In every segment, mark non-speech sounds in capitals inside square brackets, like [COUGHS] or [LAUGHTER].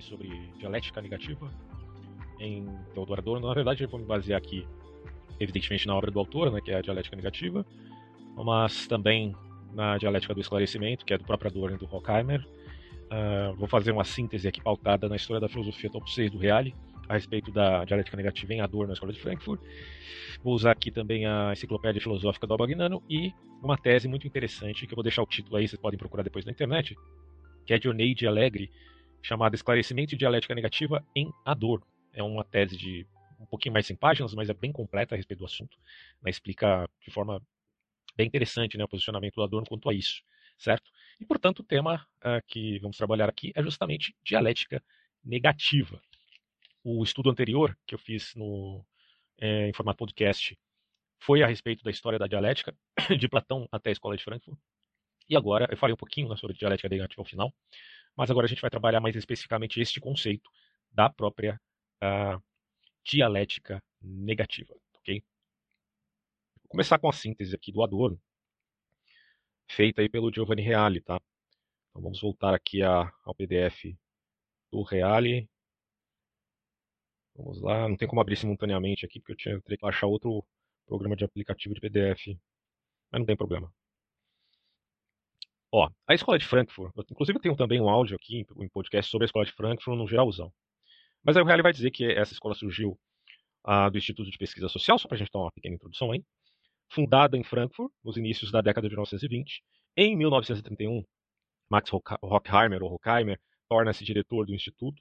aqui sobre dialética negativa em Teodoro Adorno. Na verdade, eu vou me basear aqui, evidentemente, na obra do autor, né, que é a dialética negativa, mas também na dialética do esclarecimento, que é do próprio Adorno e do Horkheimer. Uh, vou fazer uma síntese aqui pautada na história da filosofia top 6 do Reale, a respeito da dialética negativa em Adorno na Escola de Frankfurt. Vou usar aqui também a Enciclopédia Filosófica do Albagnano e uma tese muito interessante, que eu vou deixar o título aí, vocês podem procurar depois na internet, que é de Oneide Alegre, chamada Esclarecimento e Dialética Negativa em Adorno. É uma tese de um pouquinho mais de 100 páginas, mas é bem completa a respeito do assunto. Ela explica de forma bem interessante né, o posicionamento do Adorno quanto a isso, certo? E, portanto, o tema uh, que vamos trabalhar aqui é justamente dialética negativa. O estudo anterior que eu fiz no, é, em formato podcast foi a respeito da história da dialética, [COUGHS] de Platão até a Escola de Frankfurt. E agora, eu falei um pouquinho né, sobre dialética negativa ao final, mas agora a gente vai trabalhar mais especificamente este conceito da própria uh, dialética negativa, ok? Vou começar com a síntese aqui do Adorno, feita aí pelo Giovanni Reale, tá? Então vamos voltar aqui a, ao PDF do Reale. Vamos lá, não tem como abrir simultaneamente aqui, porque eu tinha que baixar outro programa de aplicativo de PDF. Mas não tem problema. Ó, a Escola de Frankfurt, inclusive eu tenho também um áudio aqui, um podcast sobre a Escola de Frankfurt no geralzão. Mas aí o Reale vai dizer que essa escola surgiu ah, do Instituto de Pesquisa Social, só para a gente dar uma pequena introdução aí, fundada em Frankfurt, nos inícios da década de 1920. Em 1931, Max Horkheimer, ou Horkheimer, torna-se diretor do Instituto.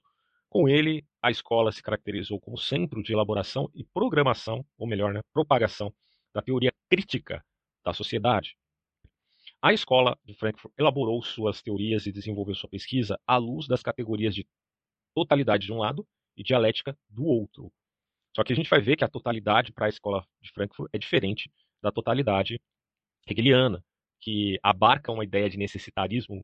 Com ele, a escola se caracterizou como centro de elaboração e programação, ou melhor, né, propagação da teoria crítica da sociedade, a escola de Frankfurt elaborou suas teorias e desenvolveu sua pesquisa à luz das categorias de totalidade de um lado e dialética do outro. Só que a gente vai ver que a totalidade para a escola de Frankfurt é diferente da totalidade hegeliana, que abarca uma ideia de necessitarismo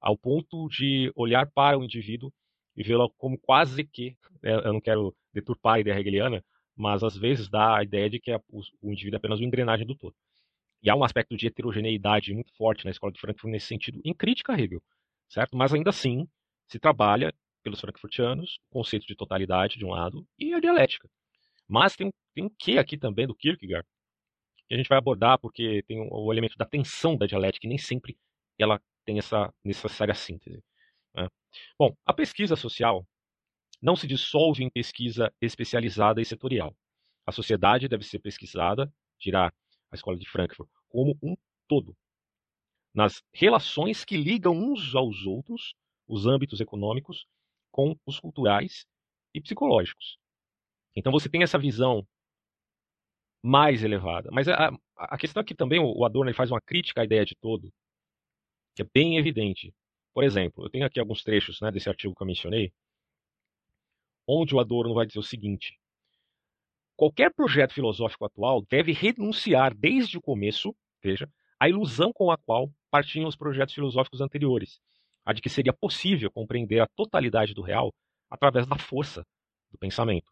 ao ponto de olhar para o indivíduo e vê-lo como quase que, né, eu não quero deturpar a ideia hegeliana, mas às vezes dá a ideia de que o indivíduo é apenas uma engrenagem do todo. E há um aspecto de heterogeneidade muito forte na escola de Frankfurt nesse sentido, em crítica a Hegel, certo? Mas ainda assim se trabalha pelos frankfurtianos o conceito de totalidade de um lado e a dialética. Mas tem, tem um quê aqui também do Kierkegaard que a gente vai abordar porque tem o, o elemento da tensão da dialética e nem sempre ela tem essa necessária síntese. Né? Bom, a pesquisa social não se dissolve em pesquisa especializada e setorial. A sociedade deve ser pesquisada, dirá a escola de Frankfurt, como um todo. Nas relações que ligam uns aos outros, os âmbitos econômicos, com os culturais e psicológicos. Então você tem essa visão mais elevada. Mas a, a questão é que também o Adorno faz uma crítica à ideia de todo, que é bem evidente. Por exemplo, eu tenho aqui alguns trechos né, desse artigo que eu mencionei, onde o Adorno vai dizer o seguinte: Qualquer projeto filosófico atual deve renunciar desde o começo, veja, à ilusão com a qual partiam os projetos filosóficos anteriores, a de que seria possível compreender a totalidade do real através da força do pensamento.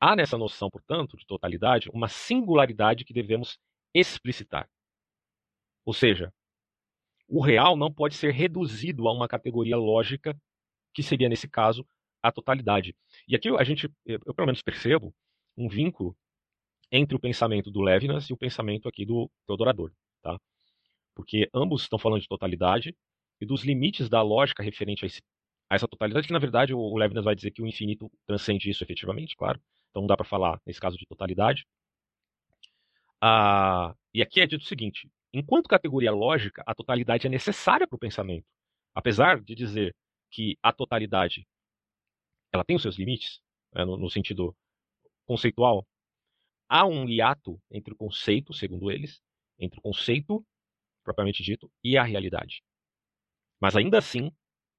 Há nessa noção, portanto, de totalidade, uma singularidade que devemos explicitar. Ou seja, o real não pode ser reduzido a uma categoria lógica, que seria, nesse caso, a totalidade. E aqui a gente, eu pelo menos percebo, um vínculo entre o pensamento do Levinas e o pensamento aqui do Teodorador, tá? Porque ambos estão falando de totalidade e dos limites da lógica referente a, esse, a essa totalidade, que na verdade o Levinas vai dizer que o infinito transcende isso efetivamente, claro. Então não dá para falar nesse caso de totalidade. Ah, e aqui é dito o seguinte: enquanto categoria lógica, a totalidade é necessária para o pensamento. Apesar de dizer que a totalidade ela tem os seus limites, né, no, no sentido conceitual. Há um hiato entre o conceito, segundo eles, entre o conceito propriamente dito e a realidade. Mas ainda assim,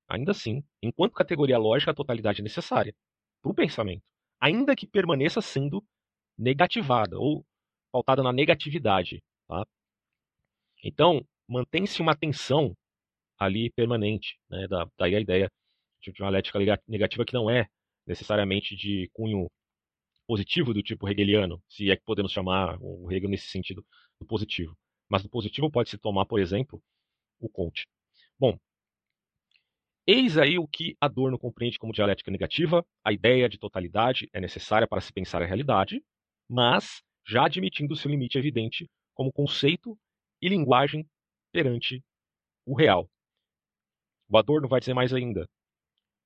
ainda assim, enquanto categoria lógica, a totalidade é necessária para o pensamento, ainda que permaneça sendo negativada ou pautada na negatividade. Tá? Então, mantém-se uma tensão ali permanente, né? da, daí a ideia de uma negativa que não é necessariamente de cunho positivo do tipo hegeliano, se é que podemos chamar o Hegel nesse sentido do positivo. Mas do positivo pode se tomar, por exemplo, o Comte. Bom, Eis aí o que Adorno compreende como dialética negativa. A ideia de totalidade é necessária para se pensar a realidade, mas já admitindo seu limite evidente como conceito e linguagem perante o real. O Adorno vai dizer mais ainda.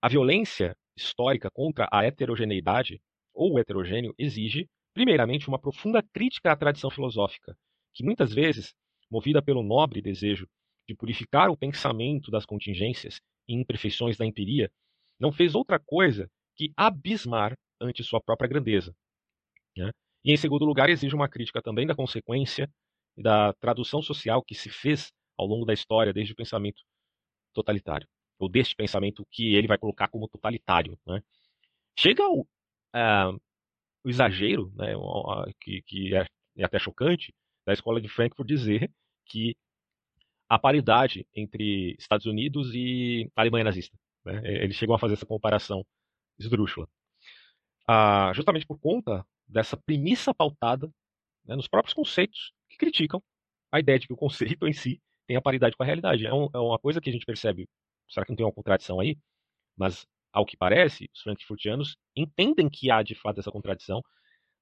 A violência histórica contra a heterogeneidade ou o heterogêneo exige, primeiramente, uma profunda crítica à tradição filosófica, que muitas vezes, movida pelo nobre desejo de purificar o pensamento das contingências e imperfeições da empiria, não fez outra coisa que abismar ante sua própria grandeza. Né? E, em segundo lugar, exige uma crítica também da consequência e da tradução social que se fez ao longo da história desde o pensamento totalitário, ou deste pensamento que ele vai colocar como totalitário. Né? Chega o exagero, né, que, que é, é até chocante, da escola de Frankfurt dizer que a paridade entre Estados Unidos e Alemanha nazista. Né? Eles chegam a fazer essa comparação esdrúxula. Ah, justamente por conta dessa premissa pautada né, nos próprios conceitos que criticam a ideia de que o conceito em si tem a paridade com a realidade. É, um, é uma coisa que a gente percebe, será que não tem uma contradição aí? Mas, ao que parece, os frankfurtianos entendem que há de fato essa contradição,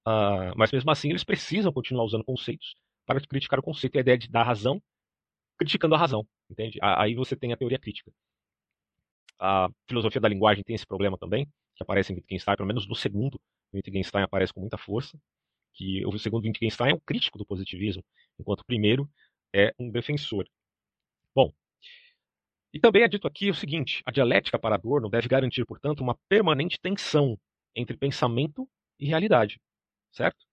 uh, mas mesmo assim eles precisam continuar usando conceitos para criticar o conceito e a ideia de dar razão criticando a razão, entende? Aí você tem a teoria crítica. A filosofia da linguagem tem esse problema também, que aparece em Wittgenstein, pelo menos no segundo, Wittgenstein aparece com muita força, que o segundo Wittgenstein é um crítico do positivismo, enquanto o primeiro é um defensor. Bom, e também é dito aqui o seguinte: a dialética para Adorno deve garantir, portanto, uma permanente tensão entre pensamento e realidade, certo?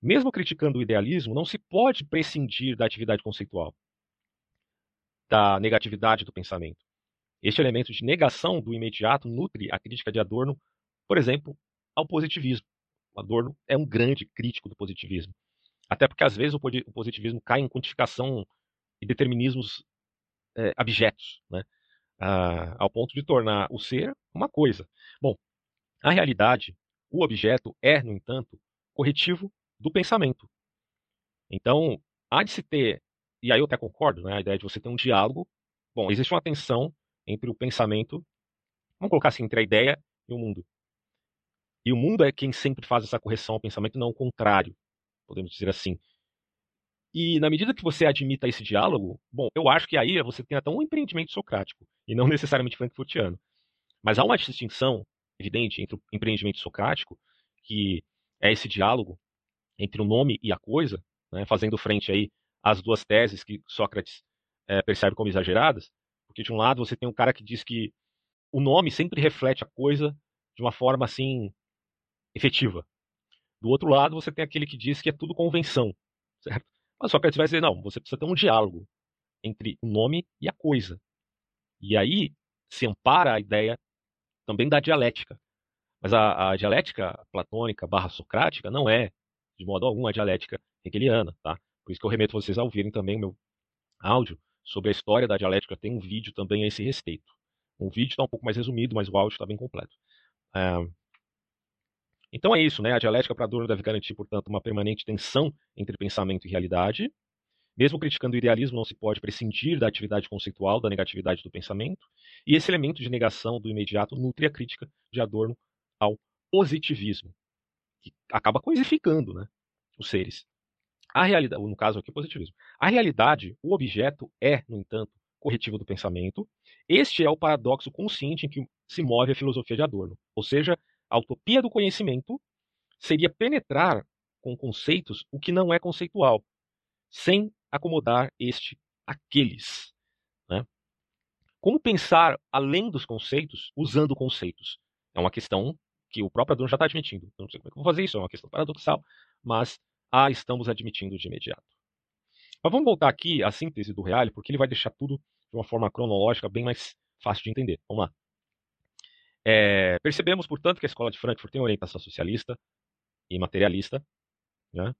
Mesmo criticando o idealismo, não se pode prescindir da atividade conceitual, da negatividade do pensamento. Este elemento de negação do imediato nutre a crítica de Adorno, por exemplo, ao positivismo. Adorno é um grande crítico do positivismo. Até porque, às vezes, o positivismo cai em quantificação e determinismos é, abjetos, né? Ah, ao ponto de tornar o ser uma coisa. Bom, a realidade, o objeto, é, no entanto, corretivo do pensamento. Então, há de se ter, e aí eu até concordo, né, a ideia de você ter um diálogo. Bom, existe uma tensão entre o pensamento, vamos colocar assim, entre a ideia e o mundo. E o mundo é quem sempre faz essa correção ao pensamento, não o contrário, podemos dizer assim. E na medida que você admita esse diálogo, bom, eu acho que aí você tem até um empreendimento socrático, e não [LAUGHS] necessariamente frankfurtiano. Mas há uma distinção evidente entre o empreendimento socrático, que é esse diálogo entre o nome e a coisa, né, fazendo frente aí às duas teses que Sócrates é, percebe como exageradas, porque de um lado você tem um cara que diz que o nome sempre reflete a coisa de uma forma assim efetiva. Do outro lado você tem aquele que diz que é tudo convenção, certo? Mas Sócrates vai dizer não, você precisa ter um diálogo entre o nome e a coisa. E aí se ampara a ideia também da dialética. Mas a, a dialética platônica barra socrática não é de modo algum a dialética hegeliana, tá? Por isso que eu remeto vocês a ouvirem também o meu áudio sobre a história da dialética. Tem um vídeo também a esse respeito. O vídeo está um pouco mais resumido, mas o áudio está bem completo. É... Então é isso, né? A dialética para Adorno deve garantir, portanto, uma permanente tensão entre pensamento e realidade. Mesmo criticando o idealismo, não se pode prescindir da atividade conceitual, da negatividade do pensamento. E esse elemento de negação do imediato nutre a crítica de Adorno ao positivismo, que acaba coisificando né, os seres. A realidade, no caso aqui, positivismo. A realidade, o objeto é, no entanto, corretivo do pensamento. Este é o paradoxo consciente em que se move a filosofia de Adorno. Ou seja, a utopia do conhecimento seria penetrar com conceitos o que não é conceitual, sem acomodar este aqueles. Né? Como pensar além dos conceitos usando conceitos? É uma questão que o próprio Adorno já está admitindo. Não sei como é que eu vou fazer isso, é uma questão paradoxal, mas ah, estamos admitindo de imediato. Mas vamos voltar aqui à síntese do Reale, porque ele vai deixar tudo de uma forma cronológica bem mais fácil de entender. Vamos lá. É, percebemos, portanto, que a escola de Frankfurt tem orientação socialista e materialista, né?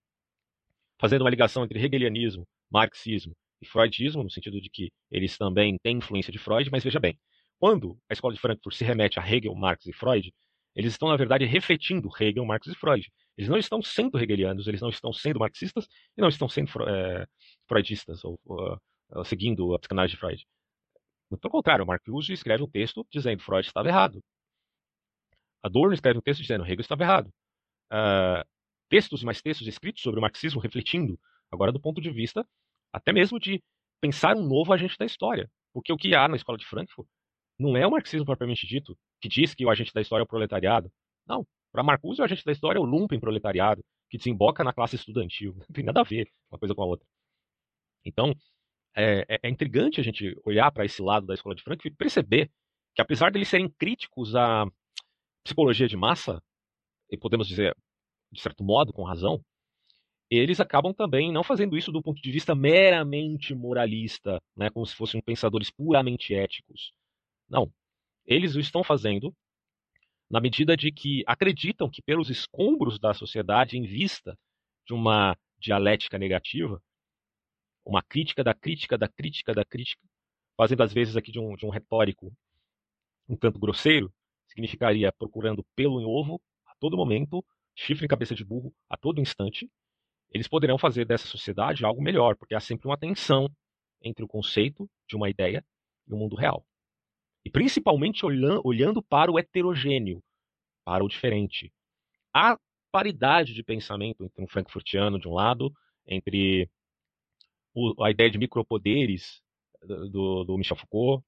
fazendo uma ligação entre hegelianismo, marxismo e freudismo, no sentido de que eles também têm influência de Freud, mas veja bem, quando a escola de Frankfurt se remete a Hegel, Marx e Freud, eles estão, na verdade, refletindo Hegel, Marx e Freud. Eles não estão sendo hegelianos, eles não estão sendo marxistas e não estão sendo é, freudistas, ou, ou, ou, seguindo a psicanálise de Freud. Muito pelo contrário, Marcuse escreve um texto dizendo que Freud estava errado. Adorno escreve um texto dizendo que Hegel estava errado. Uh, textos e mais textos escritos sobre o marxismo refletindo, agora do ponto de vista até mesmo de pensar um novo agente da história. Porque o que há na escola de Frankfurt não é o marxismo propriamente dito, que diz que o agente da história é o proletariado. Não. Para Marcuse, o agente da história é o lumpen proletariado, que desemboca na classe estudantil. [LAUGHS] Não tem nada a ver uma coisa com a outra. Então, é, é, é intrigante a gente olhar para esse lado da escola de Frankfurt e perceber que, apesar de eles serem críticos à psicologia de massa, e podemos dizer, de certo modo, com razão, eles acabam também não fazendo isso do ponto de vista meramente moralista, né, como se fossem pensadores puramente éticos. Não. Eles o estão fazendo na medida de que acreditam que, pelos escombros da sociedade, em vista de uma dialética negativa, uma crítica da crítica da crítica da crítica, fazendo às vezes aqui de um, de um retórico um tanto grosseiro, significaria procurando pelo em ovo a todo momento, chifre em cabeça de burro a todo instante, eles poderão fazer dessa sociedade algo melhor, porque há sempre uma tensão entre o conceito de uma ideia e o mundo real. E principalmente olhando para o heterogêneo, para o diferente. Há paridade de pensamento entre um frankfurtiano de um lado, entre a ideia de micropoderes do, do Michel Foucault,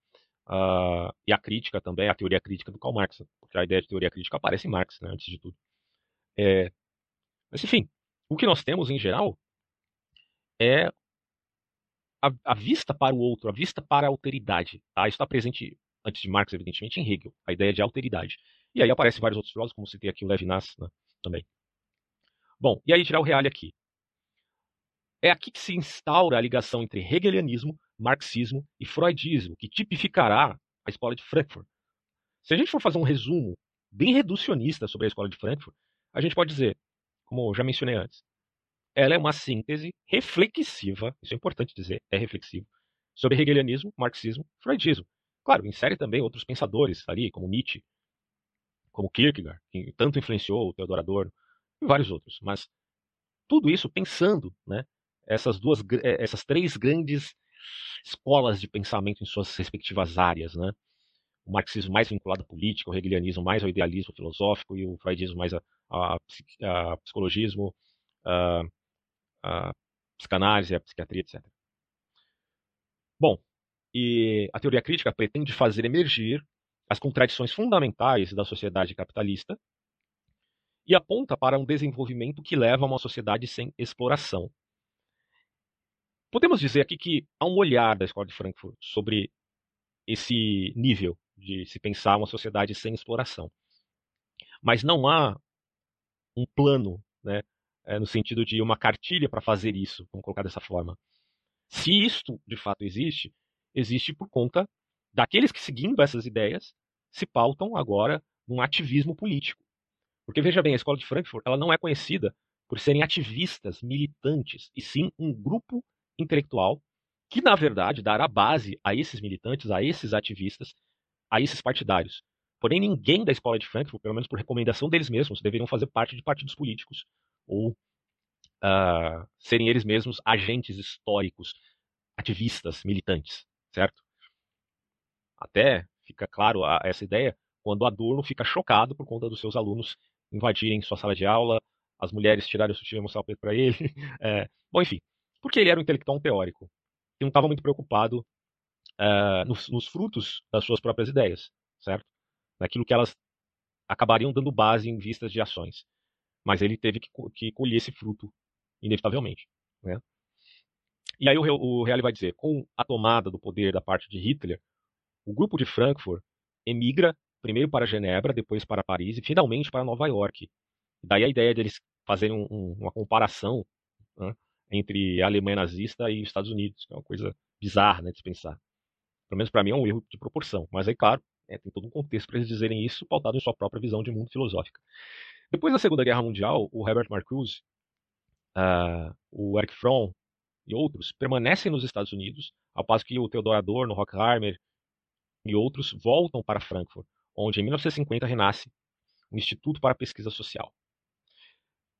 uh, e a crítica também, a teoria crítica do Karl Marx, porque a ideia de teoria crítica aparece em Marx, né, antes de tudo. É, mas enfim, o que nós temos em geral é a, a, vista para o outro, a vista para a alteridade. Tá? Isso está presente antes de Marx, evidentemente, em Hegel, a ideia de alteridade. E aí aparecem vários outros filósofos, como citei aqui o Levinas né, também. Bom, e aí tirar o real aqui. É aqui que se instaura a ligação entre hegelianismo, marxismo e freudismo, que tipificará a escola de Frankfurt. Se a gente for fazer um resumo bem reducionista sobre a escola de Frankfurt, a gente pode dizer, como já mencionei antes, ela é uma síntese reflexiva, isso é importante dizer, é reflexivo, sobre hegelianismo, marxismo, freudismo. Claro, insere também outros pensadores ali, como Nietzsche, como Kierkegaard, que tanto influenciou o Theodor Adorno, e vários outros. Mas tudo isso pensando, né, essas duas, eh, essas três grandes escolas de pensamento em suas respectivas áreas, né? O marxismo mais vinculado à política, o hegelianismo mais ao idealismo filosófico e o freudismo mais a, a, a psicologismo, a, a psicanálise, a psiquiatria, etc. Bom, e a teoria crítica pretende fazer emergir as contradições fundamentais da sociedade capitalista e aponta para um desenvolvimento que leva a uma sociedade sem exploração. Podemos dizer aqui que há um olhar da Escola de Frankfurt sobre esse nível de se pensar uma sociedade sem exploração. Mas não há um plano, né, é, no sentido de uma cartilha para fazer isso, vamos colocar dessa forma. Se isto de fato existe, existe por conta daqueles que, seguindo essas ideias, se pautam agora num ativismo político. Porque veja bem, a escola de Frankfurt ela não é conhecida por serem ativistas, militantes, e sim um grupo intelectual que, na verdade, dará base a esses militantes, a esses ativistas, a esses partidários. Porém, ninguém da escola de Frankfurt, pelo menos por recomendação deles mesmos, deveriam fazer parte de partidos políticos ou uh, serem eles mesmos agentes históricos, ativistas, militantes certo? Até fica claro a, essa ideia quando Adorno fica chocado por conta dos seus alunos invadirem sua sala de aula, as mulheres tirarem o sutiã e mostrar o peito para ele. É, [LAUGHS] bom, enfim, porque ele era um intelectual um teórico e não estava muito preocupado uh, nos, nos, frutos das suas próprias ideias, certo? Naquilo que elas acabariam dando base em vistas de ações. Mas ele teve que, que colher esse fruto, inevitavelmente. Né? E aí o, o Reale vai dizer, com a tomada do poder da parte de Hitler, o grupo de Frankfurt emigra primeiro para Genebra, depois para Paris e finalmente para Nova York. Daí a ideia deles fazerem um, um, uma comparação né, entre a Alemanha nazista e os Estados Unidos, que é uma coisa bizarra né, de pensar. Pelo menos para mim é um erro de proporção. Mas aí, claro, é, tem todo um contexto para eles dizerem isso, pautado em sua própria visão de mundo filosófica. Depois da Segunda Guerra Mundial, o Herbert Marcuse, uh, o Eric Fromm e outros permanecem nos Estados Unidos, ao passo que o Theodor Adorno, Horkheimer e outros voltam para Frankfurt, onde em 1950 renasce o Instituto para a Pesquisa Social.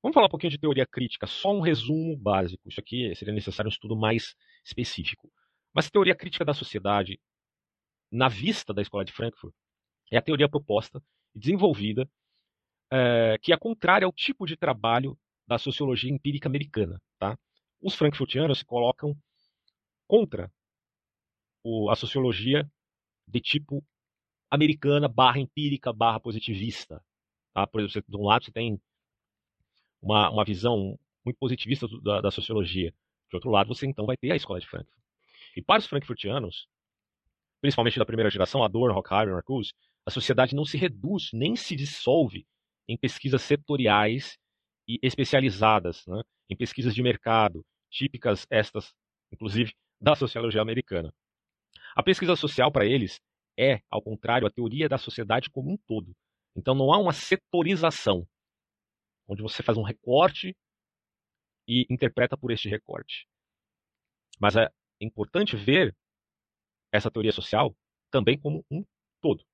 Vamos falar um pouquinho de teoria crítica, só um resumo básico. Isso aqui seria necessário um estudo mais específico. Mas teoria crítica da sociedade na vista da Escola de Frankfurt, é a teoria proposta e desenvolvida é, que é contrária ao tipo de trabalho da sociologia empírica americana. Tá? Os frankfurtianos se colocam contra o, a sociologia de tipo americana barra empírica barra positivista. Tá? Por exemplo, de um lado você tem uma, uma visão muito positivista da, da, sociologia. De outro lado, você então vai ter a escola de Frankfurt. E para os frankfurtianos, principalmente da primeira geração, Adorno, Horkheimer, Marcuse, a sociedade não se reduz nem se dissolve em pesquisas setoriais e especializadas, né? em pesquisas de mercado, típicas estas, inclusive, da sociologia americana. A pesquisa social para eles é, ao contrário, a teoria da sociedade como um todo. Então não há uma setorização, onde você faz um recorte e interpreta por este recorte. Mas é importante ver essa teoria social também como um todo.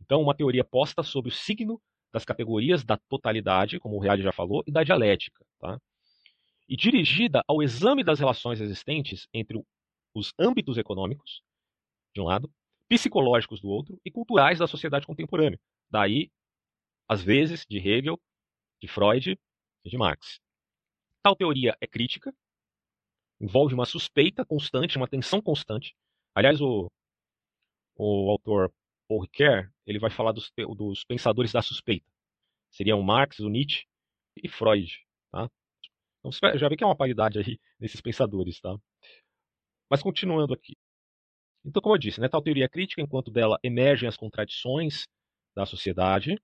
Então, uma teoria posta sob o signo das categorias da totalidade, como o Reale já falou, e da dialética. Tá? E dirigida ao exame das relações existentes entre os âmbitos econômicos, de um lado, psicológicos do outro e culturais da sociedade contemporânea. Daí, às vezes, de Hegel, de Freud e de Marx. Tal teoria é crítica, envolve uma suspeita constante, uma tensão constante. Aliás, o, o autor Paul Ricoeur, ele vai falar dos, dos pensadores da suspeita. Seriam Marx, o Nietzsche e Freud. Tá? Então, você já vê que é uma paridade aí nesses pensadores. Tá? Mas continuando aqui. Então, como eu disse, né, tal teoria crítica, enquanto dela emergem as contradições da sociedade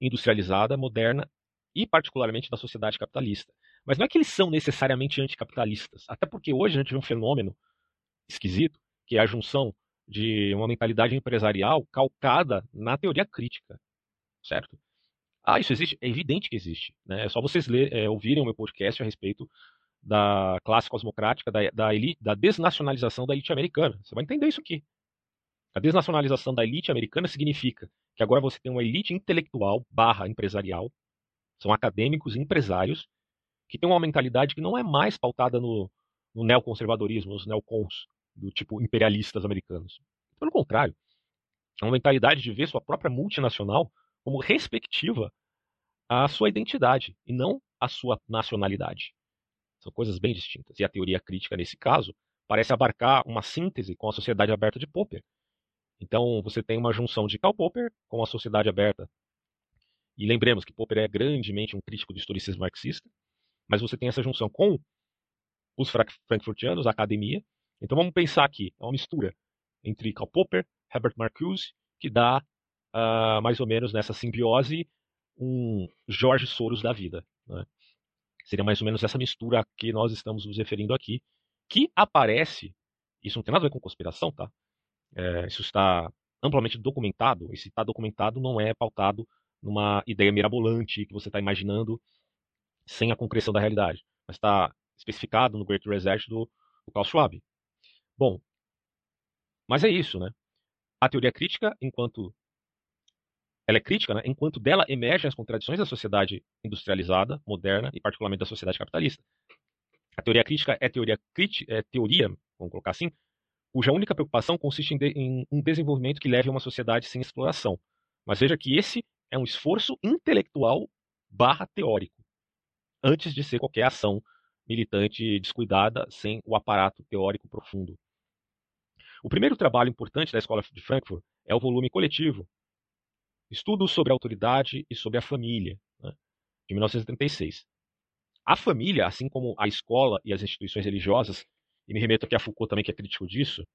industrializada, moderna e particularmente da sociedade capitalista. Mas não é que eles são necessariamente anticapitalistas, até porque hoje a gente vê um fenômeno esquisito, que é a junção de uma mentalidade empresarial calcada na teoria crítica, certo? Ah, isso existe? É evidente que existe. Né? É só vocês ler, é, ouvirem o meu podcast a respeito da classe cosmocrática, da, da, elite, da desnacionalização da elite americana. Você vai entender isso aqui. A desnacionalização da elite americana significa que agora você tem uma elite intelectual barra empresarial, são acadêmicos e empresários, que tem uma mentalidade que não é mais pautada no, no neoconservadorismo, nos neocons, do tipo imperialistas americanos. Pelo contrário, é uma mentalidade de ver sua própria multinacional como respectiva à sua identidade e não à sua nacionalidade. São coisas bem distintas. E a teoria crítica, nesse caso, parece abarcar uma síntese com a sociedade aberta de Popper. Então, você tem uma junção de Karl Popper com a sociedade aberta. E lembremos que Popper é grandemente um crítico do historicismo marxista, mas você tem essa junção com os frankfurtianos, a academia. Então, vamos pensar aqui, é uma mistura entre Karl Popper, Herbert Marcuse, que dá uh, mais ou menos nessa simbiose um Jorge Soros da vida. Né? Seria mais ou menos essa mistura que nós estamos nos referindo aqui, que aparece, isso não tem nada a ver com conspiração, tá? É, isso está amplamente documentado, e se está documentado não é pautado numa ideia mirabolante que você está imaginando sem a concreção da realidade, mas está especificado no Great Reset do, do Klaus Schwab. Bom, mas é isso, né? A teoria crítica, enquanto ela é crítica, né, enquanto dela emergem as contradições da sociedade industrializada, moderna e particularmente da sociedade capitalista. A teoria crítica é teoria, é teoria, vamos colocar assim, cuja única preocupação consiste em, de, em um desenvolvimento que leve a uma sociedade sem exploração. Mas veja que esse é um esforço intelectual barra teórico, antes de ser qualquer ação militante descuidada sem o aparato teórico profundo. O primeiro trabalho importante da Escola de Frankfurt é o volume coletivo, Estudos sobre a autoridade e sobre a família, né, de 1936. A família, assim como a escola e as instituições religiosas, e me remeto aqui a Foucault também, que é crítico disso,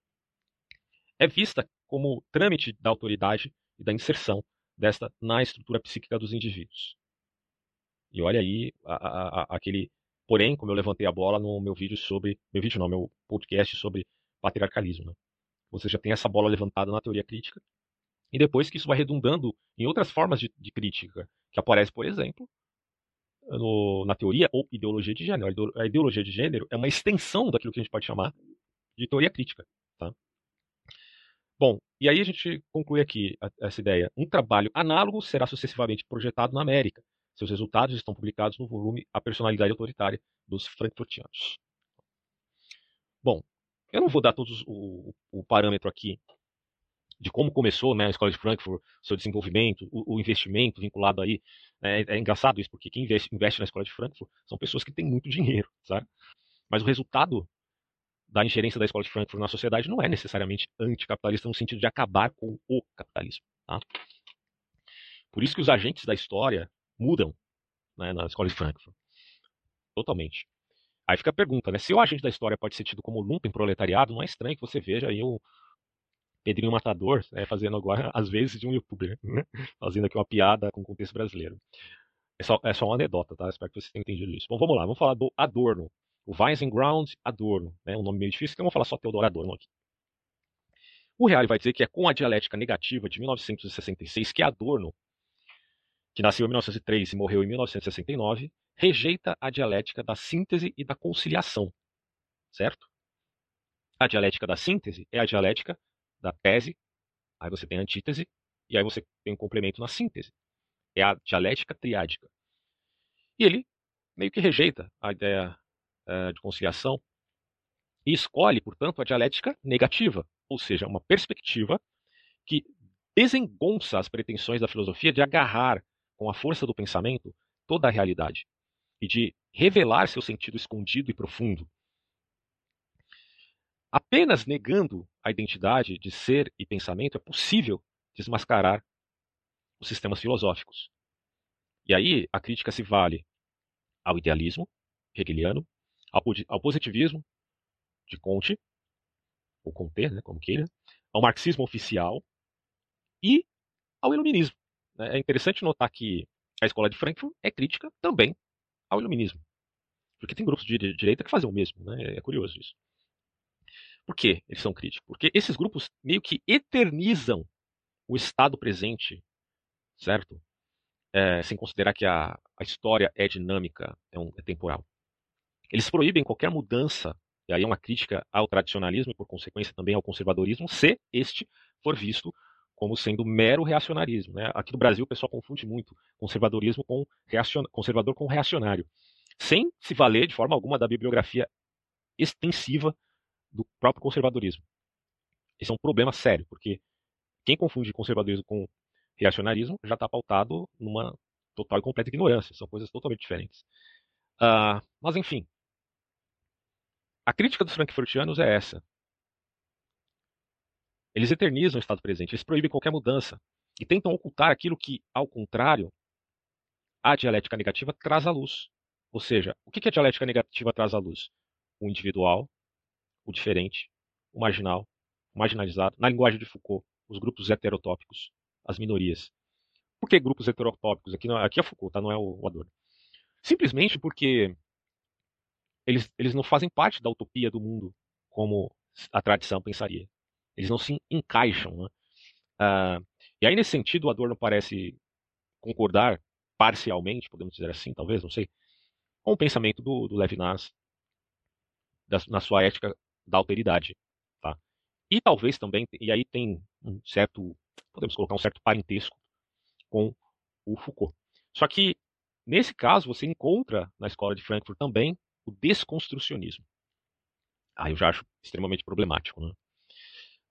é vista como trâmite da autoridade e da inserção desta na estrutura psíquica dos indivíduos. E olha aí a, a, a, aquele. Porém, como eu levantei a bola no meu vídeo sobre. Meu vídeo não, meu podcast sobre patriarcalismo. Né? Você já tem essa bola levantada na teoria crítica, e depois que isso vai redundando em outras formas de, de crítica, que aparece, por exemplo, no, na teoria ou ideologia de gênero. A ideologia de gênero é uma extensão daquilo que a gente pode chamar de teoria crítica. Tá? Bom, e aí a gente conclui aqui essa ideia. Um trabalho análogo será sucessivamente projetado na América. Seus resultados estão publicados no volume A Personalidade Autoritária dos Frankfurtianos. Bom, eu não vou dar todos o, o parâmetro aqui de como começou né, a escola de Frankfurt, seu desenvolvimento, o, o investimento vinculado aí. É, é, engraçado isso, porque quem investe, investe, na escola de Frankfurt são pessoas que têm muito dinheiro, sabe? Mas o resultado da ingerência da escola de Frankfurt na sociedade não é necessariamente anticapitalista no sentido de acabar com o capitalismo. Tá? Por isso que os agentes da história mudam né, na escola de Frankfurt. Totalmente. Aí fica a pergunta, né? Se o agente da história pode ser tido como lumpen proletariado, não é estranho que você veja aí o Pedrinho Matador né, fazendo agora, [LAUGHS] às vezes, de um youtuber, né? fazendo aqui uma piada com o contexto brasileiro. É só, é só uma anedota, tá? Espero que vocês tenham entendido isso. Bom, vamos lá, vamos falar do Adorno. O Weizenground Adorno, né? Um nome meio difícil, então vamos falar só Teodoro Adorno aqui. O Reale vai dizer que é com a dialética negativa de 1966 que Adorno, que nasceu em 1903 e morreu em 1969, rejeita a dialética da síntese e da conciliação. Certo? A dialética da síntese é a dialética da tese, aí você tem a antítese, e aí você tem um complemento na síntese. É a dialética triádica. E ele meio que rejeita a ideia uh, de conciliação e escolhe, portanto, a dialética negativa, ou seja, uma perspectiva que desengonça as pretensões da filosofia de agarrar com a força do pensamento toda a realidade e de revelar seu sentido escondido e profundo. Apenas negando a identidade de ser e pensamento é possível desmascarar os sistemas filosóficos. E aí a crítica se vale ao idealismo hegeliano, ao positivismo de Comte, ou Comte, né, como queira, ao marxismo oficial e ao iluminismo. É interessante notar que a escola de Frankfurt é crítica também ao iluminismo. Porque tem grupos de direita que fazem o mesmo, né? É curioso isso. Por que eles são críticos? Porque esses grupos meio que eternizam o estado presente, certo? É, sem considerar que a, a história é dinâmica, é, um, é temporal. Eles proíbem qualquer mudança, e aí é uma crítica ao tradicionalismo e, por consequência, também ao conservadorismo, se este for visto como sendo mero reacionarismo. Né? Aqui no Brasil o pessoal confunde muito conservadorismo com reacion... conservador com reacionário, sem se valer de forma alguma da bibliografia extensiva do próprio conservadorismo. Esse é um problema sério, porque quem confunde conservadorismo com reacionarismo já está pautado numa total e completa ignorância. São coisas totalmente diferentes. Uh, mas, enfim, a crítica dos frankfurtianos é essa. Eles eternizam o estado presente, eles proíbem qualquer mudança e tentam ocultar aquilo que, ao contrário, a dialética negativa traz à luz. Ou seja, o que a dialética negativa traz à luz? O individual, o diferente, o marginal, o marginalizado. Na linguagem de Foucault, os grupos heterotópicos, as minorias. Por que grupos heterotópicos? Aqui, não, aqui é Foucault, tá? não é o, o Adorno. Simplesmente porque eles, eles não fazem parte da utopia do mundo como a tradição pensaria. Eles não se encaixam. Né? Uh, e aí, nesse sentido, o Adorno parece concordar parcialmente, podemos dizer assim, talvez, não sei, com o pensamento do, do Levinas da, na sua ética da alteridade. Tá? E talvez também, e aí tem um certo, podemos colocar um certo parentesco com o Foucault. Só que, nesse caso, você encontra na escola de Frankfurt também o desconstrucionismo. Aí eu já acho extremamente problemático. Né?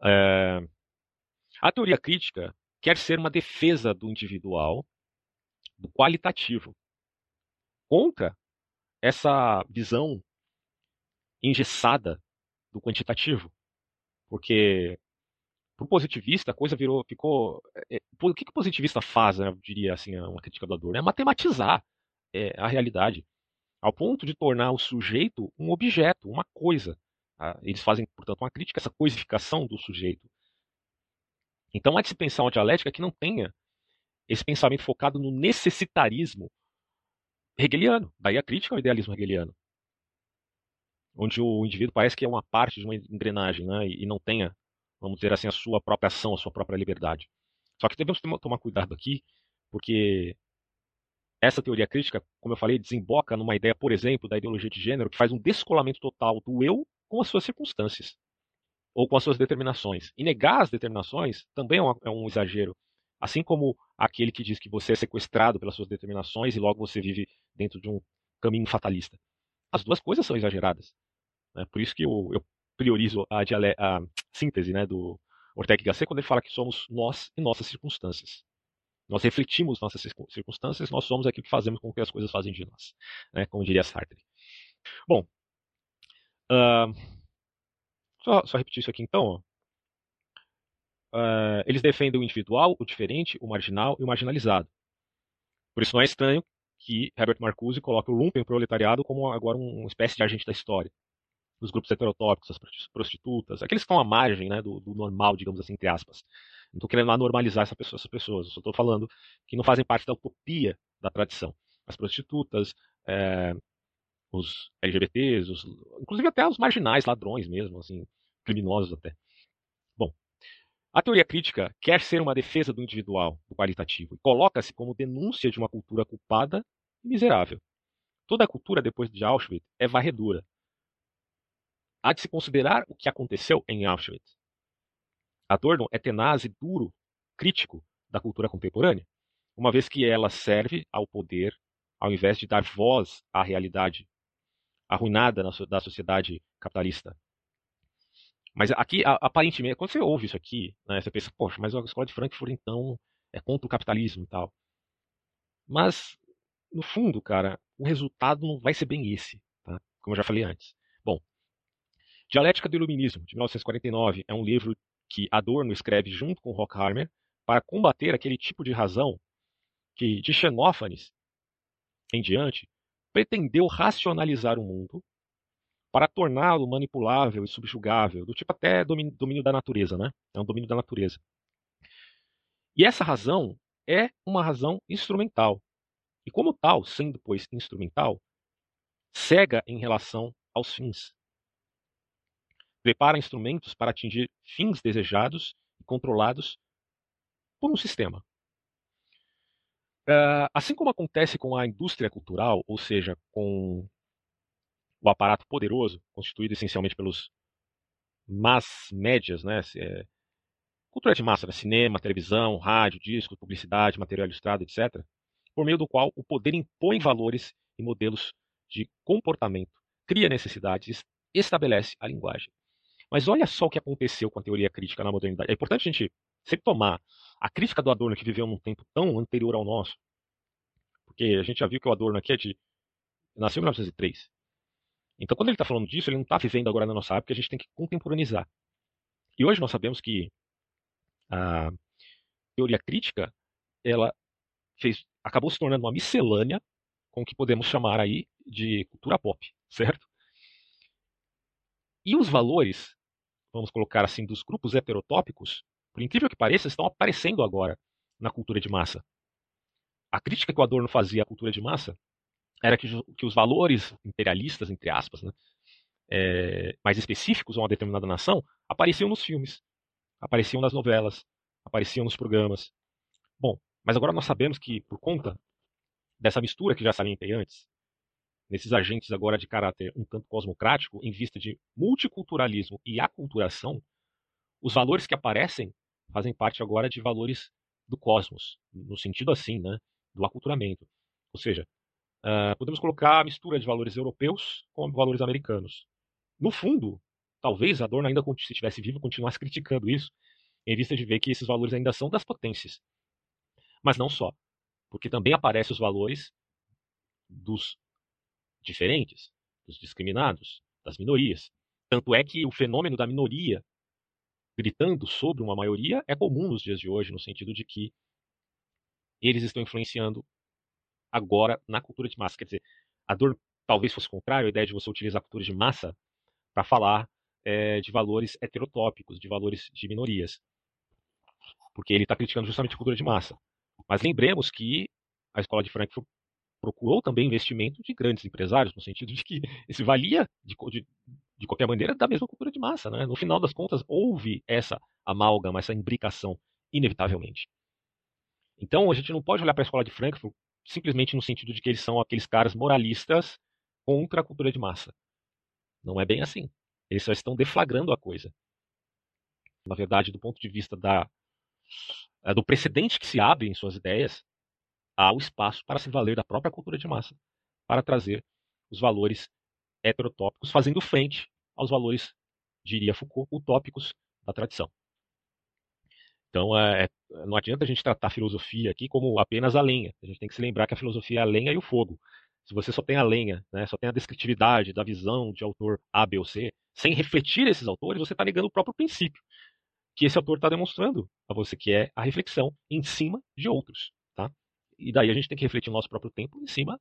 É... A teoria crítica quer ser uma defesa do individual, do qualitativo, contra essa visão engessada do quantitativo. Porque para o positivista a coisa virou, ficou. É, o que, que o positivista faz, né, eu diria assim, uma crítica do Adorno? É matematizar é, a realidade, ao ponto de tornar o sujeito um objeto, uma coisa. Tá? Eles fazem, portanto, uma crítica a essa coisificação do sujeito. Então há de se pensar uma dialética que não tenha esse pensamento focado no necessitarismo hegeliano. Daí a crítica ao idealismo hegeliano. Onde o indivíduo parece que é uma parte de uma engrenagem né? e não tenha, vamos dizer assim, a sua própria ação, a sua própria liberdade. Só que devemos tomar cuidado aqui, porque essa teoria crítica, como eu falei, desemboca numa ideia, por exemplo, da ideologia de gênero, que faz um descolamento total do eu com as suas circunstâncias ou com as suas determinações. E negar as determinações também é é um exagero. Assim como aquele que diz que você é sequestrado pelas suas determinações e logo você vive dentro de um caminho fatalista. As duas coisas são exageradas. Né? Por isso que eu, eu priorizo a, a, síntese né, do, Ortega y Gasset quando ele fala que somos nós e nossas circunstâncias. Nós refletimos nossas circunstâncias, nós somos aquilo que fazemos com que as coisas fazem de nós, né? como diria Sartre. Bom, uh, só, só, repetir isso aqui então. Uh, eles defendem o individual, o diferente, o marginal e o marginalizado. Por isso não é estranho que Herbert Marcuse coloque o lumpen proletariado como agora uma espécie de agente da história. Os grupos heterotópicos, as prostitutas, aqueles que estão à margem né, do, do normal, digamos assim, entre aspas. Não estou querendo normalizar essa pessoa, essas pessoas, só estou falando que não fazem parte da utopia da tradição. As prostitutas, é, os LGBTs, os, inclusive até os marginais, ladrões mesmo, assim, criminosos até. Bom, a teoria crítica quer ser uma defesa do individual, do qualitativo, e coloca-se como denúncia de uma cultura culpada e miserável. Toda a cultura depois de Auschwitz é varredura. Há de se considerar o que aconteceu em Auschwitz. Adorno é tenaz e duro, crítico da cultura contemporânea, uma vez que ela serve ao poder ao invés de dar voz à realidade arruinada da sociedade capitalista. Mas aqui, aparentemente, quando você ouve isso aqui, né, você pensa, poxa, mas a escola de Frankfurt, então, é contra o capitalismo e tal. Mas, no fundo, cara, o resultado não vai ser bem esse, tá? como eu já falei antes. Dialética do Iluminismo, de 1949, é um livro que Adorno escreve junto com Horkheimer para combater aquele tipo de razão que, de Xenófanes em diante, pretendeu racionalizar o mundo para torná-lo manipulável e subjugável, do tipo até domínio, domínio da natureza, né? É um domínio da natureza. E essa razão é uma razão instrumental. E como tal, sendo pois instrumental, cega em relação aos fins prepara instrumentos para atingir fins desejados e controlados por um sistema. Uh, assim como acontece com a indústria cultural, ou seja, com o aparato poderoso, constituído essencialmente pelos mass médias, né? É, cultura de massa, né? cinema, televisão, rádio, disco, publicidade, material ilustrado, etc., por meio do qual o poder impõe valores e modelos de comportamento, cria necessidades, estabelece a linguagem. Mas olha só o que aconteceu com a teoria crítica na modernidade. É importante a gente sempre tomar a crítica do Adorno, que viveu num tempo tão anterior ao nosso, porque a gente já viu que o Adorno aqui é de. nasceu em 1903. Então, quando ele está falando disso, ele não está vivendo agora na nossa época, a gente tem que contemporaneizar. E hoje nós sabemos que a teoria crítica ela fez, acabou se tornando uma miscelânea com o que podemos chamar aí de cultura pop, certo? E os valores, vamos colocar assim, dos grupos heterotópicos, por incrível que pareça, estão aparecendo agora na cultura de massa. A crítica que o Adorno fazia à cultura de massa era que, que os valores imperialistas, entre aspas, né, é, mais específicos a uma determinada nação, apareciam nos filmes, apareciam nas novelas, apareciam nos programas. Bom, mas agora nós sabemos que, por conta dessa mistura que já salientei antes, nesses agentes agora de caráter um tanto cosmocrático, em vista de multiculturalismo e aculturação, os valores que aparecem fazem parte agora de valores do cosmos, no sentido assim, né, do aculturamento. Ou seja, uh, podemos colocar a mistura de valores europeus com valores americanos. No fundo, talvez Adorno ainda, se estivesse vivo, continuasse criticando isso, em vista de ver que esses valores ainda são das potências. Mas não só, porque também aparecem os valores dos diferentes, dos discriminados, das minorias. Tanto é que o fenômeno da minoria gritando sobre uma maioria é comum nos dias de hoje, no sentido de que eles estão influenciando agora na cultura de massa. Quer dizer, a dor talvez fosse contrário, a ideia de você utilizar a cultura de massa para falar é, de valores heterotópicos, de valores de minorias. Porque ele está criticando justamente a cultura de massa. Mas lembremos que a escola de Frankfurt procurou também investimento de grandes empresários, no sentido de que [LAUGHS] se valia de, de, de, qualquer maneira da mesma cultura de massa. Né? No final das contas, houve essa amálgama, essa imbricação, inevitavelmente. Então, a gente não pode olhar para a escola de Frankfurt simplesmente no sentido de que eles são aqueles caras moralistas contra a cultura de massa. Não é bem assim. Eles só estão deflagrando a coisa. Na verdade, do ponto de vista da, do precedente que se abre em suas ideias, há o espaço para se valer da própria cultura de massa, para trazer os valores heterotópicos, fazendo frente aos valores, diria Foucault, utópicos da tradição. Então, é, é, não adianta a gente tratar a filosofia aqui como apenas a lenha. A gente tem que se lembrar que a filosofia é a lenha e o fogo. Se você só tem a lenha, né, só tem a descritividade da visão de autor A, B ou C, sem refletir esses autores, você está negando o próprio princípio que esse autor está demonstrando a você, que é a reflexão em cima de outros. E daí a gente tem que refletir o nosso próprio tempo em cima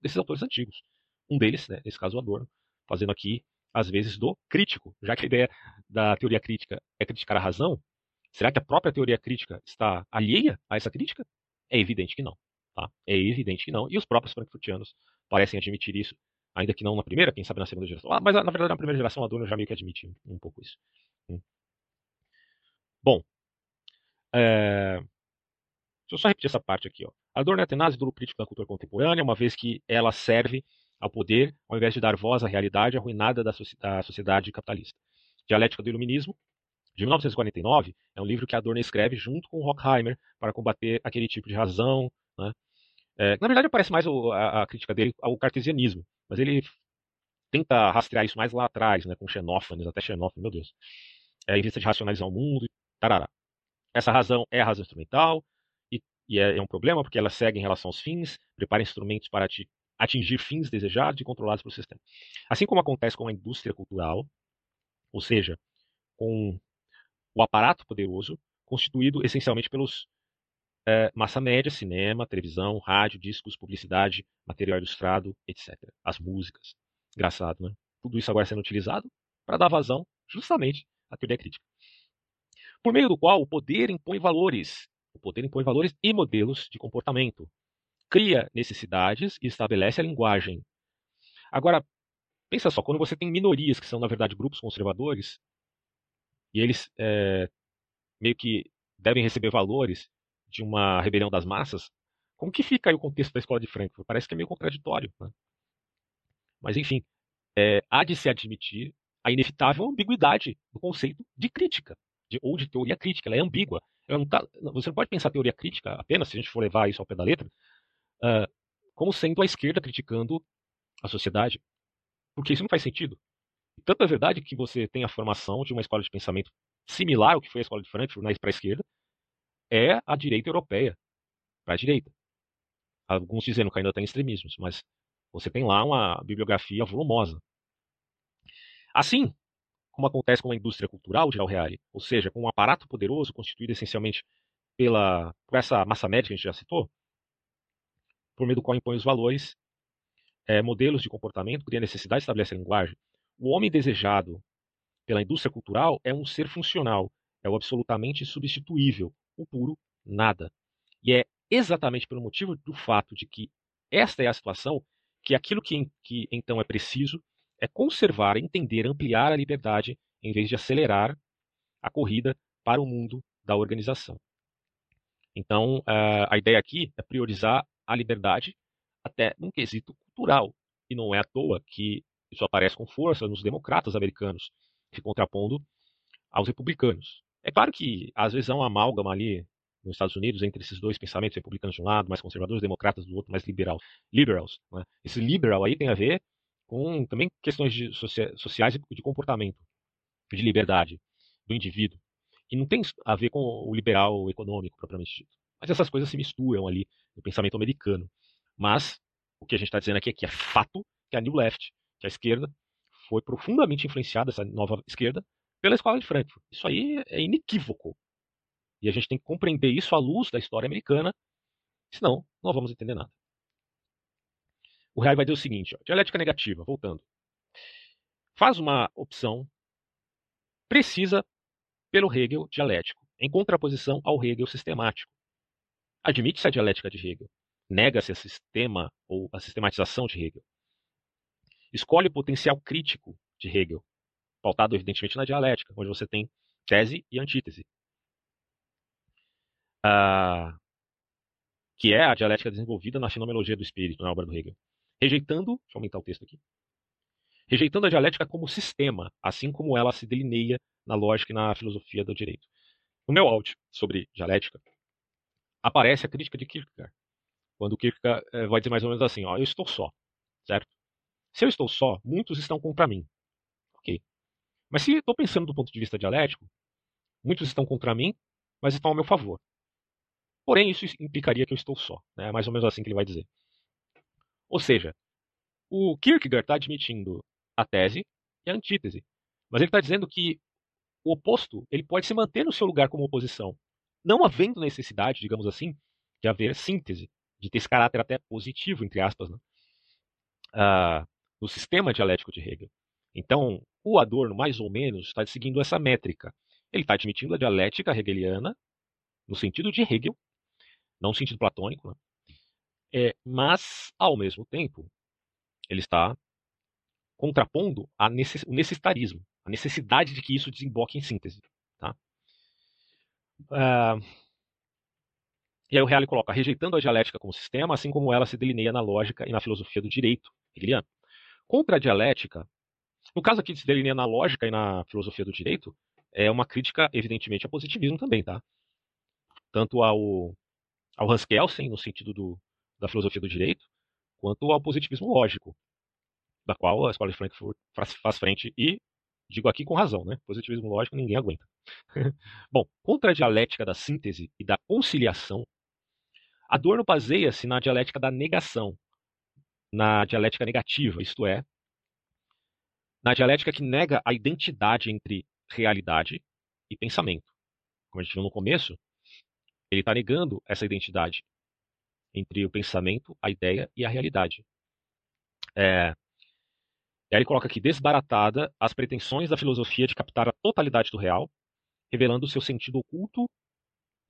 desses autores antigos. Um deles, né, nesse caso o Adorno, fazendo aqui, às vezes, do crítico. Já que a ideia da teoria crítica é criticar a razão, Será que a própria teoria crítica está alheia a essa crítica? É evidente que não. Tá? É evidente que não. E os próprios frankfurtianos parecem admitir isso, ainda que não na primeira, quem sabe na segunda geração. Ah, mas na verdade na primeira geração a Adorno já meio que admite um, um pouco isso. Hum. Bom, é... deixa eu só repetir essa parte aqui. Ó. Adorno é a tenaz duro crítico da cultura contemporânea, uma vez que ela serve ao poder ao invés de dar voz à realidade arruinada da sociedade capitalista. Dialética do Iluminismo, de 1949, é um livro que Adorno escreve junto com Horkheimer para combater aquele tipo de razão. Né? É, na verdade, parece mais o, a, a, crítica dele ao cartesianismo, mas ele tenta rastrear isso mais lá atrás, né, com Xenófanes, até Xenófanes, meu Deus, é, em vista de racionalizar o mundo. Tarará. Essa razão é a razão instrumental, e, é, é, um problema porque ela segue em relação aos fins, prepara instrumentos para atingir fins desejados e controlados pelo sistema. Assim como acontece com a indústria cultural, ou seja, com o aparato poderoso, constituído essencialmente pelos é, massa média, cinema, televisão, rádio, discos, publicidade, material ilustrado, etc. As músicas. Engraçado, né? Tudo isso agora sendo utilizado para dar vazão justamente à teoria crítica. Por meio do qual o poder impõe valores. O poder impõe valores e modelos de comportamento. Cria necessidades e estabelece a linguagem. Agora, pensa só, quando você tem minorias que são, na verdade, grupos conservadores, e eles é, meio que devem receber valores de uma rebelião das massas, como que fica aí o contexto da escola de Frankfurt? Parece que é meio contraditório. Né? Mas, enfim, é, há de se admitir a inevitável ambiguidade do conceito de crítica, de, ou de teoria crítica. Ela é ambígua. Ela não tá, você não pode pensar teoria crítica apenas, se a gente for levar isso ao pé da letra, uh, como sendo a esquerda criticando a sociedade. Porque isso não faz sentido. Tanto é verdade que você tem a formação de uma escola de pensamento similar ao que foi a escola de Frankfurt para a esquerda, é a direita europeia, para a direita. Alguns dizendo que ainda tem extremismos, mas você tem lá uma bibliografia volumosa. Assim, como acontece com a indústria cultural de Reale, ou seja, com um aparato poderoso constituído essencialmente pela, por essa massa média que a gente já citou, por meio do qual impõe os valores, é, modelos de comportamento, cria necessidade, estabelece a linguagem, o homem desejado pela indústria cultural é um ser funcional, é o absolutamente substituível, o puro nada. E é exatamente pelo motivo do fato de que esta é a situação que aquilo que, que então é preciso é conservar, entender, ampliar a liberdade em vez de acelerar a corrida para o mundo da organização. Então, a ideia aqui é priorizar a liberdade até num quesito cultural. E não é à toa que isso aparece com força nos democratas americanos, se contrapondo aos republicanos. É claro que às vezes há uma amálgama ali nos Estados Unidos entre esses dois pensamentos, republicanos de um lado, mais conservadores, democratas do outro, mais liberal, liberals. Né? Esse liberal aí tem a ver com também questões de sociais e de comportamento, de liberdade do indivíduo. E não tem a ver com o liberal econômico propriamente dito. Mas essas coisas se misturam ali no pensamento americano. Mas o que a gente está dizendo aqui é que é fato que a New Left que a esquerda foi profundamente influenciada, essa nova esquerda, pela escola de Frankfurt. Isso aí é inequívoco. E a gente tem que compreender isso à luz da história americana, senão não vamos entender nada. O Real vai dizer o seguinte: ó, dialética negativa, voltando. Faz uma opção precisa pelo Hegel dialético, em contraposição ao Hegel sistemático. Admite-se a dialética de Hegel, nega-se a sistema ou a sistematização de Hegel. Escolhe o potencial crítico de Hegel, pautado evidentemente na dialética, onde você tem tese e antítese. Ah, que é a dialética desenvolvida na fenomenologia do espírito, na obra do Hegel. Rejeitando, deixa eu aumentar o texto aqui, rejeitando a dialética como sistema, assim como ela se delineia na lógica e na filosofia do direito. No meu áudio sobre dialética, aparece a crítica de Kierkegaard, quando Kierkegaard eh, vai dizer mais ou menos assim, ó, eu estou só, certo? Se eu estou só, muitos estão contra mim. Ok. Mas se estou pensando do ponto de vista dialético, muitos estão contra mim, mas estão ao meu favor. Porém, isso implicaria que eu estou só. Né? É mais ou menos assim que ele vai dizer. Ou seja, o Kierkegaard está admitindo a tese e a antítese. Mas ele está dizendo que o oposto ele pode se manter no seu lugar como oposição. Não havendo necessidade, digamos assim, de haver síntese, de ter esse caráter até positivo, entre aspas, né? ah, no sistema dialético de Hegel. Então, o Adorno, mais ou menos, está seguindo essa métrica. Ele está admitindo a dialética hegeliana, no sentido de Hegel, não no sentido platônico, né? É, mas, ao mesmo tempo, ele está contrapondo necess, o necessitarismo, a necessidade de que isso desemboque em síntese. Tá? Uh, e aí o Reale coloca, rejeitando a dialética como sistema, assim como ela se delineia na lógica e na filosofia do direito hegeliano. Contra a dialética, no caso aqui de se delineia na lógica e na filosofia do direito, é uma crítica, evidentemente, ao positivismo também, tá? Tanto ao, ao Hans Kelsen, no sentido do, da filosofia do direito, quanto ao positivismo lógico, da qual a Escola de Frankfurt faz, frente e digo aqui com razão, né? Positivismo lógico ninguém aguenta. [LAUGHS] Bom, contra a dialética da síntese e da conciliação, Adorno baseia-se na dialética da negação, na dialética negativa, isto é, na dialética que nega a identidade entre realidade e pensamento. Como a gente viu no começo, ele está negando essa identidade entre o pensamento, a ideia e a realidade. É, e aí ele coloca aqui, desbaratada as pretensões da filosofia de captar a totalidade do real, revelando seu sentido oculto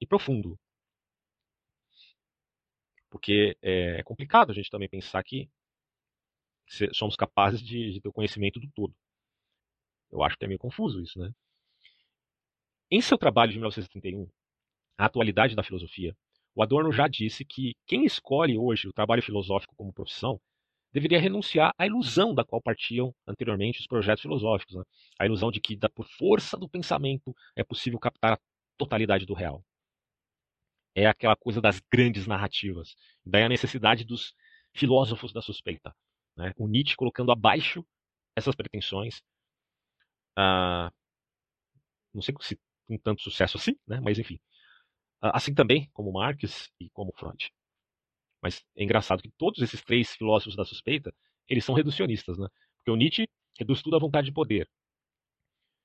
e profundo. Porque é, é complicado a gente também pensar que somos capazes de, de ter o conhecimento do todo. Eu acho que é meio confuso isso, né? Em seu trabalho de 1931, A Atualidade da Filosofia, o Adorno já disse que quem escolhe hoje o trabalho filosófico como profissão deveria renunciar à ilusão da qual partiam anteriormente os projetos filosóficos, né? a ilusão de que, por força do pensamento, é possível captar a totalidade do real. É aquela coisa das grandes narrativas. Daí a necessidade dos filósofos da suspeita. Né? O Nietzsche colocando abaixo essas pretensões. Ah, não sei se com tanto sucesso assim, né? mas enfim. Ah, assim também como Marx e como Freud. Mas é engraçado que todos esses três filósofos da suspeita, eles são reducionistas, né? Porque o Nietzsche reduz tudo à vontade de poder.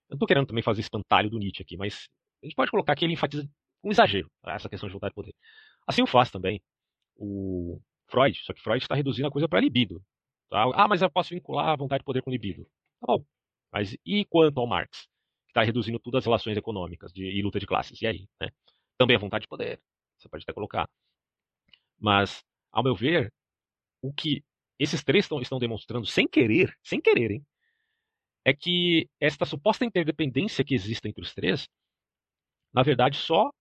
Eu não estou querendo também fazer espantalho do Nietzsche aqui, mas a gente pode colocar que ele enfatiza com exagero essa questão de vontade de poder. Assim o faz também o Freud, só que Freud está reduzindo a coisa para libido. Tá? Ah, mas eu posso vincular a vontade de poder com libido. Tá bom. Mas e quanto ao Marx, que está reduzindo tudo às relações econômicas de, e luta de classes? E aí? Né? Também a vontade de poder. Você pode até colocar. Mas, ao meu ver, o que esses três estão, estão demonstrando sem querer, sem querer, hein, é que esta suposta interdependência que existe entre os três, na verdade, só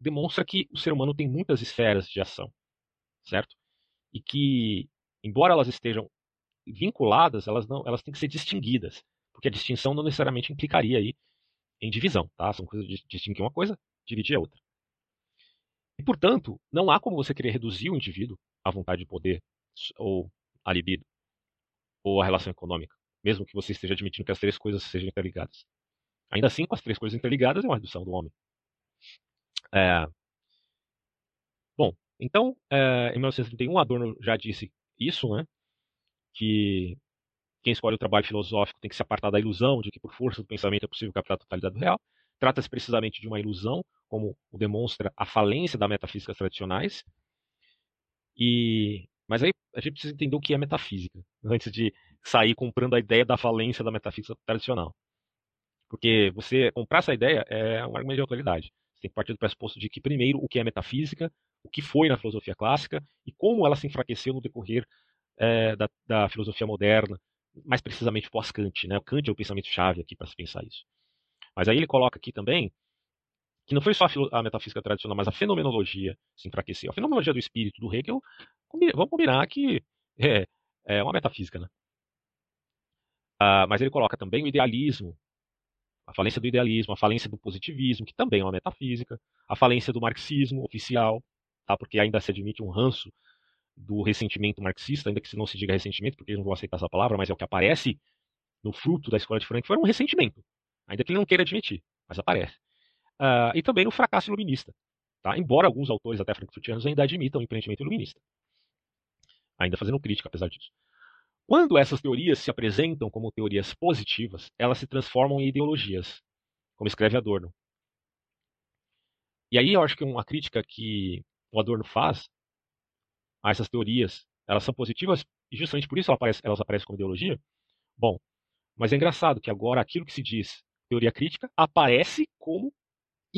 demonstra que o ser humano tem muitas esferas de ação, certo? E que, embora elas estejam vinculadas, elas não, elas têm que ser distinguidas, porque a distinção não necessariamente implicaria aí em divisão, tá? São coisas de distinguir uma coisa, dividir a outra. E, portanto, não há como você querer reduzir o indivíduo à vontade de poder ou à libido ou à relação econômica, mesmo que você esteja admitindo que as três coisas sejam interligadas. Ainda assim, com as três coisas interligadas, é uma redução do homem. É... Bom, então, é, em 1931, Adorno já disse isso, né? Que quem escolhe o trabalho filosófico tem que se apartar da ilusão de que por força do pensamento é possível captar a totalidade do real. Trata-se precisamente de uma ilusão, como demonstra a falência da metafísica tradicionais. E mas aí a gente precisa entender o que é metafísica [LAUGHS] antes de sair comprando a ideia da falência da metafísica tradicional. Porque você comprar essa ideia é um argumento de autoridade. Você tem que partir do pressuposto de que, primeiro, o que é metafísica, o que foi na filosofia clássica e como ela se enfraqueceu no decorrer é, da, da, filosofia moderna, mais precisamente pós-Kant. Né? O Kant é o pensamento-chave aqui para se pensar isso. Mas aí ele coloca aqui também que não foi só a, metafísica tradicional, mas a fenomenologia se enfraqueceu. A fenomenologia do espírito do Hegel, vamos combinar que é, é uma metafísica. Né? Ah, mas ele coloca também o idealismo, a falência do idealismo, a falência do positivismo, que também é uma metafísica, a falência do marxismo oficial, tá? porque ainda se admite um ranço do ressentimento marxista, ainda que se não se diga ressentimento, porque eles não vão aceitar essa palavra, mas é o que aparece no fruto da escola de Frankfurt, um ressentimento, ainda que ele não queira admitir, mas aparece. Uh, e também no fracasso iluminista. Tá? Embora alguns autores até frankfurtianos ainda admitam o empreendimento iluminista. Ainda fazendo crítica, apesar disso. Quando essas teorias se apresentam como teorias positivas, elas se transformam em ideologias, como escreve Adorno. E aí eu acho que uma crítica que o Adorno faz a essas teorias, elas são positivas e justamente por isso elas aparecem, elas aparecem como ideologia. Bom, mas é engraçado que agora aquilo que se diz teoria crítica aparece como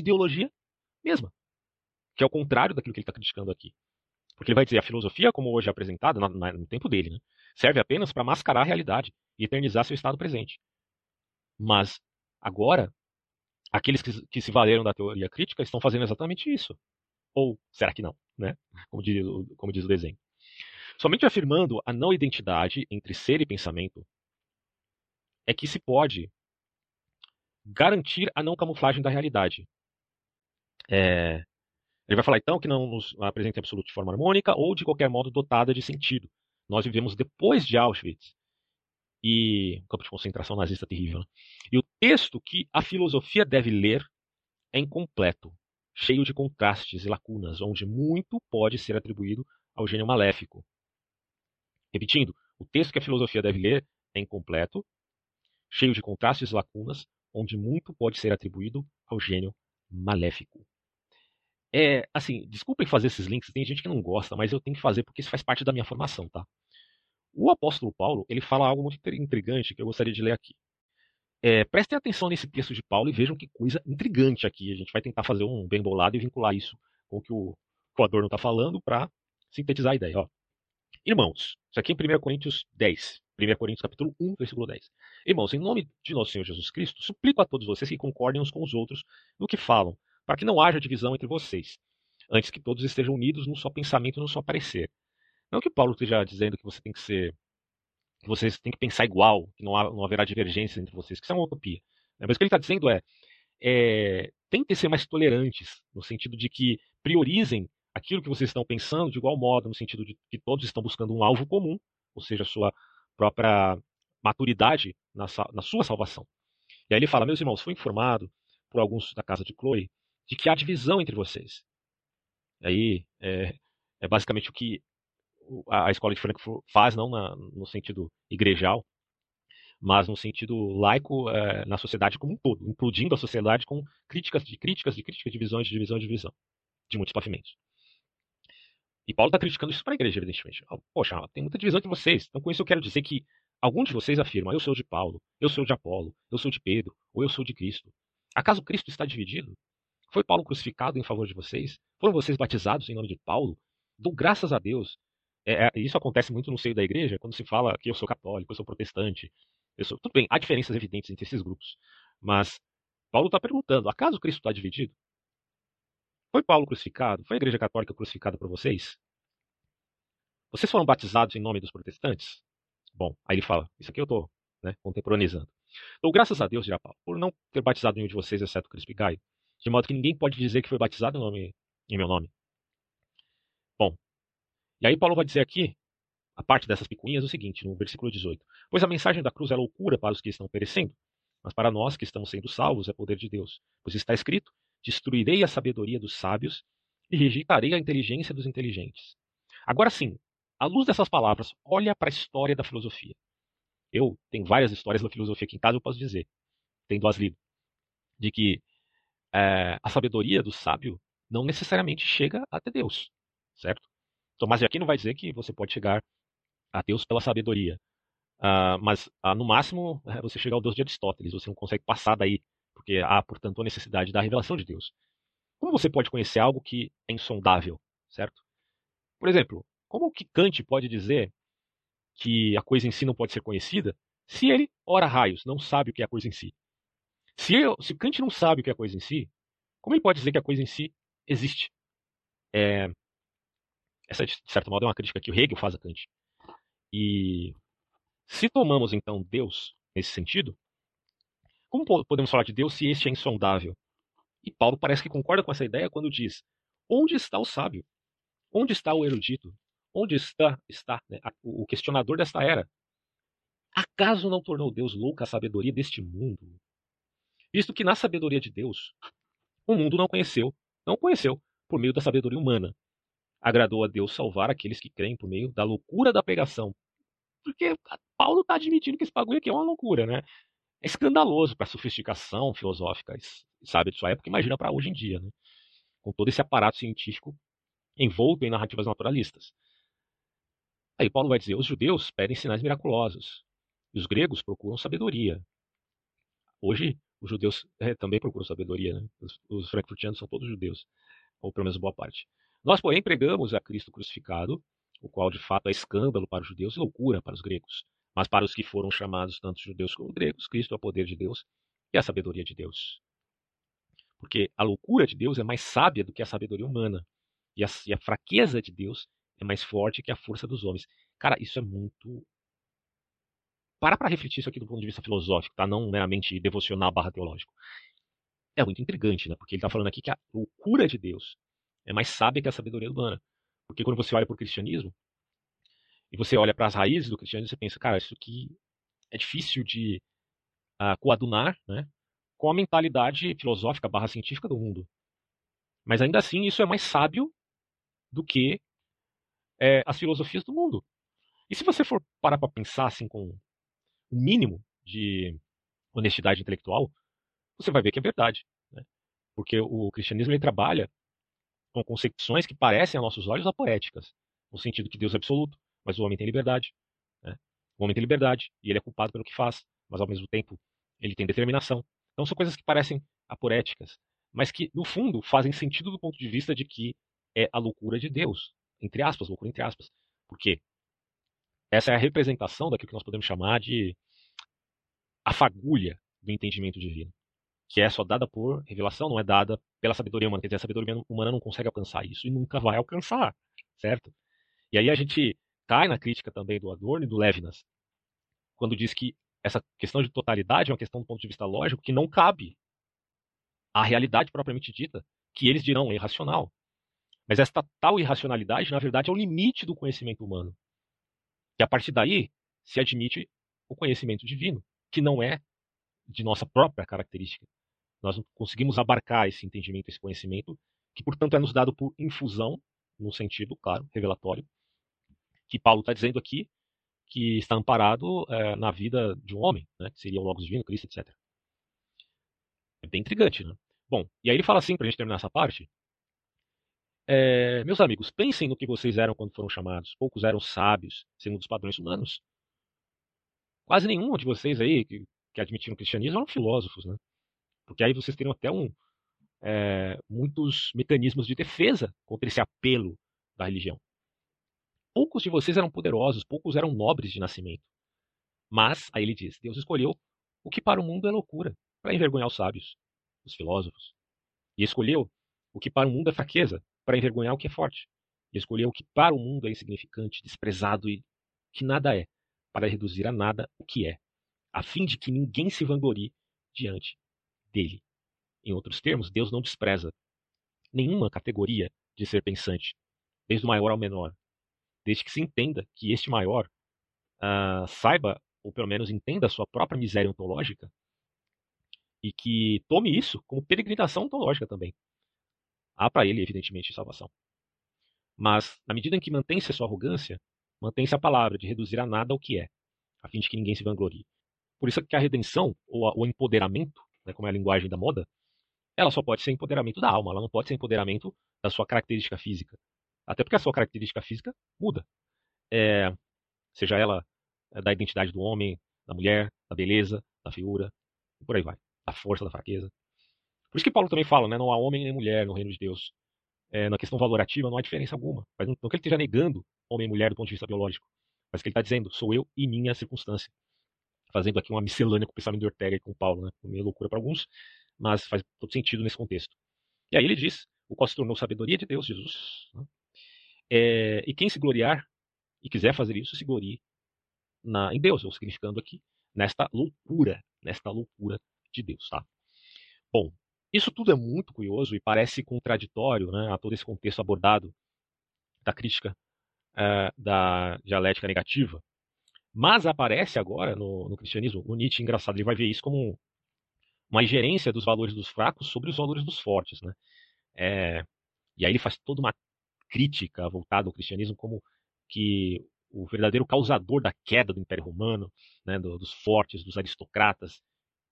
ideologia mesma, que é o contrário daquilo que ele está criticando aqui. Porque ele vai dizer a filosofia, como hoje é apresentada no tempo dele, né, serve apenas para mascarar a realidade e eternizar seu estado presente. Mas agora aqueles que, que, se valeram da teoria crítica estão fazendo exatamente isso. Ou será que não? Né? Como, diz, como diz o desenho. Somente afirmando a não identidade entre ser e pensamento é que se pode garantir a não camuflagem da realidade. É, ele vai falar então que não nos apresenta absoluto de forma harmônica ou de qualquer modo dotada de sentido. Nós vivemos depois de Auschwitz e campo de concentração nazista terrível. Né? E o texto que a filosofia deve ler é incompleto, cheio de contrastes e lacunas, onde muito pode ser atribuído ao gênio maléfico. Repetindo, o texto que a filosofia deve ler é incompleto, cheio de contrastes e lacunas, onde muito pode ser atribuído ao gênio maléfico. É, assim, desculpem fazer esses links, tem gente que não gosta, mas eu tenho que fazer porque isso faz parte da minha formação, tá? O apóstolo Paulo, ele fala algo muito intrigante que eu gostaria de ler aqui. É, prestem atenção nesse texto de Paulo e vejam que coisa intrigante aqui. A gente vai tentar fazer um bem bolado e vincular isso com o que o, Adorno está falando para sintetizar a ideia. Ó. Irmãos, isso aqui é 1 Coríntios 10. 1 Coríntios capítulo 1, versículo 10. Irmãos, em nome de nosso Senhor Jesus Cristo, suplico a todos vocês que concordem uns com os outros no que falam, para que não haja divisão entre vocês, antes que todos estejam unidos num só pensamento e num só parecer. Não que Paulo esteja dizendo que você tem que ser. que vocês têm que pensar igual, que não, há, não haverá divergência entre vocês, que isso é uma utopia. Né? Mas o que ele está dizendo é, é. Tentem ser mais tolerantes, no sentido de que priorizem aquilo que vocês estão pensando de igual modo, no sentido de que todos estão buscando um alvo comum, ou seja, a sua própria maturidade na, na sua salvação. E aí ele fala: Meus irmãos, fui informado por alguns da casa de Chloe de que há divisão entre vocês. Aí é, é basicamente o que a escola de Frankfurt faz, não na, no sentido igrejal, mas no sentido laico é, na sociedade como um todo, implodindo a sociedade com críticas de críticas de críticas, divisões de divisão de divisão, de muitos pavimentos. E Paulo está criticando isso para a igreja, evidentemente. Poxa, tem muita divisão entre vocês. Então, com isso, eu quero dizer que alguns de vocês afirmam: eu sou de Paulo, eu sou de Apolo, eu sou de Pedro, ou eu sou de Cristo. Acaso Cristo está dividido? Foi Paulo crucificado em favor de vocês? Foram vocês batizados em nome de Paulo? Dou graças a Deus é, é, isso acontece muito no seio da igreja, quando se fala que eu sou católico, eu sou protestante. Eu sou... Tudo bem, há diferenças evidentes entre esses grupos. Mas Paulo está perguntando: acaso Cristo está dividido? Foi Paulo crucificado? Foi a igreja católica crucificada por vocês? Vocês foram batizados em nome dos protestantes? Bom, aí ele fala: Isso aqui eu estou né, contemporaneizando. Dou graças a Deus, dirá Paulo, por não ter batizado nenhum de vocês, exceto Cristo e de modo que ninguém pode dizer que foi batizado em, nome, em meu nome. Bom, e aí Paulo vai dizer aqui, a parte dessas picuinhas, o seguinte, no versículo 18. Pois a mensagem da cruz é loucura para os que estão perecendo, mas para nós que estamos sendo salvos é poder de Deus. Pois está escrito, destruirei a sabedoria dos sábios e rejeitarei a inteligência dos inteligentes. Agora sim, à luz dessas palavras, olha para a história da filosofia. Eu tenho várias histórias da filosofia aqui em casa, eu posso dizer, tendo as lido, de que é, a sabedoria do sábio não necessariamente chega até Deus, certo? Tomás de Aquino vai dizer que você pode chegar a Deus pela sabedoria. Uh, mas uh, no máximo é, você chega ao Deus de Aristóteles, você não consegue passar daí, porque há, portanto, a necessidade da revelação de Deus. Como você pode conhecer algo que é insondável, certo? Por exemplo, como que Kant pode dizer que a coisa em si não pode ser conhecida se ele, ora raios, não sabe o que é a coisa em si? Se, eu, se Kant não sabe o que é a coisa em si, como ele pode dizer que a coisa em si existe? É, essa, de certo modo, é uma crítica que o Hegel faz a Kant. E se tomamos, então, Deus nesse sentido, como podemos falar de Deus se este é insondável? E Paulo parece que concorda com essa ideia quando diz: onde está o sábio? Onde está o erudito? Onde está, está né, o questionador desta era? Acaso não tornou Deus louca a sabedoria deste mundo? Visto que na sabedoria de Deus, o mundo não conheceu, não conheceu por meio da sabedoria humana. Agradou a Deus salvar aqueles que creem por meio da loucura da pregação. Porque Paulo está admitindo que esse bagulho aqui é uma loucura, né? É escandaloso para a sofisticação filosófica, sabe, de sua época, imagina para hoje em dia, né? Com todo esse aparato científico envolto em narrativas naturalistas. Aí Paulo vai dizer: os judeus pedem sinais miraculosos e os gregos procuram sabedoria. Hoje, os judeus é, também procuram sabedoria, né? Os, os frankfurtianos são todos judeus, ou pelo menos boa parte. Nós, porém, pregamos a Cristo crucificado, o qual de fato é escândalo para os judeus e loucura para os gregos. Mas para os que foram chamados, tanto judeus como gregos, Cristo é o poder de Deus e a sabedoria de Deus. Porque a loucura de Deus é mais sábia do que a sabedoria humana. E a, e a fraqueza de Deus é mais forte que a força dos homens. Cara, isso é muito. Para para refletir isso aqui do ponto de vista filosófico, tá? Não meramente devocional barra teológico. É muito intrigante, né? Porque ele está falando aqui que a loucura de Deus é mais sábia que a sabedoria humana. Porque quando você olha para o cristianismo, e você olha para as raízes do cristianismo, você pensa, cara, isso aqui é difícil de uh, coadunar né, com a mentalidade filosófica barra científica do mundo. Mas ainda assim, isso é mais sábio do que é, as filosofias do mundo. E se você for parar para pensar assim com o mínimo de honestidade intelectual, você vai ver que é verdade. Né? Porque o cristianismo ele trabalha com concepções que parecem a nossos olhos apoéticas, no sentido que Deus é absoluto, mas o homem tem liberdade. Né? O homem tem liberdade e ele é culpado pelo que faz, mas ao mesmo tempo ele tem determinação. Então são coisas que parecem aporéticas, mas que no fundo fazem sentido do ponto de vista de que é a loucura de Deus, entre aspas, loucura entre aspas. Por quê? Essa é a representação daquilo que nós podemos chamar de a fagulha do entendimento divino, que é só dada por revelação, não é dada pela sabedoria humana. Quer dizer, a sabedoria humana não consegue alcançar isso e nunca vai alcançar, certo? E aí a gente cai na crítica também do Adorno e do Levinas, quando diz que essa questão de totalidade é uma questão do ponto de vista lógico que não cabe à realidade propriamente dita, que eles dirão é irracional. Mas esta tal irracionalidade, na verdade, é o limite do conhecimento humano. E a partir daí se admite o conhecimento divino, que não é de nossa própria característica. Nós não conseguimos abarcar esse entendimento, esse conhecimento, que, portanto, é nos dado por infusão, no sentido, claro, revelatório, que Paulo está dizendo aqui, que está amparado é, na vida de um homem, né, que seria o Logos Divino, Cristo, etc. É bem intrigante, né? Bom, e aí ele fala assim, para a gente terminar essa parte, é, meus amigos, pensem no que vocês eram quando foram chamados. Poucos eram sábios, segundo os padrões humanos. Quase nenhum de vocês aí que, que admitiram o cristianismo eram filósofos, né? Porque aí vocês teriam até um, é, muitos mecanismos de defesa contra esse apelo da religião. Poucos de vocês eram poderosos, poucos eram nobres de nascimento. Mas, aí ele diz, Deus escolheu o que para o mundo é loucura, para envergonhar os sábios, os filósofos. E escolheu o que para o mundo é fraqueza, para envergonhar o que é forte. E escolheu o que para o mundo é insignificante, desprezado e que nada é, para reduzir a nada o que é, a fim de que ninguém se vanglorie diante dele. Em outros termos, Deus não despreza nenhuma categoria de ser pensante, desde o maior ao menor, desde que se entenda que este maior uh, saiba, ou pelo menos entenda a sua própria miséria ontológica, e que tome isso como peregrinação ontológica também. Há para ele, evidentemente, salvação. Mas, na medida em que mantém-se a sua arrogância, mantém-se a palavra de reduzir a nada o que é, a fim de que ninguém se vanglorie. Por isso que a redenção, ou o empoderamento, né, como é a linguagem da moda, ela só pode ser empoderamento da alma, ela não pode ser empoderamento da sua característica física. Até porque a sua característica física muda. É, seja ela é, da identidade do homem, da mulher, da beleza, da figura, e por aí vai. Da força, da fraqueza. Por isso que Paulo também fala, né, não há homem nem mulher no reino de Deus. É, na questão valorativa não há diferença alguma. Mas não, não que ele esteja negando homem e mulher do ponto de vista biológico. Mas que ele está dizendo, sou eu e minha circunstância. Fazendo aqui uma miscelânea com o pensamento de Ortega e com Paulo, né? Meio loucura para alguns, mas faz todo sentido nesse contexto. E aí ele diz, o qual se tornou sabedoria de Deus, Jesus. Né? É, e quem se gloriar e quiser fazer isso, se glorie na, em Deus, ou significando aqui, nesta loucura, nesta loucura de Deus, tá? Bom, isso tudo é muito curioso e parece contraditório né, a todo esse contexto abordado da crítica é, da dialética negativa, mas aparece agora no, no cristianismo, o Nietzsche, engraçado, ele vai ver isso como uma ingerência dos valores dos fracos sobre os valores dos fortes. Né? É, e aí ele faz toda uma crítica voltada ao cristianismo como que o verdadeiro causador da queda do Império Romano, né, do, dos fortes, dos aristocratas.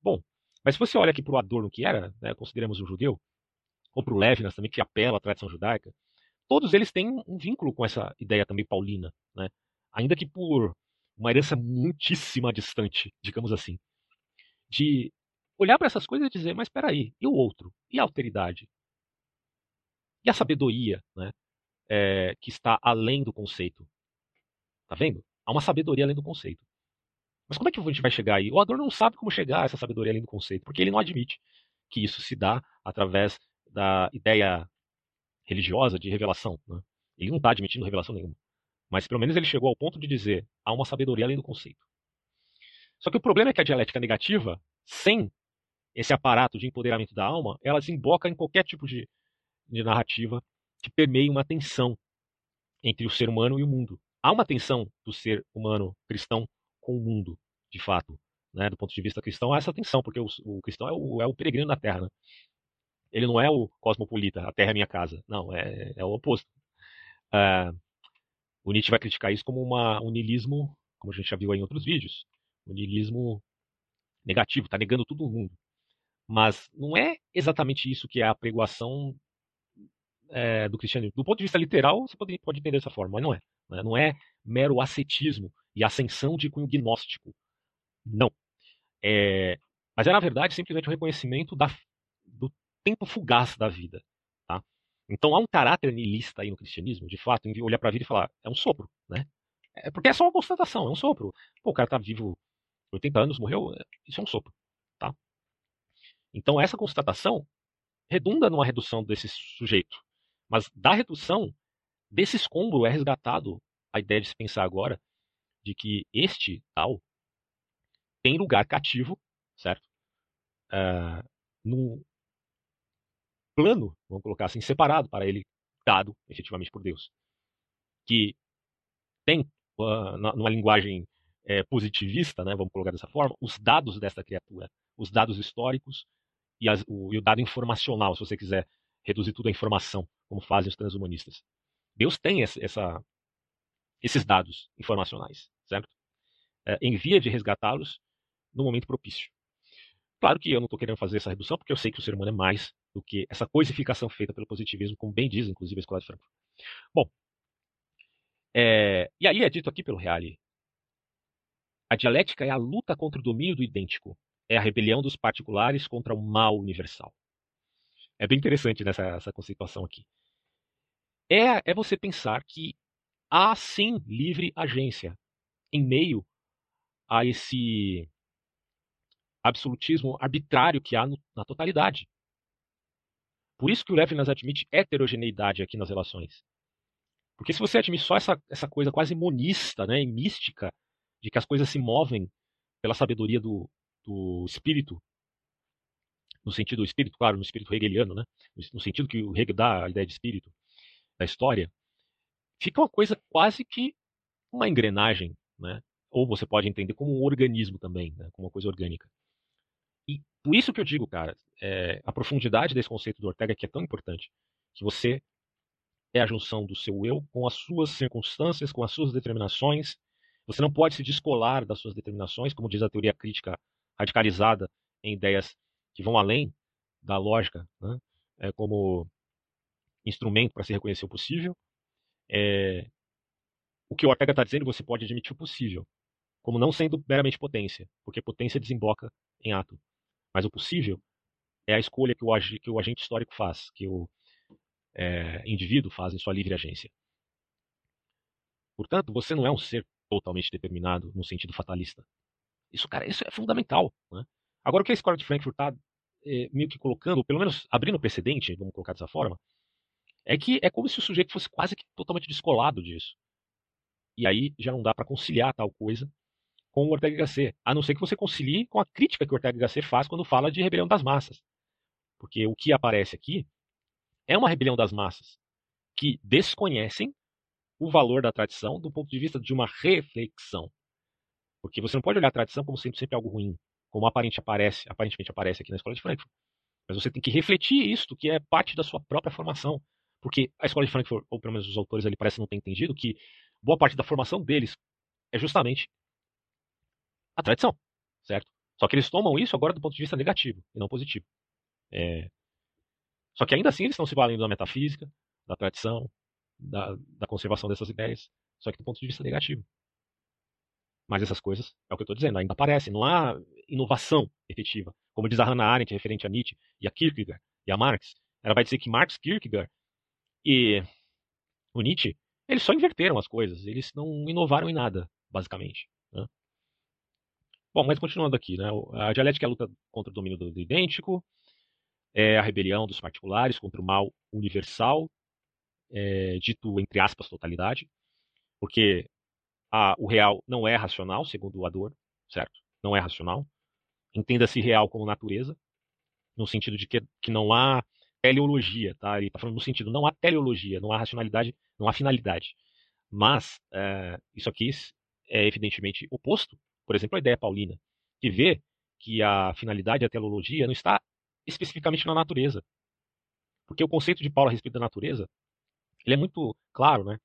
Bom, mas se você olha aqui para o Adorno, que era, né, consideramos um judeu, ou para o Levinas também, que apela à tradição judaica, todos eles têm um vínculo com essa ideia também paulina, né? ainda que por uma herança muitíssima distante, digamos assim, de olhar para essas coisas e dizer, mas espera aí, e o outro? E a alteridade? E a sabedoria, né? É, que está além do conceito? Tá vendo? Há uma sabedoria além do conceito. Mas como é que a gente vai chegar aí? O Adorno não sabe como chegar a essa sabedoria além do conceito, porque ele não admite que isso se dá através da ideia religiosa de revelação. Né? Ele não está admitindo revelação nenhuma. Mas pelo menos ele chegou ao ponto de dizer há uma sabedoria além do conceito. Só que o problema é que a dialética negativa, sem esse aparato de empoderamento da alma, ela desemboca em qualquer tipo de, de narrativa que permeie uma tensão entre o ser humano e o mundo. Há uma tensão do ser humano cristão com o mundo, de fato. Né? Do ponto de vista cristão, há essa tensão, porque o, o cristão é o, é o, peregrino na Terra. Né? Ele não é o cosmopolita, a Terra é minha casa. Não, é, é o oposto. Uh, o Nietzsche vai criticar isso como uma, um niilismo, como a gente já viu em outros vídeos, um niilismo negativo, está negando todo mundo. Mas não é exatamente isso que é a pregoação é, do cristianismo. Do ponto de vista literal, você pode, pode entender dessa forma, mas não é. Né? Não é mero ascetismo e ascensão de cunho gnóstico. Não. É, mas é, na verdade, simplesmente o reconhecimento da, do tempo fugaz da vida. Tá? Então há um caráter niilista aí no cristianismo, de fato, em olhar para a vida e falar, é um sopro, né? É porque é só uma constatação, é um sopro. Pô, o cara está vivo 80 anos, morreu, é, isso é um sopro, tá? Então essa constatação redunda numa redução desse sujeito. Mas da redução, desse escombro é resgatado a ideia de se pensar agora de que este tal tem lugar cativo, certo? Uh, plano, vamos colocar assim, separado para ele, dado efetivamente por Deus. Que tem, uh, numa linguagem é, positivista, né, vamos colocar dessa forma, os dados dessa criatura, os dados históricos e, as, o, e o dado informacional, se você quiser reduzir tudo a informação, como fazem os transhumanistas. Deus tem essa, esses dados informacionais, certo? É, envia de resgatá-los no momento propício. Claro que eu não estou querendo fazer essa redução, porque eu sei que o ser humano é mais do que essa coisificação feita pelo positivismo, como bem diz, inclusive, a Escola de Frankfurt. Bom, é, e aí é dito aqui pelo Reale, a dialética é a luta contra o domínio do idêntico, é a rebelião dos particulares contra o mal universal. É bem interessante nessa essa conceituação aqui. É, é você pensar que há sim livre agência em meio a esse absolutismo arbitrário que há no, na totalidade. Por isso que o Levinas admite heterogeneidade aqui nas relações. Porque se você admite só essa, essa coisa quase monista né, e mística de que as coisas se movem pela sabedoria do, do espírito, no sentido do espírito, claro, no espírito hegeliano, né, no sentido que o Hegel dá a ideia de espírito da história, fica uma coisa quase que uma engrenagem, né? ou você pode entender como um organismo também, né? como uma coisa orgânica. E por isso que eu digo, cara, é, a profundidade desse conceito do Ortega que é tão importante, que você é a junção do seu eu com as suas circunstâncias, com as suas determinações. Você não pode se descolar das suas determinações, como diz a teoria crítica radicalizada em ideias que vão além da lógica, né? é como instrumento para se reconhecer o possível. É, o que o Ortega está dizendo, você pode admitir o possível, como não sendo meramente potência, porque potência desemboca em ato. Mas o possível é a escolha que o, que o agente histórico faz, que o é, indivíduo faz em sua livre agência. Portanto, você não é um ser totalmente determinado no sentido fatalista. Isso, cara, isso é fundamental. Né? Agora, o que a escola de Frankfurt está é, meio que colocando, pelo menos abrindo precedente, vamos colocar dessa forma, é que é como se o sujeito fosse quase que totalmente descolado disso. E aí já não dá para conciliar tal coisa com o Ortega Gasset, a não ser que você concilie com a crítica que o Ortega Gasset faz quando fala de rebelião das massas. Porque o que aparece aqui é uma rebelião das massas que desconhecem o valor da tradição do ponto de vista de uma reflexão. Porque você não pode olhar a tradição como sendo sempre algo ruim. como aparente aparece, aparentemente aparece aqui na Escola de Frankfurt. Mas você tem que refletir isto, que é parte da sua própria formação. Porque a Escola de Frankfurt, ou pelo menos os autores ali parecem não ter entendido, que boa parte da formação deles é justamente a tradição, certo? Só que eles tomam isso agora do ponto de vista negativo e não positivo. É... Só que ainda assim eles estão se valendo da metafísica, da tradição, da, da conservação dessas ideias, só que do ponto de vista negativo. Mas essas coisas, é o que eu estou dizendo, ainda aparecem. Não há inovação efetiva. Como diz a Hannah Arendt, referente a Nietzsche e a Kierkegaard e a Marx. Ela vai dizer que Marx, Kierkegaard e o Nietzsche, eles só inverteram as coisas. Eles não inovaram em nada, basicamente. Né? Bom, mas continuando aqui, né? a dialética é a luta contra o domínio do, idêntico, é a rebelião dos particulares contra o mal universal, é, dito entre aspas totalidade, porque a, o real não é racional, segundo o Adorno, certo? Não é racional. Entenda-se real como natureza, no sentido de que, que não há teleologia, tá? Ele está falando no sentido, não há teleologia, não há racionalidade, não há finalidade. Mas é, isso aqui é evidentemente oposto, por exemplo, à ideia paulina, que vê que a finalidade da teleologia não está especificamente na natureza. Porque o conceito de Paulo a respeito da natureza, ele é muito claro, né?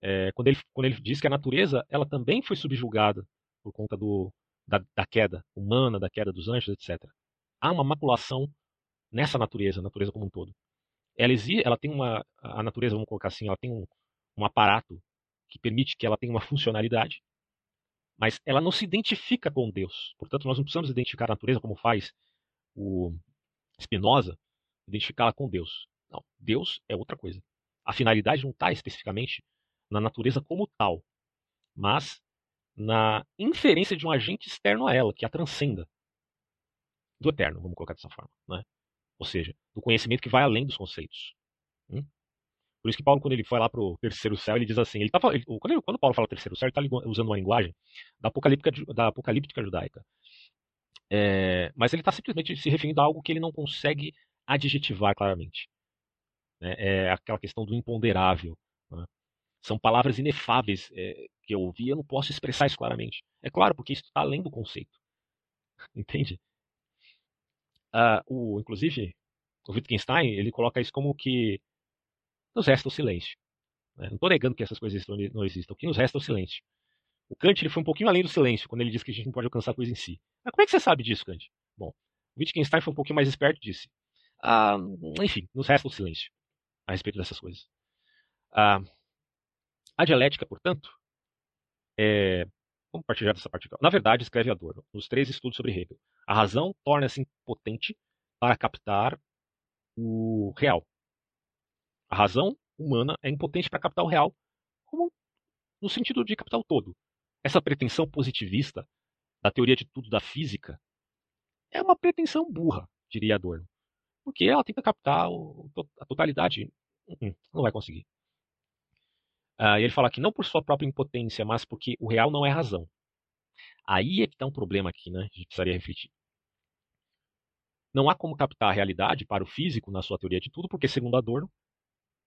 É, quando, ele, quando ele diz que a natureza ela também foi subjugada por conta do, da, da, queda humana, da queda dos anjos, etc. Há uma maculação nessa natureza, a natureza como um todo. Ela, ela tem uma. A natureza, vamos colocar assim, ela tem um, um aparato que permite que ela tenha uma funcionalidade, mas ela não se identifica com Deus. Portanto, nós não precisamos identificar a natureza como faz o Spinoza, identificá-la com Deus. Não, Deus é outra coisa. A finalidade não está especificamente na natureza como tal, mas na inferência de um agente externo a ela, que a transcenda. Do eterno, vamos colocar dessa forma. Né? Ou seja, do conhecimento que vai além dos conceitos. Hum? Por isso que Paulo, quando ele foi lá para o terceiro céu, ele diz assim: ele tá, ele, quando, quando, Paulo fala terceiro céu, ele está usando uma linguagem da apocalíptica, da apocalíptica judaica. É, mas ele está simplesmente se referindo a algo que ele não consegue adjetivar claramente. Né? É aquela questão do imponderável. Né? São palavras inefáveis é, que eu ouvi, eu não posso expressar isso claramente. É claro, porque isso está além do conceito. [LAUGHS] Entende? Uh, o, inclusive, o Wittgenstein, ele coloca isso como que nos resta o silêncio. Né? Não estou negando que essas coisas não existam. O que nos resta é o silêncio. O Kant ele foi um pouquinho além do silêncio, quando ele diz que a gente não pode alcançar a coisa em si. Mas como é que você sabe disso, Kant? Bom, Wittgenstein foi um pouquinho mais esperto e disse. Ah, enfim, nos resta o silêncio a respeito dessas coisas. Ah, a dialética, portanto, é... Vamos partilhar dessa parte. Na verdade, escreve Adorno, nos três estudos sobre Hegel, a razão torna-se impotente para captar o real. A razão humana é impotente para captar o real, como no sentido de captar o todo. Essa pretensão positivista da teoria de tudo da física é uma pretensão burra, diria Adorno. Porque ela tenta captar a totalidade. Hum, não vai conseguir. Uh, e ele fala que não por sua própria impotência, mas porque o real não é razão. Aí é que está um problema aqui, né? A gente precisaria refletir. Não há como captar a realidade para o físico na sua teoria de tudo, porque, segundo Adorno,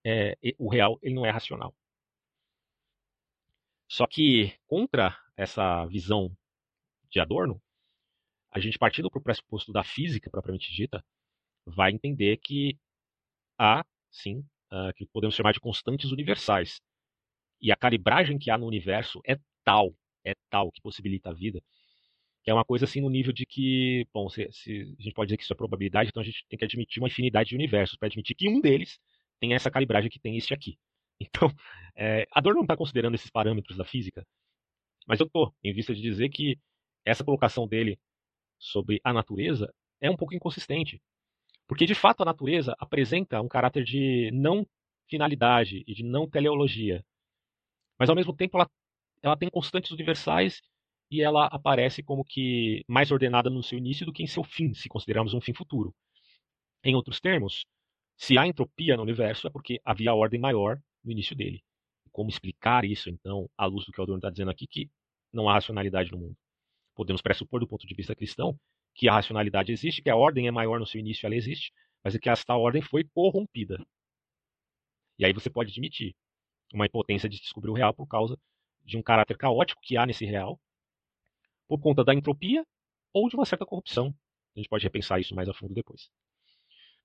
é, o real ele não é racional. Só que, contra essa visão de Adorno, a gente partindo para o pressuposto da física propriamente dita, vai entender que há, sim, uh, que podemos chamar de constantes universais, e a calibragem que há no universo é tal, é tal que possibilita a vida, que é uma coisa assim no nível de que, bom, se, se a gente pode dizer que isso é probabilidade, então a gente tem que admitir uma infinidade de universos para admitir que um deles tem essa calibragem que tem este aqui. [LAUGHS] Então, é, a dor não está considerando esses parâmetros da física, mas eu estou, em vista de dizer que essa colocação dele sobre a natureza é um pouco inconsistente. Porque, de fato, a natureza apresenta um caráter de não finalidade e de não teleologia. Mas ao mesmo tempo ela, ela tem constantes universais e ela aparece como que mais ordenada no seu início do que em seu fim, se considerarmos um fim futuro. Em outros termos, se há entropia no universo é porque havia ordem maior no início dele. Como explicar isso, então, à luz do que o Adorno está dizendo aqui, que não há racionalidade no mundo? Podemos pressupor, do ponto de vista cristão, que a racionalidade existe, que a ordem é maior no seu início, ela existe, mas é que esta ordem foi corrompida. E aí você pode admitir uma impotência de descobrir o real por causa de um caráter caótico que há nesse real, por conta da entropia ou de uma certa corrupção. A gente pode repensar isso mais a fundo depois.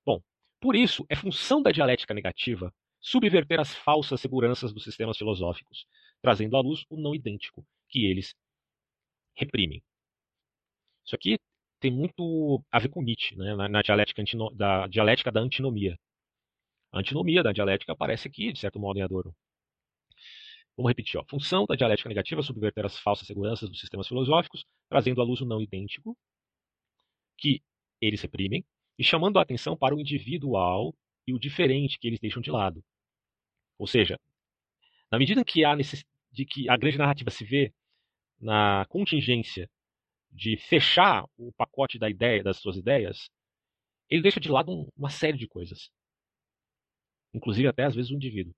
Bom, por isso, é função da dialética negativa subverter as falsas seguranças dos sistemas filosóficos, trazendo à luz o não idêntico, que eles reprimem. Isso aqui tem muito a ver com Nietzsche, né, na, na dialética, da, dialética da antinomia. A antinomia da dialética aparece aqui, de certo modo, em Adorno. Vamos repetir. Ó. Função da dialética negativa subverter as falsas seguranças dos sistemas filosóficos, trazendo à luz o não idêntico, que eles reprimem, e chamando a atenção para o individual e o diferente que eles deixam de lado. Ou seja, na medida que há de que a grande narrativa se vê na contingência de fechar o pacote da ideia, das suas ideias, ele deixa de lado uma série de coisas. Inclusive até às vezes o indivíduo.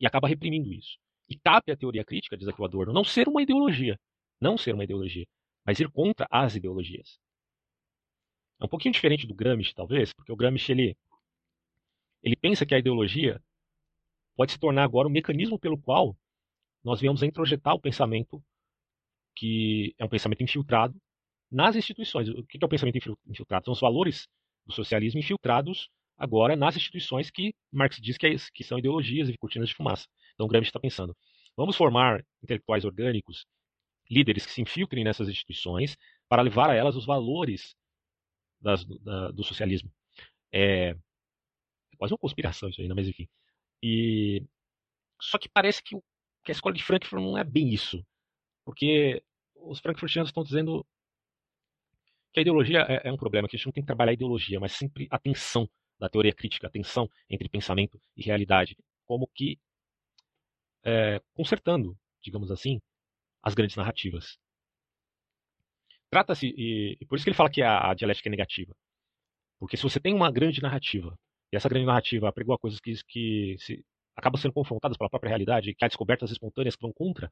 E acaba reprimindo isso. E cabe à teoria crítica, diz aqui o Adorno, não ser uma ideologia. Não ser uma ideologia. Mas ir contra as ideologias. É um pouquinho diferente do Gramsci, talvez, porque o Gramsci ele, ele pensa que a ideologia pode se tornar agora um mecanismo pelo qual nós viemos a introjetar o pensamento que é um pensamento infiltrado nas instituições. O que é o pensamento infiltrado? São os valores do socialismo infiltrados agora nas instituições que Marx diz que, é, que são ideologias e cortinas de fumaça. Então o Gramsci está pensando, vamos formar intelectuais orgânicos, líderes que se infiltrem nessas instituições para levar a elas os valores das, da, do socialismo. É, é, quase uma conspiração isso aí, né? mas enfim. E, só que parece que, que a escola de Frankfurt não é bem isso. Porque os frankfurtianos estão dizendo que a ideologia é, é, um problema, que a gente não tem que trabalhar a ideologia, mas sempre a tensão da teoria crítica, a tensão entre pensamento e realidade, como que é, consertando, digamos assim, as grandes narrativas. Trata-se, e, e, por isso que ele fala que a, a dialética é negativa. Porque se você tem uma grande narrativa, e essa grande narrativa apregoa coisas que, que se, acabam sendo confrontadas pela própria realidade, que há descobertas espontâneas que vão contra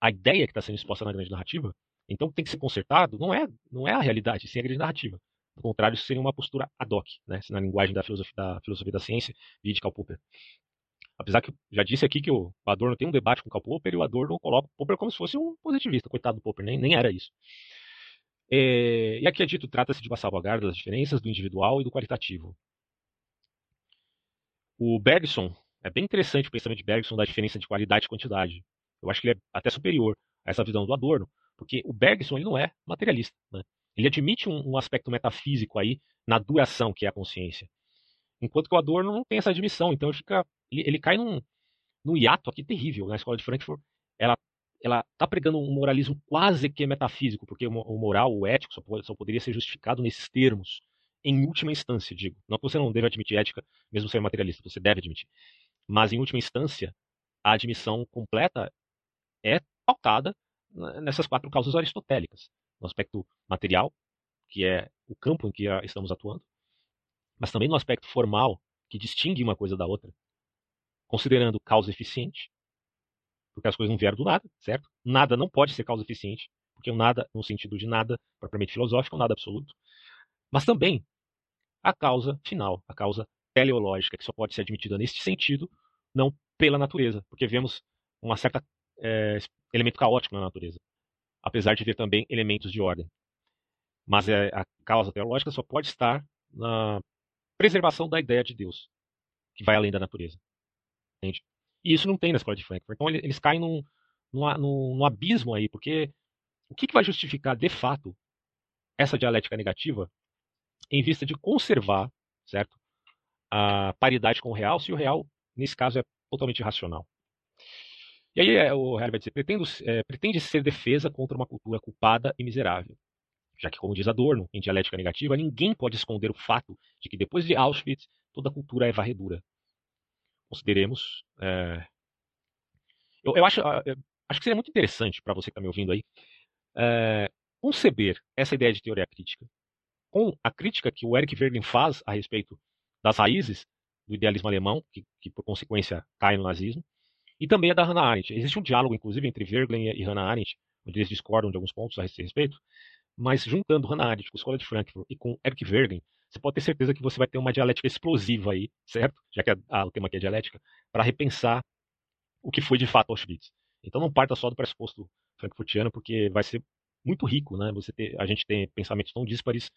a ideia que está sendo exposta na grande narrativa, então tem que ser consertado, não é, não é a realidade, sim a grande narrativa. Do contrário, isso seria uma postura ad hoc, né, na linguagem da filosofia da, filosofia da ciência e de Karl Popper. Apesar que já disse aqui que o Adorno tem um debate com o Karl Popper e o Adorno coloca o Popper como se fosse um positivista. Coitado do Popper, nem, nem era isso. É, e aqui é dito, trata-se de uma salvaguarda das diferenças do individual e do qualitativo. O Bergson, é bem interessante o pensamento de Bergson da diferença de qualidade e quantidade. Eu acho que ele é até superior a essa visão do Adorno, porque o Bergson ele não é materialista. Né? Ele admite um, um, aspecto metafísico aí na duração que é a consciência. Enquanto que o Adorno não tem essa admissão, então ele, fica, ele, ele cai num, num hiato aqui terrível. Na escola de Frankfurt, ela ela está pregando um moralismo quase que metafísico, porque o moral, o ético, só, pode, só poderia ser justificado nesses termos, em última instância, digo. Não que você não deve admitir ética, mesmo ser materialista, você deve admitir. Mas, em última instância, a admissão completa é pautada nessas quatro causas aristotélicas: no aspecto material, que é o campo em que estamos atuando, mas também no aspecto formal, que distingue uma coisa da outra, considerando causa eficiente, porque as coisas não vieram do nada, certo? Nada não pode ser causa eficiente, porque o nada, no sentido de nada propriamente filosófico, é um nada absoluto, mas também a causa final, a causa teleológica, que só pode ser admitida neste sentido, não pela natureza, porque vemos uma certa é, elemento caótico na natureza, apesar de ver também elementos de ordem. Mas é, a causa teológica só pode estar na preservação da ideia de Deus, que vai além da natureza. Entende? E isso não tem na escola de Frankfurt. Então eles caem num, num, num abismo aí, porque o que, que vai justificar de fato essa dialética negativa em vista de conservar, certo, a paridade com o real, se o real nesse caso é totalmente irracional. E aí é, o Herbert vai dizer, pretendo, é, pretende ser defesa contra uma cultura culpada e miserável. Já que, como diz Adorno, em dialética negativa, ninguém pode esconder o fato de que depois de Auschwitz, toda cultura é varredura. Consideremos. É... Eu, eu, acho, eu acho que seria muito interessante para você que está me ouvindo aí é, conceber essa ideia de teoria crítica com a crítica que o Eric Verlin faz a respeito das raízes do idealismo alemão, que, que por consequência cai no nazismo, e também a da Hannah Arendt. Existe um diálogo, inclusive, entre Verglen e Hannah Arendt, onde eles discordam de alguns pontos a esse respeito, mas juntando Hannah Arendt com a Escola de Frankfurt e com Eric Vergen, você pode ter certeza que você vai ter uma dialética explosiva aí, certo? Já que a, a, o tema aqui é dialética, para repensar o que foi de fato Auschwitz. Então não parta só do pressuposto frankfurtiano, porque vai ser muito rico, né? Você ter, a gente tem pensamentos tão díspares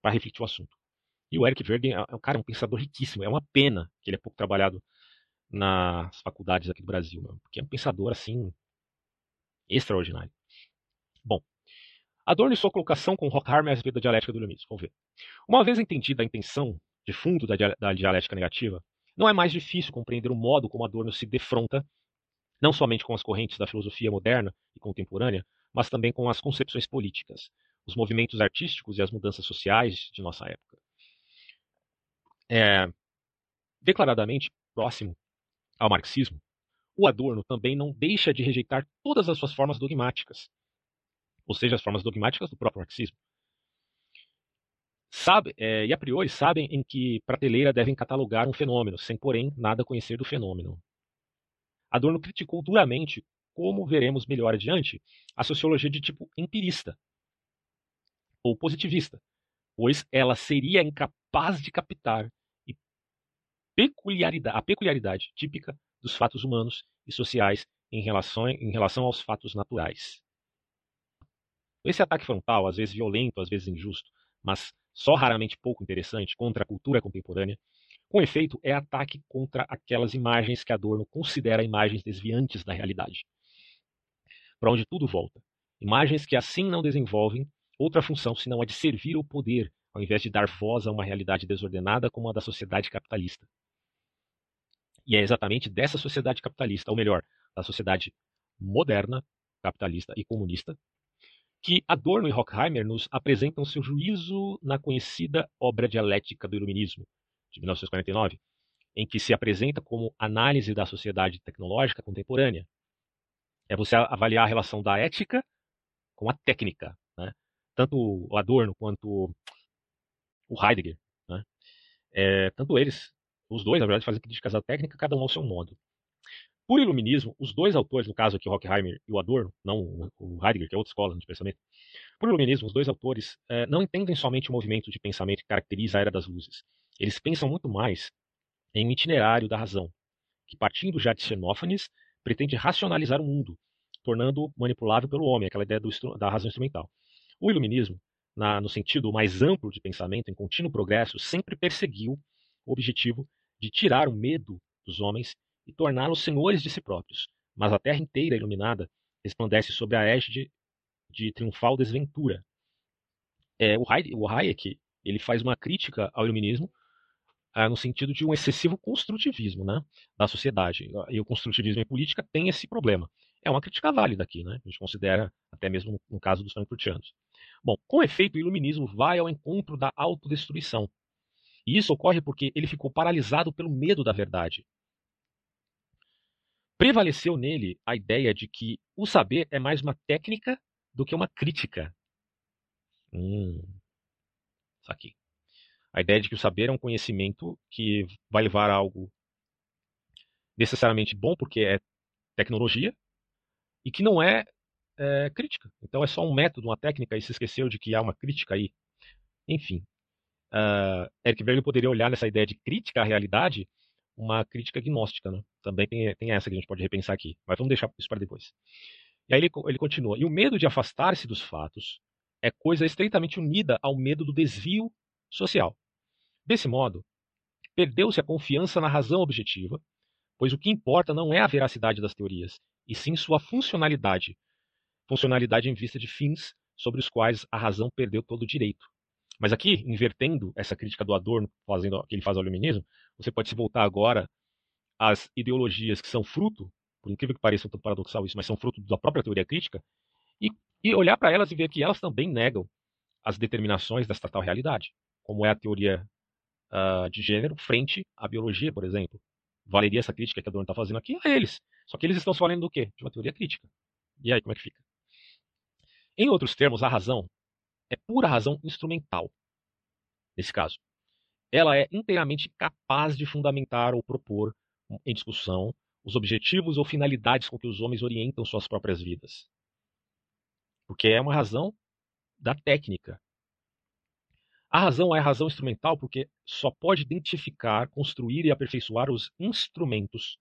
para refletir o assunto. E o Eric Vergen é um cara, um pensador riquíssimo. É uma pena que ele é pouco trabalhado nas faculdades aqui do Brasil, porque é um pensador assim extraordinário. Bom, Adorno e sua colocação com Horkheimer a respeito da dialética do iluminismo. Vamos ver. Uma vez entendida a intenção de fundo da, da dialética negativa, não é mais difícil compreender o modo como Adorno se defronta não somente com as correntes da filosofia moderna e contemporânea, mas também com as concepções políticas, os movimentos artísticos e as mudanças sociais de nossa época. É, declaradamente próximo ao marxismo, o Adorno também não deixa de rejeitar todas as suas formas dogmáticas, ou seja, as formas dogmáticas do próprio marxismo. Sabe, é, e a priori sabem em que prateleira devem catalogar um fenômeno, sem, porém, nada conhecer do fenômeno. Adorno criticou duramente, como veremos melhor adiante, a sociologia de tipo empirista ou positivista, pois ela seria incapaz de captar peculiaridade, a peculiaridade típica dos fatos humanos e sociais em relação, em relação aos fatos naturais. Esse ataque frontal, às vezes violento, às vezes injusto, mas só raramente pouco interessante contra a cultura contemporânea, com efeito é ataque contra aquelas imagens que Adorno considera imagens desviantes da realidade. Para onde tudo volta. Imagens que assim não desenvolvem outra função senão a de servir ao poder, ao invés de dar voz a uma realidade desordenada como a da sociedade capitalista. E é exatamente dessa sociedade capitalista, ou melhor, da sociedade moderna, capitalista e comunista, que Adorno e Horkheimer nos apresentam seu juízo na conhecida obra dialética do Iluminismo, de 1949, em que se apresenta como análise da sociedade tecnológica contemporânea. É você avaliar a relação da ética com a técnica. Né? Tanto o Adorno quanto o Heidegger, né? é, tanto eles os dois, na verdade, fazem críticas à técnica, cada um ao seu modo. Por iluminismo, os dois autores, no caso aqui, Horkheimer e o Adorno, não o Heidegger, que é outra escola de pensamento, por iluminismo, os dois autores eh, não entendem somente o movimento de pensamento que caracteriza a Era das Luzes. Eles pensam muito mais em um itinerário da razão, que partindo já de Xenófanes, pretende racionalizar o mundo, tornando-o manipulável pelo homem, aquela ideia do, da razão instrumental. O iluminismo, na, no sentido mais amplo de pensamento, em contínuo progresso, sempre perseguiu o objetivo de tirar o medo dos homens e torná-los senhores de si próprios. Mas a terra inteira iluminada resplandece sobre a égide de triunfal desventura. É, o, Hayek, ele faz uma crítica ao iluminismo ah, no sentido de um excessivo construtivismo né, da sociedade. E o construtivismo em política tem esse problema. É uma crítica válida aqui, né? a gente considera até mesmo no caso dos frankfurtianos. Bom, com efeito, o iluminismo vai ao encontro da autodestruição, e isso ocorre porque ele ficou paralisado pelo medo da verdade. Prevaleceu nele a ideia de que o saber é mais uma técnica do que uma crítica. Hum, isso aqui. A ideia de que o saber é um conhecimento que vai levar a algo necessariamente bom, porque é tecnologia, e que não é, é crítica. Então é só um método, uma técnica, e se esqueceu de que há uma crítica aí. Enfim, uh, Eric Berger poderia olhar nessa ideia de crítica à realidade uma crítica gnóstica, né? Também tem, tem essa que a gente pode repensar aqui, mas vamos deixar isso para depois. E aí ele, ele continua: e o medo de afastar-se dos fatos é coisa estreitamente unida ao medo do desvio social. Desse modo, perdeu-se a confiança na razão objetiva, pois o que importa não é a veracidade das teorias, e sim sua funcionalidade. Funcionalidade em vista de fins sobre os quais a razão perdeu todo o direito. Mas aqui, invertendo essa crítica do Adorno, fazendo, que ele faz ao iluminismo, você pode se voltar agora às ideologias que são fruto, por incrível que pareça um tanto paradoxal isso, mas são fruto da própria teoria crítica, e, e olhar para elas e ver que elas também negam as determinações desta tal realidade, como é a teoria uh, de gênero frente à biologia, por exemplo. Valeria essa crítica que Adorno está fazendo aqui a eles. Só que eles estão se falando do quê? De uma teoria crítica. E aí, como é que fica? Em outros termos, a razão é pura razão instrumental, nesse caso. Ela é inteiramente capaz de fundamentar ou propor em discussão os objetivos ou finalidades com que os homens orientam suas próprias vidas. Porque é uma razão da técnica. A razão é a razão instrumental porque só pode identificar, construir e aperfeiçoar os instrumentos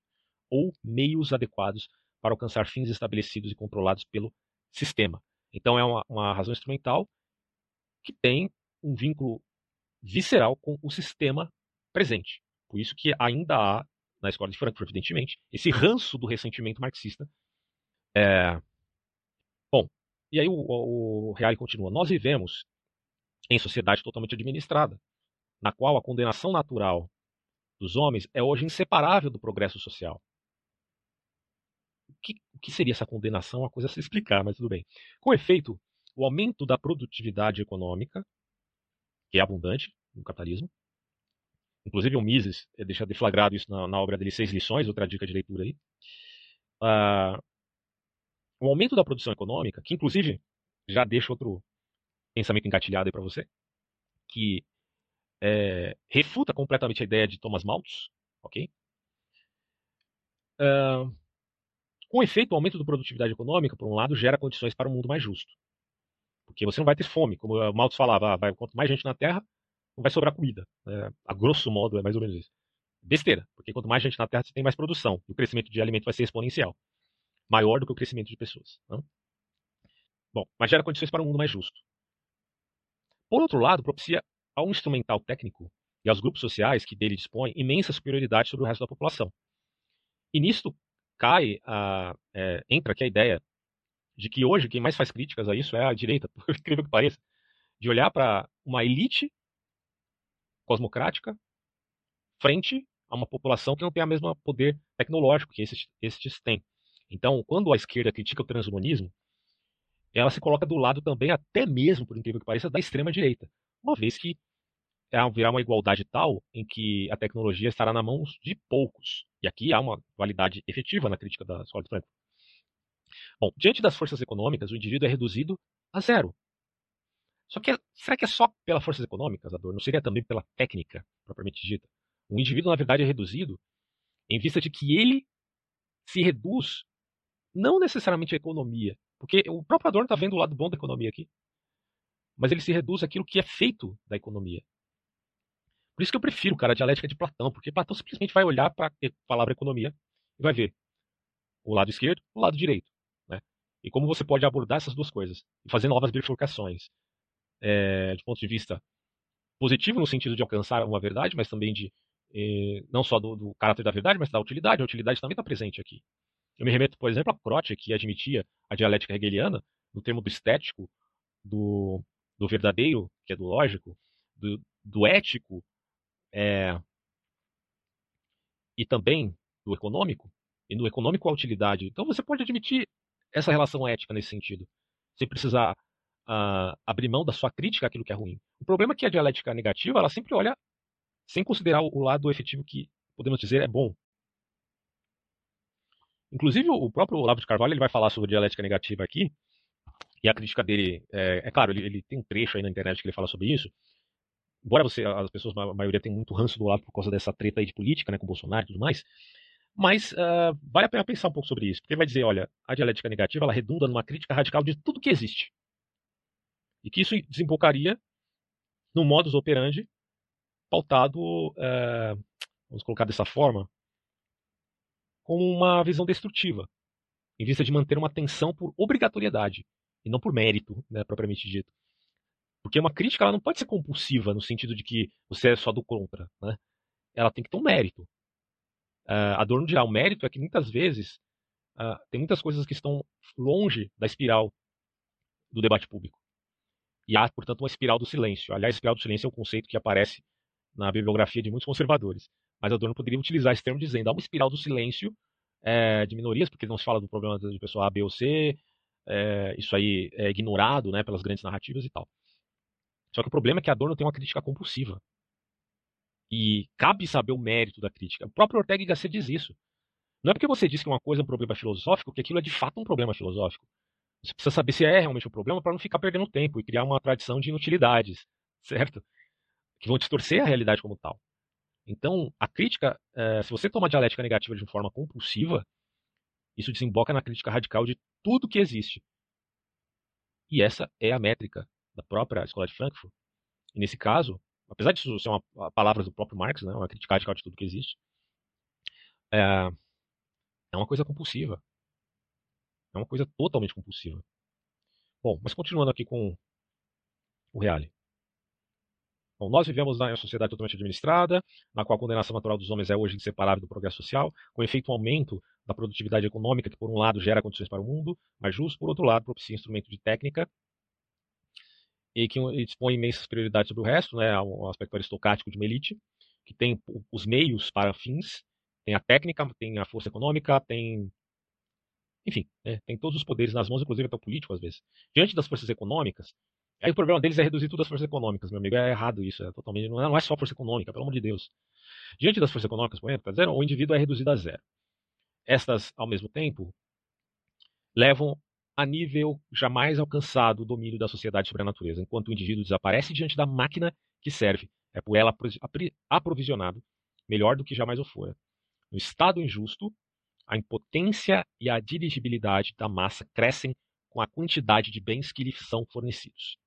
ou meios adequados para alcançar fins estabelecidos e controlados pelo sistema. Então é uma, uma razão instrumental que tem um vínculo visceral com o sistema presente. Por isso que ainda há, na escola de Frankfurt, evidentemente, esse ranço do ressentimento marxista. É... Bom, e aí o, o, o Reale continua. Nós vivemos em sociedade totalmente administrada, na qual a condenação natural dos homens é hoje inseparável do progresso social. O que, o que seria essa condenação? Uma coisa a se explicar, mas tudo bem. Com efeito, o aumento da produtividade econômica, que é abundante no capitalismo, inclusive o Mises deixa deflagrado isso na, na, obra dele Seis Lições, outra dica de leitura aí. Uh, o aumento da produção econômica, que inclusive já deixa outro pensamento engatilhado aí para você, que é, refuta completamente a ideia de Thomas Malthus, ok? Uh, com efeito, o aumento da produtividade econômica, por um lado, gera condições para um mundo mais justo. Porque você não vai ter fome, como o Malthus falava, ah, vai, quanto mais gente na Terra, não vai sobrar comida. É, a grosso modo, é mais ou menos isso. Besteira, porque quanto mais gente na Terra, você tem mais produção. E o crescimento de alimento vai ser exponencial. Maior do que o crescimento de pessoas. Não? Bom, mas gera condições para um mundo mais justo. Por outro lado, propicia ao instrumental técnico e aos grupos sociais que dele dispõem imensa superioridade sobre o resto da população. E nisto cai, a, é, entra aqui a ideia de que hoje quem mais faz críticas a isso é a direita, [LAUGHS] por incrível que pareça, de olhar para uma elite cosmocrática frente a uma população que não tem o mesmo poder tecnológico que esses, esses têm. Então, quando a esquerda critica o transhumanismo, ela se coloca do lado também, até mesmo, por incrível que pareça, da extrema direita, uma vez que haverá uma igualdade tal em que a tecnologia estará na mão de poucos. E aqui há uma dualidade efetiva na crítica da escola de Frankfurt. Bom, diante das forças econômicas, o indivíduo é reduzido a zero. Só que será que é só pelas forças econômicas a dor? Não seria também pela técnica propriamente dita? O indivíduo, na verdade, é reduzido em vista de que ele se reduz não necessariamente à economia, porque o próprio Adorno está vendo o lado bom da economia aqui, mas ele se reduz àquilo que é feito da economia. Por isso que eu prefiro, cara, a dialética de Platão, porque Platão simplesmente vai olhar para a palavra economia e vai ver o lado esquerdo o lado direito. E como você pode abordar essas duas coisas e fazer novas bifurcações. É, de ponto de vista positivo, no sentido de alcançar uma verdade, mas também de eh, não só do, do, caráter da verdade, mas da utilidade. A utilidade também está presente aqui. Eu me remeto, por exemplo, a Croce, que admitia a dialética hegeliana no termo do estético, do, do verdadeiro, que é do lógico, do, do ético, é, e também do econômico, e no econômico a utilidade. Então você pode admitir essa relação ética nesse sentido, sem precisar uh, abrir mão da sua crítica àquilo que é ruim. O problema é que a dialética negativa, ela sempre olha sem considerar o lado efetivo que podemos dizer é bom. Inclusive o próprio Olavo de Carvalho ele vai falar sobre dialética negativa aqui, e a crítica dele, é, é claro, ele, ele, tem um trecho aí na internet que ele fala sobre isso, embora você, as pessoas, a maioria tem muito ranço do lado por causa dessa treta aí de política, né, com Bolsonaro e tudo mais, mas uh, vale a pena pensar um pouco sobre isso, porque vai dizer, olha, a dialética negativa ela redunda numa crítica radical de tudo que existe. E que isso desembocaria num modus operandi pautado, uh, vamos colocar dessa forma, como uma visão destrutiva, em vista de manter uma tensão por obrigatoriedade e não por mérito, né, propriamente dito. Porque uma crítica ela não pode ser compulsiva no sentido de que você é só do contra. Né? Ela tem que ter um mérito. Uh, Adorno dirá, o mérito é que muitas vezes uh, tem muitas coisas que estão longe da espiral do debate público. E há, portanto, uma espiral do silêncio. Aliás, espiral do silêncio é um conceito que aparece na bibliografia de muitos conservadores. Mas Adorno poderia utilizar esse termo dizendo há uma espiral do silêncio é, de minorias, porque não se fala do problema de pessoa A, B ou C, é, isso aí é ignorado né, pelas grandes narrativas e tal. Só que o problema é que Adorno tem uma crítica compulsiva. E cabe saber o mérito da crítica. O próprio Ortega y Gasset diz isso. Não é porque você diz que uma coisa é um problema filosófico que aquilo é de fato um problema filosófico. Você precisa saber se é realmente um problema para não ficar perdendo tempo e criar uma tradição de inutilidades, certo? Que vão distorcer a realidade como tal. Então, a crítica, é, se você toma dialética negativa de forma compulsiva, isso desemboca na crítica radical de tudo que existe. E essa é a métrica da própria escola de Frankfurt. E nesse caso, apesar disso ser uma palavra do próprio Marx, né, uma crítica radical de tudo que existe, é, é uma coisa compulsiva. É uma coisa totalmente compulsiva. Bom, mas continuando aqui com o Reale. Bom, nós vivemos em uma sociedade totalmente administrada, na qual a condenação natural dos homens é hoje inseparável do progresso social, com efeito um aumento da produtividade econômica, que por um lado gera condições para o mundo mais justo, por outro lado propicia instrumento de técnica e que dispõe imensas prioridades sobre o resto, né, um aspecto aristocrático de uma elite, que tem os meios para fins, tem a técnica, tem a força econômica, tem enfim, né, tem todos os poderes nas mãos, inclusive até o político às vezes. Diante das forças econômicas, Aí o problema deles é reduzir tudo às forças econômicas, meu amigo. É errado isso, é totalmente. Não é, não é só força econômica, pelo amor de Deus. Diante das forças econômicas, por exemplo, zero, o indivíduo é reduzido a zero. Estas, ao mesmo tempo, levam a nível jamais alcançado o domínio da sociedade sobre a natureza, enquanto o indivíduo desaparece diante da máquina que serve, é por ela aprovisionado, melhor do que jamais o fora. No estado injusto, a impotência e a dirigibilidade da massa crescem com a quantidade de bens que lhe são fornecidos.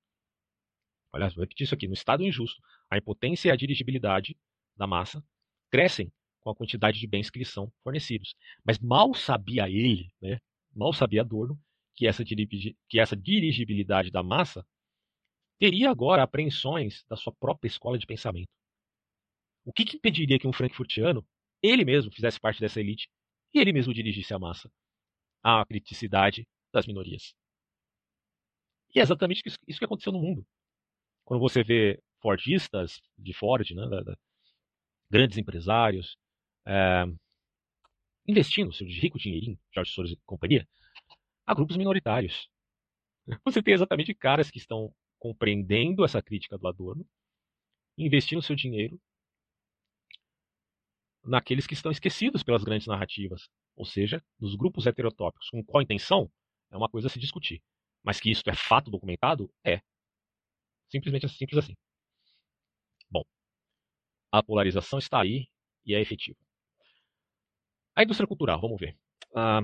Olha, vou repetir isso aqui. No estado injusto, a impotência e a dirigibilidade da massa crescem com a quantidade de bens que lhe são fornecidos. Mas mal sabia ele, né, mal sabia Adorno, que essa, que essa dirigibilidade da massa teria agora apreensões da sua própria escola de pensamento. O que, que impediria que um frankfurtiano, ele mesmo, fizesse parte dessa elite e ele mesmo dirigisse a massa? A criticidade das minorias. E é exatamente isso, que aconteceu no mundo quando você vê Fordistas de Ford, né, da, da, grandes empresários, é, investindo seu rico dinheirinho, George Soros e companhia, a grupos minoritários. Você tem exatamente caras que estão compreendendo essa crítica do Adorno, investindo seu dinheiro naqueles que estão esquecidos pelas grandes narrativas, ou seja, nos grupos heterotópicos. Com qual intenção? É uma coisa a se discutir. Mas que isso é fato documentado? É. Simplesmente assim, simples assim. Bom, a polarização está aí e é efetiva. A indústria cultural, vamos ver. Ah,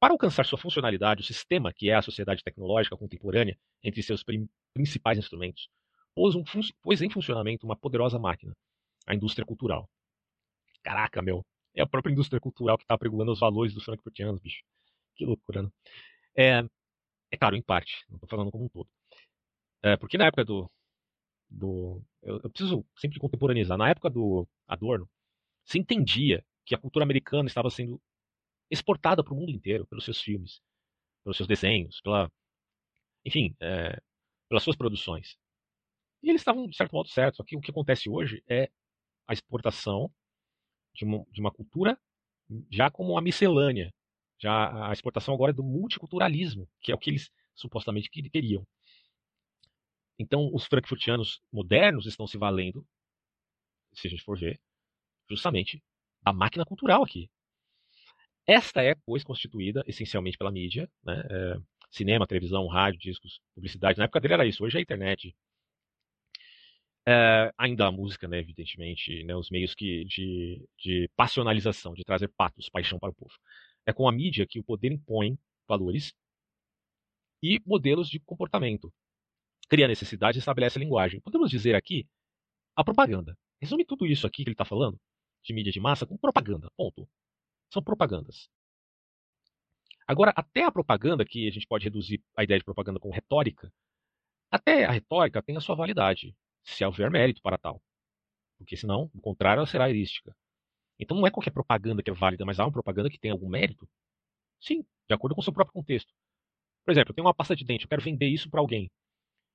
para alcançar sua funcionalidade, o sistema, que é a sociedade tecnológica contemporânea, entre seus principais instrumentos, pôs, um pôs em funcionamento uma poderosa máquina, a indústria cultural. Caraca, meu, é a própria indústria cultural que está pregulando os valores dos frankfurtianos, bicho. Que loucura, né? É, é claro, em parte, não estou falando como um todo. É, porque na época do. do eu, eu, preciso sempre contemporaneizar. Na época do Adorno, se entendia que a cultura americana estava sendo exportada para o mundo inteiro pelos seus filmes, pelos seus desenhos, pela, enfim, é, pelas suas produções. E eles estavam, de certo modo, certos. Só que o que acontece hoje é a exportação de uma, de uma cultura já como uma miscelânea. Já a exportação agora é do multiculturalismo, que é o que eles supostamente queriam. Então, os frankfurtianos modernos estão se valendo, se a gente for ver, justamente da máquina cultural aqui. Esta é, pois, constituída essencialmente pela mídia, né? É, cinema, televisão, rádio, discos, publicidade. Na época dele era isso, hoje é a internet. É, ainda a música, né, evidentemente, né, os meios que, de, de passionalização, de trazer patos, paixão para o povo. É com a mídia que o poder impõe valores e modelos de comportamento, cria necessidade e estabelece a linguagem. Podemos dizer aqui a propaganda. Resume tudo isso aqui que ele está falando, de mídia de massa, com propaganda. Ponto. São propagandas. Agora, até a propaganda, que a gente pode reduzir a ideia de propaganda com retórica, até a retórica tem a sua validade, se houver mérito para tal. Porque senão, do contrário, ela será erística. Então não é qualquer propaganda que é válida, mas há uma propaganda que tem algum mérito? Sim, de acordo com o seu próprio contexto. Por exemplo, eu tenho uma pasta de dente, eu quero vender isso para alguém.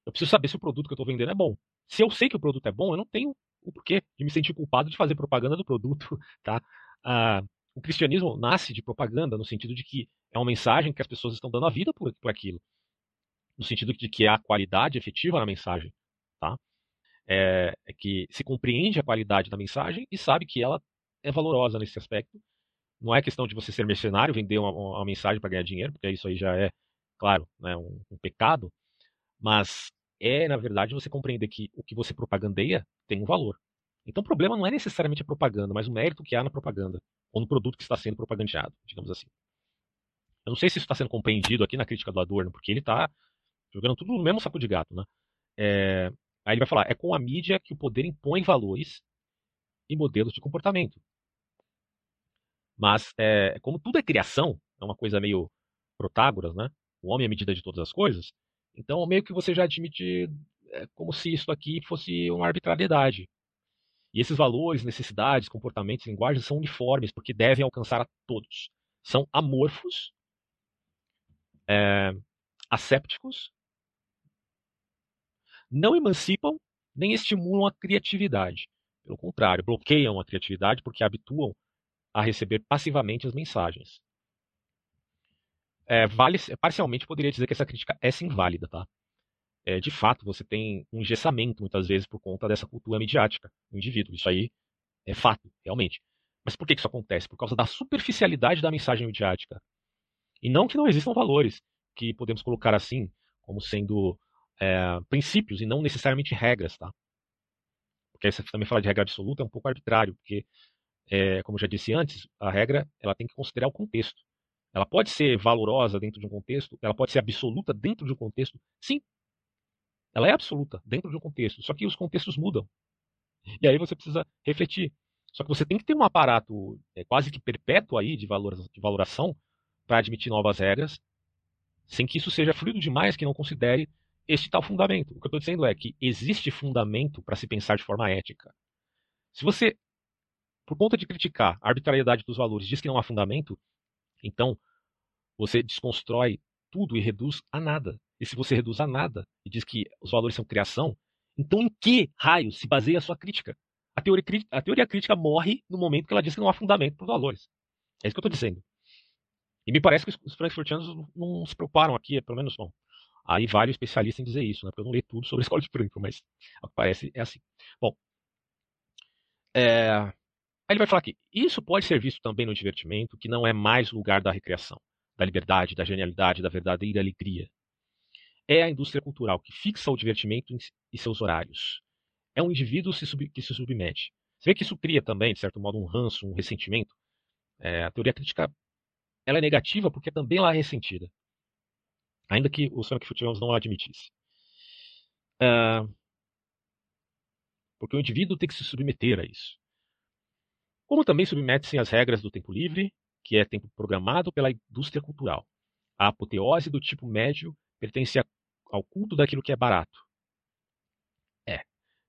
Eu preciso saber se o produto que eu estou vendendo é bom. Se eu sei que o produto é bom, eu não tenho o porquê de me sentir culpado de fazer propaganda do produto, [LAUGHS] tá? Ah, o cristianismo nasce de propaganda no sentido de que é uma mensagem que as pessoas estão dando a vida por, por aquilo, no sentido de que há qualidade efetiva na mensagem, tá? É, é que se compreende a qualidade da mensagem e sabe que ela é valorosa nesse aspecto. Não é questão de você ser mercenário, vender uma, uma mensagem para ganhar dinheiro, porque isso aí já é, claro, né, um, um pecado. Mas é, na verdade, você compreender que o que você propagandeia tem um valor. Então o problema não é necessariamente a propaganda, mas o mérito que há na propaganda, ou no produto que está sendo propagandeado, digamos assim. Eu não sei se isso está sendo compreendido aqui na crítica do Adorno, porque ele está jogando tudo no mesmo saco de gato, né? É, aí ele vai falar, é com a mídia que o poder impõe valores e modelos de comportamento. Mas, é, como tudo é criação, é uma coisa meio Protágoras, né? O homem é a medida de todas as coisas. Então, meio que você já admite é, como se isso aqui fosse uma arbitrariedade. E esses valores, necessidades, comportamentos, linguagens são uniformes, porque devem alcançar a todos. São amorfos, é, assépticos, não emancipam nem estimulam a criatividade. Pelo contrário, bloqueiam a criatividade porque habituam a receber passivamente as mensagens. É, vale, parcialmente poderia dizer que essa crítica é sim válida, tá? É, de fato, você tem um engessamento muitas vezes por conta dessa cultura midiática do indivíduo. Isso aí é fato, realmente. Mas por que isso acontece? Por causa da superficialidade da mensagem midiática. E não que não existam valores que podemos colocar assim, como sendo é, princípios e não necessariamente regras, tá? Porque aí você também fala de regra absoluta é um pouco arbitrário, porque, é, como já disse antes, a regra ela tem que considerar o contexto. Ela pode ser valorosa dentro de um contexto, ela pode ser absoluta dentro de um contexto. Sim, ela é absoluta dentro de um contexto, só que os contextos mudam. E aí você precisa refletir. Só que você tem que ter um aparato é, quase que perpétuo aí de, valor, de valoração para admitir novas regras, sem que isso seja fluido demais que não considere este tal fundamento. O que eu estou dizendo é que existe fundamento para se pensar de forma ética. Se você, por conta de criticar a arbitrariedade dos valores, diz que não há fundamento, então você desconstrói tudo e reduz a nada. E se você reduz a nada e diz que os valores são criação, então em que raio se baseia a sua crítica? A teoria, a teoria crítica morre no momento que ela diz que não há fundamento para os valores. É isso que eu estou dizendo. E me parece que os frankfurtianos não se preocuparam aqui, pelo menos, bom, Aí vale o especialista em dizer isso, né? Porque eu não li tudo sobre a [LAUGHS] escola de Frankfurt, mas ao que parece é assim. Bom, é... aí ele vai falar que isso pode ser visto também no divertimento, que não é mais lugar da recreação, da liberdade, da genialidade, da verdadeira alegria. É a indústria cultural que fixa o divertimento e seus horários. É um indivíduo que se submete. Você vê que isso cria também, de certo modo, um ranço, um ressentimento. É, a teoria crítica ela é negativa porque também ela é ressentida ainda que o Frankfurtianos não admitisse. Uh, porque o indivíduo tem que se submeter a isso. Como também submete-se às regras do tempo livre, que é tempo programado pela indústria cultural. A apoteose do tipo médio pertence ao culto daquilo que é barato. É.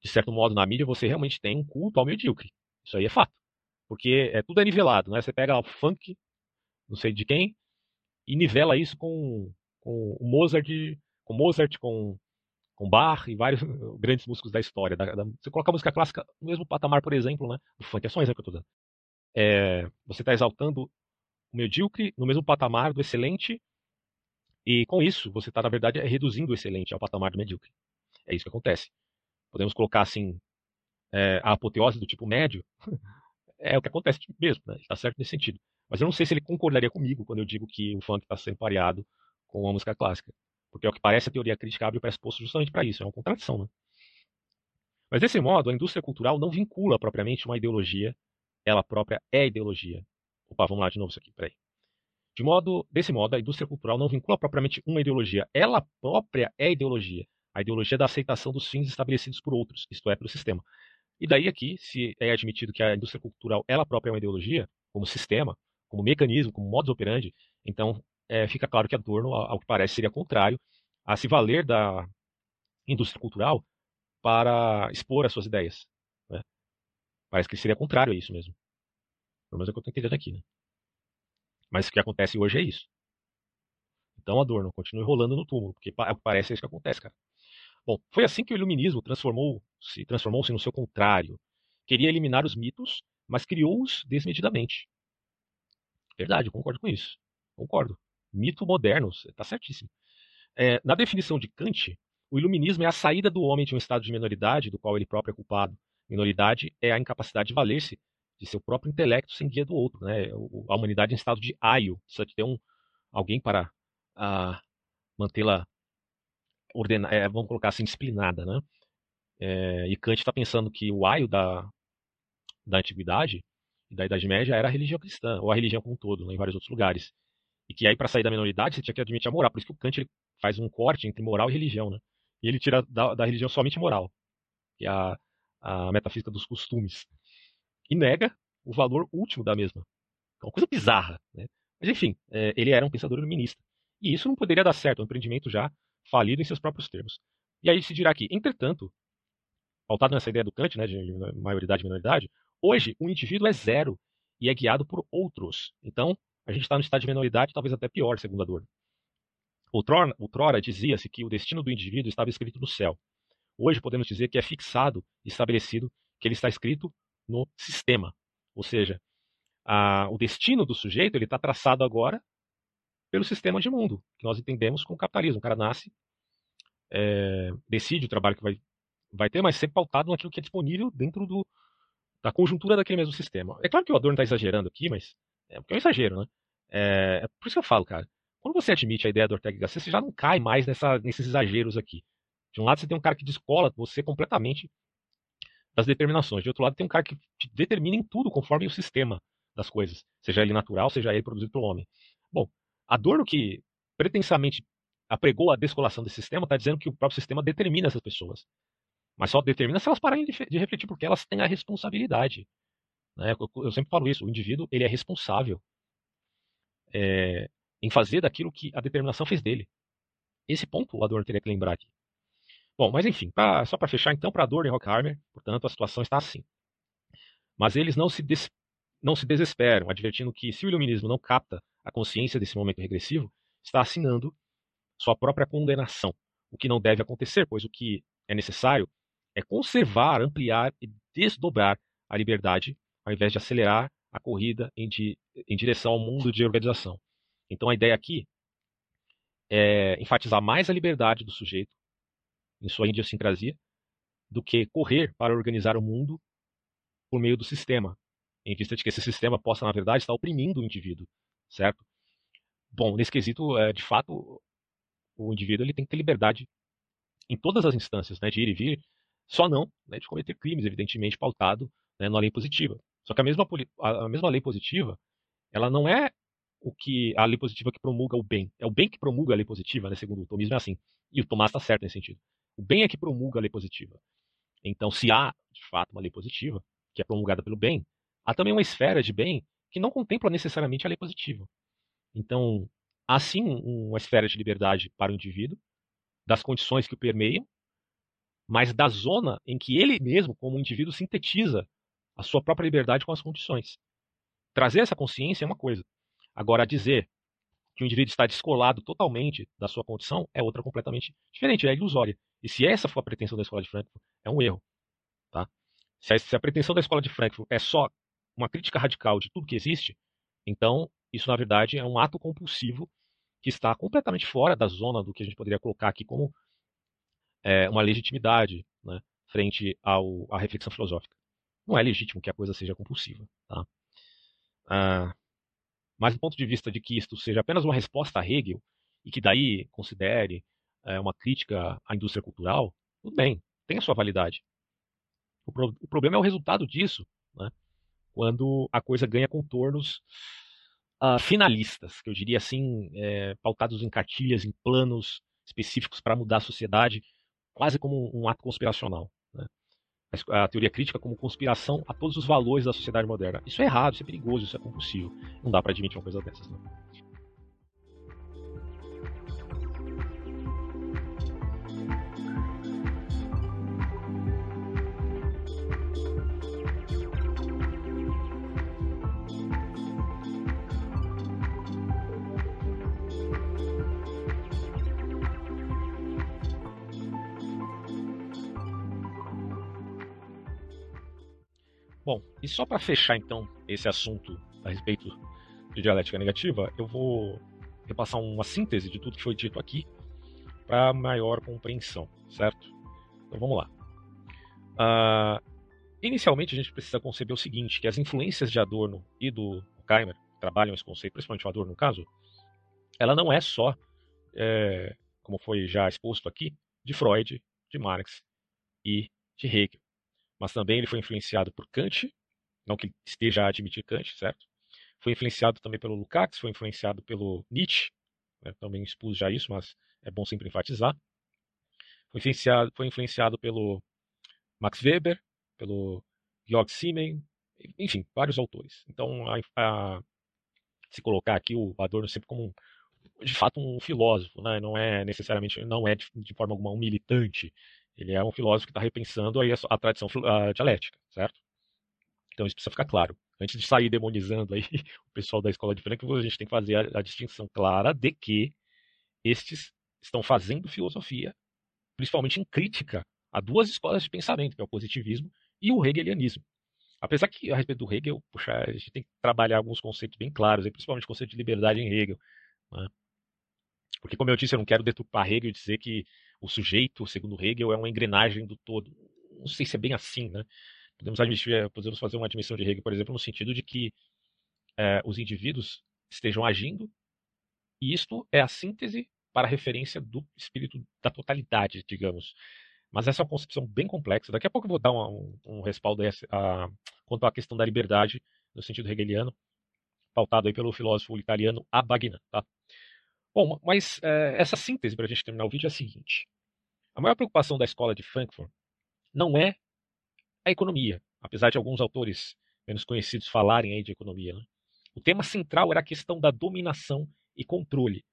De certo modo, na mídia você realmente tem um culto ao medíocre. Isso aí é fato. Porque é, tudo é nivelado, né? Você pega o funk, não sei de quem, e nivela isso com com o Mozart, com Mozart, com, com Bach e vários [LAUGHS] grandes músicos da história. Da, da, você coloca a música clássica no mesmo patamar, por exemplo, né? O funk é só um exemplo que eu estou dando. É, você está exaltando o medíocre no mesmo patamar do excelente e com isso você está, na verdade, reduzindo o excelente ao patamar do medíocre. É isso que acontece. Podemos colocar assim é, a apoteose do tipo médio. [LAUGHS] é o que acontece mesmo, né? Está certo nesse sentido. Mas eu não sei se ele concordaria comigo quando eu digo que o funk está sendo pareado com a música clássica. Porque, ao que parece, a teoria crítica abre o pressuposto justamente para isso. É uma contradição, né? Mas, desse modo, a indústria cultural não vincula propriamente uma ideologia. Ela própria é ideologia. Opa, vamos lá de novo isso aqui, peraí. De modo, desse modo, a indústria cultural não vincula propriamente uma ideologia. Ela própria é ideologia. A ideologia da aceitação dos fins estabelecidos por outros, isto é, pelo sistema. E daí aqui, se é admitido que a indústria cultural ela própria é uma ideologia, como sistema, como mecanismo, como modus operandi, então é, fica claro que Adorno, ao que parece, seria contrário a se valer da indústria cultural para expor as suas ideias. Né? Parece que seria contrário a isso mesmo. Pelo menos é o que eu estou entendendo aqui. Né? Mas o que acontece hoje é isso. Então Adorno continua rolando no túmulo, porque parece isso que acontece, cara. Bom, foi assim que o iluminismo transformou-se transformou-se no seu contrário. Queria eliminar os mitos, mas criou-os desmedidamente. Verdade, concordo com isso. Concordo mito moderno, está certíssimo. É, na definição de Kant, o iluminismo é a saída do homem de um estado de minoridade, do qual ele próprio é culpado. Minoridade é a incapacidade de valer-se de seu próprio intelecto sem guia do outro. Né? A humanidade em estado de aio, precisa de ter um, alguém para mantê-la ordenada, é, vamos colocar assim, disciplinada. Né? É, e Kant está pensando que o aio da, da antiguidade e da Idade Média era a religião cristã, ou a religião como um todo, né, em vários outros lugares. E que aí, para sair da minoridade, você tinha que admitir a moral. Por isso que o Kant ele faz um corte entre moral e religião, né? E ele tira da, da religião somente moral, que é a, a metafísica dos costumes. E nega o valor último da mesma. É uma coisa bizarra, né? Mas enfim, é, ele era um pensador iluminista. E isso não poderia dar certo, é um empreendimento já falido em seus próprios termos. E aí se dirá aqui, entretanto, pautado nessa ideia do Kant, né, de maioridade e minoridade, hoje o indivíduo é zero e é guiado por outros. Então, a gente está no estado de minoridade, talvez até pior, segundo Adorno. Outrora, outrora dizia-se que o destino do indivíduo estava escrito no céu. Hoje podemos dizer que é fixado estabelecido que ele está escrito no sistema. Ou seja, a, o destino do sujeito ele está traçado agora pelo sistema de mundo, que nós entendemos como capitalismo. O cara nasce, é, decide o trabalho que vai, vai ter, mas sempre pautado naquilo que é disponível dentro do, da conjuntura daquele mesmo sistema. É claro que o Adorno está exagerando aqui, mas é porque é um exagero, né? É, é, por isso que eu falo, cara. Quando você admite a ideia do Ortega Gasset, você já não cai mais nessa, nesses exageros aqui. De um lado, você tem um cara que descola você completamente das determinações. De outro lado, tem um cara que te determina em tudo conforme o sistema das coisas, seja ele natural, seja ele produzido pelo homem. Bom, Adorno que pretensamente apregou a descolação desse sistema, está dizendo que o próprio sistema determina essas pessoas. Mas só determina se elas pararem de, de refletir, porque elas têm a responsabilidade. Né? Eu, eu, sempre falo isso, o indivíduo ele é responsável é, em fazer daquilo que a determinação fez dele. Esse ponto o Adorno teria que lembrar aqui. Bom, mas enfim, pra, só para fechar então, para Adorno e Horkheimer, portanto, a situação está assim. Mas eles não se, des, não se desesperam, advertindo que se o iluminismo não capta a consciência desse momento regressivo, está assinando sua própria condenação, o que não deve acontecer, pois o que é necessário é conservar, ampliar e desdobrar a liberdade, ao invés de acelerar a corrida em, di, em direção ao mundo de organização. Então a ideia aqui é enfatizar mais a liberdade do sujeito em sua idiosincrasia do que correr para organizar o mundo por meio do sistema, em vista de que esse sistema possa, na verdade, estar oprimindo o indivíduo, certo? Bom, nesse quesito, é, de fato, o indivíduo ele tem que ter liberdade em todas as instâncias, né, de ir e vir, só não né, de cometer crimes, evidentemente pautado né, na lei positiva. Só que a mesma, a mesma lei positiva, ela não é o que a lei positiva que promulga o bem. É o bem que promulga a lei positiva, né, segundo o tomismo é assim. E o Tomás está certo nesse sentido. O bem é que promulga a lei positiva. Então, se há, de fato, uma lei positiva, que é promulgada pelo bem, há também uma esfera de bem que não contempla necessariamente a lei positiva. Então, há sim uma esfera de liberdade para o indivíduo, das condições que o permeiam, mas da zona em que ele mesmo, como indivíduo, sintetiza a sua própria liberdade com as condições. Trazer essa consciência é uma coisa. Agora, dizer que o indivíduo está descolado totalmente da sua condição é outra completamente diferente, é ilusória. E se essa for a pretensão da escola de Frankfurt, é um erro. Tá? Se, a, se a pretensão da escola de Frankfurt é só uma crítica radical de tudo que existe, então isso, na verdade, é um ato compulsivo que está completamente fora da zona do que a gente poderia colocar aqui como é, uma legitimidade né, frente ao, à reflexão filosófica. Não é legítimo que a coisa seja compulsiva. Tá? Ah, mas do ponto de vista de que isto seja apenas uma resposta a Hegel e que daí considere é, uma crítica à indústria cultural, tudo bem, tem a sua validade. O, pro, o problema é o resultado disso, né? quando a coisa ganha contornos uh, finalistas, que eu diria assim, é, pautados em cartilhas, em planos específicos para mudar a sociedade, quase como um ato conspiracional. Né? A teoria crítica como conspiração a todos os valores da sociedade moderna. Isso é errado, isso é perigoso, isso é compulsivo. Não dá para admitir uma coisa dessas. Não. Bom, e só para fechar então esse assunto a respeito de dialética negativa, eu vou repassar uma síntese de tudo que foi dito aqui para maior compreensão, certo? Então vamos lá. Uh, inicialmente a gente precisa conceber o seguinte, que as influências de Adorno e do Keimer, que trabalham esse conceito, principalmente o Adorno no caso, ela não é só, é, como foi já exposto aqui, de Freud, de Marx e de Hegel mas também ele foi influenciado por Kant, não que esteja a admitir Kant, certo? Foi influenciado também pelo Lukács, foi influenciado pelo Nietzsche, né? também expus já isso, mas é bom sempre enfatizar. Foi influenciado, foi influenciado pelo Max Weber, pelo Georg Siemens, enfim, vários autores. Então, a, a, se colocar aqui o Adorno sempre como um, de fato um filósofo, né? não é necessariamente, não é de, de forma alguma um militante, ele é um filósofo que está repensando aí a, a tradição a dialética, certo? Então isso precisa ficar claro. Antes de sair demonizando aí [LAUGHS] o pessoal da escola de Frankfurt, a gente tem que fazer a, a distinção clara de que estes estão fazendo filosofia, principalmente em crítica a duas escolas de pensamento, que é o positivismo e o hegelianismo. Apesar que, a respeito do Hegel, puxa, a gente tem que trabalhar alguns conceitos bem claros, principalmente o conceito de liberdade em Hegel. Né? Porque, como eu disse, eu não quero deturpar Hegel e dizer que o sujeito, segundo Hegel, é uma engrenagem do todo. Não sei se é bem assim, né? Podemos, admitir, eh, podemos fazer uma admissão de Hegel, por exemplo, no sentido de que é, os indivíduos estejam agindo, e isto é a síntese para a referência do espírito da totalidade, digamos. Mas essa é uma concepção bem complexa. Daqui a pouco eu vou dar um, um respaldo a, a, quanto à questão da liberdade, no sentido hegeliano, pautado aí pelo filósofo italiano Abagnan. Tá? Bom, mas é, essa síntese, para a gente terminar o vídeo, é a seguinte. A maior preocupação da escola de Frankfurt não é a economia, apesar de alguns autores menos conhecidos falarem aí de economia. Né? O tema central era a questão da dominação e controle,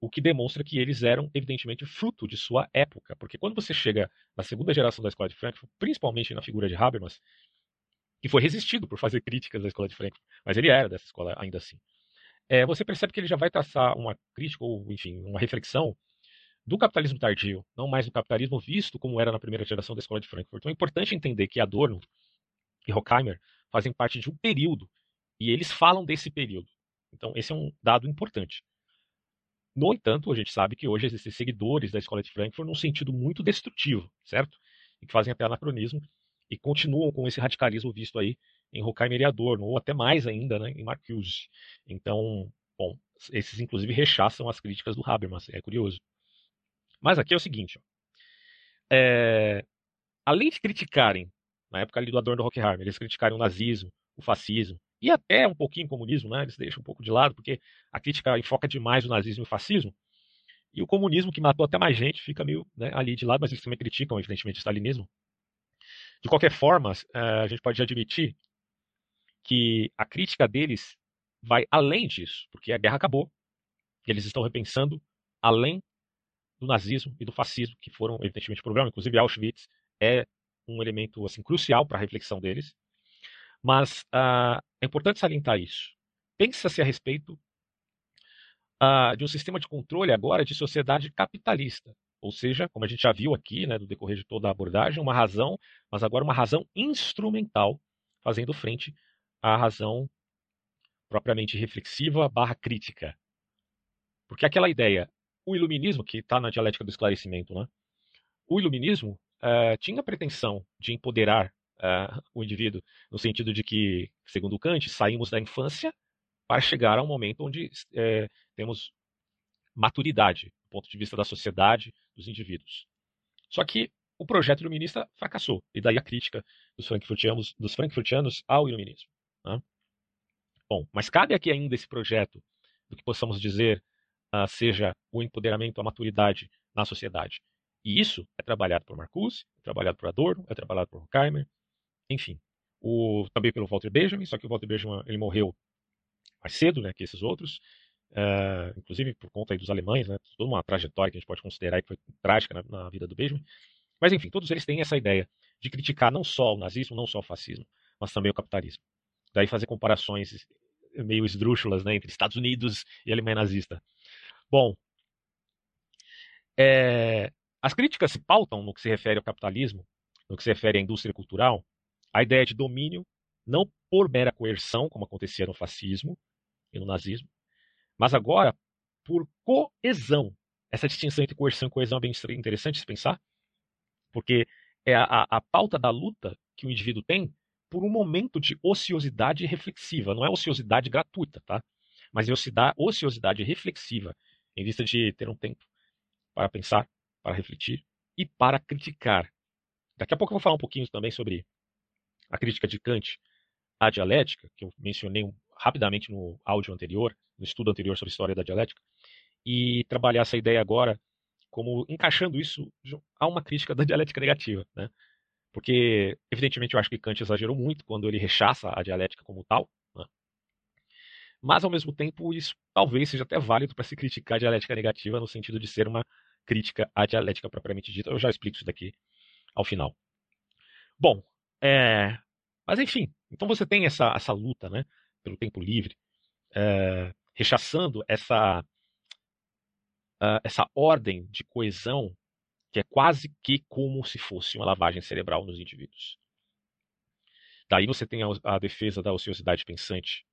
o que demonstra que eles eram, evidentemente, fruto de sua época. Porque quando você chega na segunda geração da escola de Frankfurt, principalmente na figura de Habermas, que foi resistido por fazer críticas da escola de Frankfurt, mas ele era dessa escola ainda assim, é, você percebe que ele já vai traçar uma crítica, ou enfim, uma reflexão do capitalismo tardio, não mais do capitalismo visto como era na primeira geração da escola de Frankfurt. Então é importante entender que Adorno e Horkheimer fazem parte de um período, e eles falam desse período. Então esse é um dado importante. No entanto, a gente sabe que hoje existem seguidores da escola de Frankfurt num sentido muito destrutivo, certo? E que fazem até anacronismo e continuam com esse radicalismo visto aí em Horkheimer e Adorno, ou até mais ainda, né, em Marcuse. Então, bom, esses inclusive rechaçam as críticas do Habermas, é curioso. Mas aqui é o seguinte, é, além de criticarem, na época ali do Adorno do Horkheimer, eles criticaram o nazismo, o fascismo, e até um pouquinho o comunismo, né? Eles deixam um pouco de lado, porque a crítica enfoca demais o nazismo e o fascismo. E o comunismo, que matou até mais gente, fica meio né, ali de lado, mas eles também criticam, evidentemente, o stalinismo. De qualquer forma, eh, a gente pode admitir que a crítica deles vai além disso, porque a guerra acabou. Eles estão repensando além do nazismo e do fascismo, que foram, evidentemente, problema. Inclusive, Auschwitz é um elemento assim crucial para a reflexão deles. Mas uh, é importante salientar isso. Pensa-se a respeito uh, de um sistema de controle agora de sociedade capitalista. Ou seja, como a gente já viu aqui, né, no decorrer de toda a abordagem, uma razão, mas agora uma razão instrumental, fazendo frente à razão propriamente reflexiva barra crítica. Porque aquela ideia, o iluminismo, que está na dialética do esclarecimento, né? o iluminismo uh, tinha a pretensão de empoderar uh, o indivíduo, no sentido de que, segundo Kant, saímos da infância para chegar a um momento onde é, temos maturidade, do ponto de vista da sociedade, dos indivíduos. Só que o projeto iluminista fracassou, e daí a crítica dos frankfurtianos, dos frankfurtianos ao iluminismo. Né? Bom, mas cabe aqui ainda esse projeto do que possamos dizer uh, seja o empoderamento, a maturidade na sociedade. E isso é trabalhado por Marcuse, é trabalhado por Adorno, é trabalhado por Horkheimer, enfim, o, também pelo Walter Benjamin, só que o Walter Benjamin ele morreu mais cedo né, que esses outros, uh, inclusive por conta dos alemães, né, toda uma trajetória que a gente pode considerar que foi trágica na, na vida do Benjamin. Mas enfim, todos eles têm essa ideia de criticar não só o nazismo, não só o fascismo, mas também o capitalismo. Daí fazer comparações meio esdrúxulas né, entre Estados Unidos e Alemanha nazista. Bom, é, as críticas se pautam no que se refere ao capitalismo, no que se refere à indústria cultural, a ideia de domínio, não por mera coerção, como acontecia no fascismo e no nazismo, mas agora por coesão. Essa distinção entre coerção e coesão é bem interessante de pensar, porque é a, a, a pauta da luta que o indivíduo tem por um momento de ociosidade reflexiva. Não é ociosidade gratuita, tá? Mas é ociosidade reflexiva, em vista de ter um tempo para pensar, para refletir e para criticar. Daqui a pouco eu vou falar um pouquinho também sobre a crítica de Kant à dialética, que eu mencionei rapidamente no áudio anterior, no estudo anterior sobre a história da dialética, e trabalhar essa ideia agora como encaixando isso a uma crítica da dialética negativa, né? Porque, evidentemente, eu acho que Kant exagerou muito quando ele rechaça a dialética como tal? Mas ao mesmo tempo isso talvez seja até válido para se criticar a dialética negativa no sentido de ser uma crítica à dialética propriamente dita. Eu já explico isso daqui ao final. Bom, é... mas enfim, então você tem essa, essa luta né, pelo tempo livre, é... rechaçando essa, uh, essa ordem de coesão que é quase que como se fosse uma lavagem cerebral nos indivíduos. Daí você tem a, a defesa da ociosidade pensante.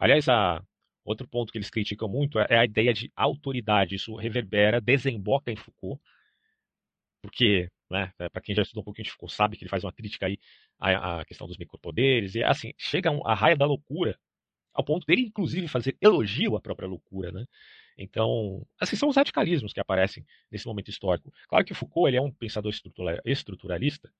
Aliás, a, outro ponto que eles criticam muito é, é a ideia de autoridade. Isso reverbera, desemboca em Foucault, porque, né, é, para quem já estudou um pouquinho de Foucault, sabe que ele faz uma crítica aí à, à questão dos micropoderes, e assim, chega a raia da loucura, ao ponto dele, inclusive, fazer elogio à própria loucura, né? Então, assim, são os radicalismos que aparecem nesse momento histórico. Claro que Foucault ele é um pensador estruturalista,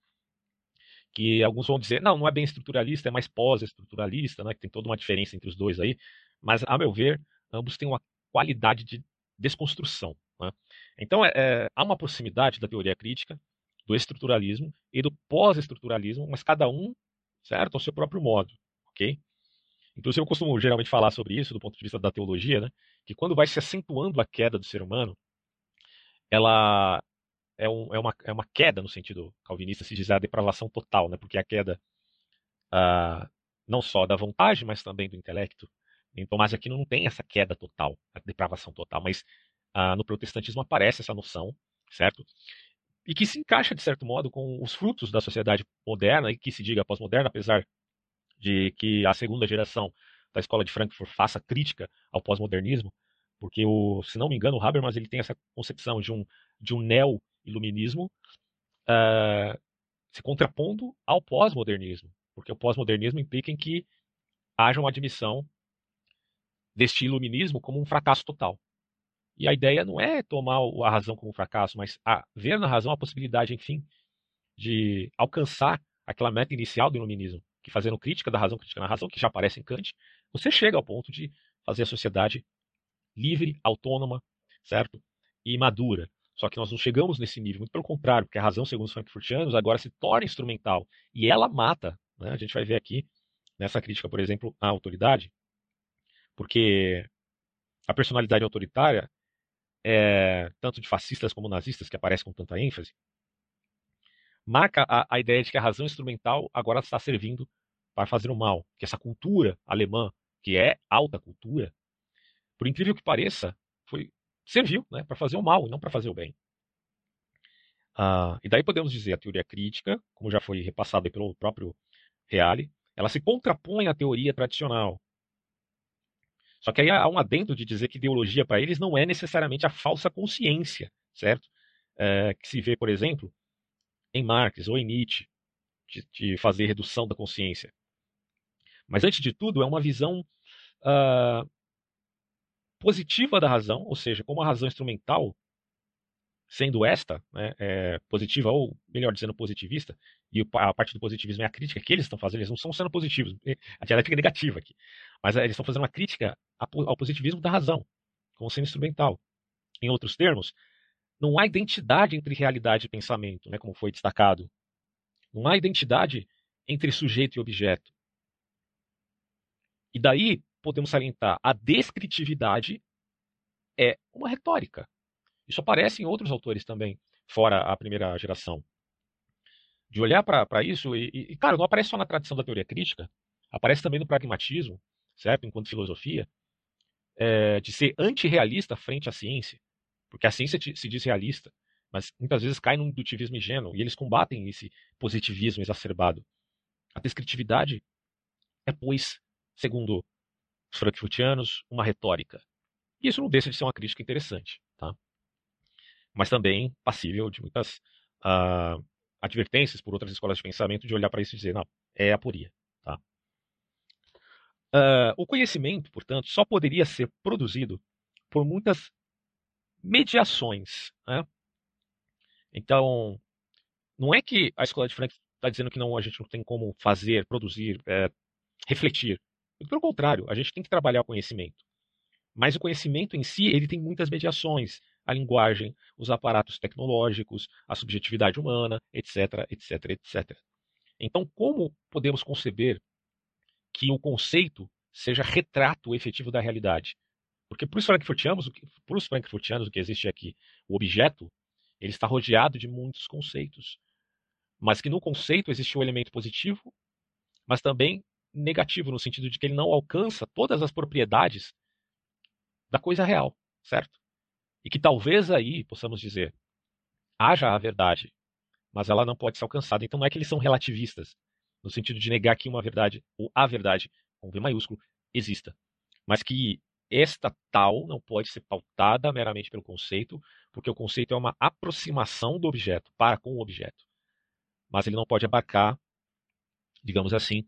que alguns vão dizer, não, não é bem estruturalista, é mais pós-estruturalista, né, que tem toda uma diferença entre os dois aí, mas, a meu ver, ambos têm uma qualidade de desconstrução. Né? Então, é, é, há uma proximidade da teoria crítica, do estruturalismo e do pós-estruturalismo, mas cada um, certo, ao seu próprio modo, ok? Inclusive, eu costumo geralmente falar sobre isso do ponto de vista da teologia, né? que quando vai se acentuando a queda do ser humano, ela é, um, é, uma, é uma queda no sentido calvinista, se diz a depravação total, né? porque é a queda ah, não só da vontade, mas também do intelecto. Em Tomás de Aquino não tem essa queda total, a depravação total, mas ah, no protestantismo aparece essa noção, certo? E que se encaixa, de certo modo, com os frutos da sociedade moderna, e que se diga pós-moderna, apesar de que a segunda geração da escola de Frankfurt faça crítica ao pós-modernismo, porque, o, se não me engano, o Habermas ele tem essa concepção de um, de um neo-iluminismo uh, se contrapondo ao pós-modernismo, porque o pós-modernismo implica em que haja uma admissão deste iluminismo como um fracasso total. E a ideia não é tomar a razão como um fracasso, mas ver na razão a possibilidade, enfim, de alcançar aquela meta inicial do iluminismo, que fazendo crítica da razão, crítica na razão, que já aparece em Kant, você chega ao ponto de fazer a sociedade livre, autônoma, certo? E madura. Só que nós não chegamos nesse nível, muito pelo contrário, porque a razão, segundo os frankfurtianos, agora se torna instrumental. E ela mata. Né? A gente vai ver aqui, nessa crítica, por exemplo, à autoridade, porque a personalidade autoritária, é, tanto de fascistas como nazistas, que aparece com tanta ênfase, marca a, a ideia de que a razão instrumental agora está servindo para fazer o mal. Que essa cultura alemã, que é alta cultura, por incrível que pareça, foi serviu né, para fazer o mal e não para fazer o bem. Ah, e daí podemos dizer a teoria crítica, como já foi repassada pelo próprio Reale, ela se contrapõe à teoria tradicional. Só que aí há um adendo de dizer que ideologia para eles não é necessariamente a falsa consciência, certo? É, que se vê, por exemplo, em Marx ou em Nietzsche, de, de fazer redução da consciência. Mas, antes de tudo, é uma visão uh, positiva da razão, ou seja, como a razão instrumental, sendo esta né, é, positiva, ou melhor dizendo, positivista, e a parte do positivismo é a crítica que eles estão fazendo, eles não estão sendo positivos, a dialética é negativa aqui, mas eles estão fazendo uma crítica ao positivismo da razão, como sendo instrumental. Em outros termos, não há identidade entre realidade e pensamento, né, como foi destacado. Não há identidade entre sujeito e objeto. E daí podemos salientar a descritividade é uma retórica. Isso aparece em outros autores também, fora a primeira geração. De olhar para isso, e, e, claro, não aparece só na tradição da teoria crítica, aparece também no pragmatismo, certo? Enquanto filosofia, é, de ser antirrealista frente à ciência. Porque a ciência se diz realista, mas muitas vezes cai num indutivismo ingênuo, e eles combatem esse positivismo exacerbado. A descritividade é, pois, segundo os frankfurtianos, uma retórica. E isso não deixa de ser uma crítica interessante, tá? mas também passível de muitas uh, advertências por outras escolas de pensamento de olhar para isso e dizer, não, é aporia. Tá? Uh, o conhecimento, portanto, só poderia ser produzido por muitas mediações. Né? Então, não é que a escola de Frankfurt está dizendo que não, a gente não tem como fazer, produzir, é, refletir. Pelo contrário, a gente tem que trabalhar o conhecimento. Mas o conhecimento em si, ele tem muitas mediações. A linguagem, os aparatos tecnológicos, a subjetividade humana, etc, etc, etc. Então, como podemos conceber que o conceito seja retrato efetivo da realidade. Porque para os frankfurtianos, para os frankfurtianos o que existe aqui, o objeto, ele está rodeado de muitos conceitos. Mas que no conceito existe o elemento positivo, mas também negativo, no sentido de que ele não alcança todas as propriedades da coisa real, certo? E que talvez aí possamos dizer, haja a verdade, mas ela não pode ser alcançada. Então não é que eles são relativistas, no sentido de negar que uma verdade, ou a verdade, com V maiúsculo, exista. Mas que esta tal não pode ser pautada meramente pelo conceito, porque o conceito é uma aproximação do objeto para com o objeto. Mas ele não pode abarcar, digamos assim,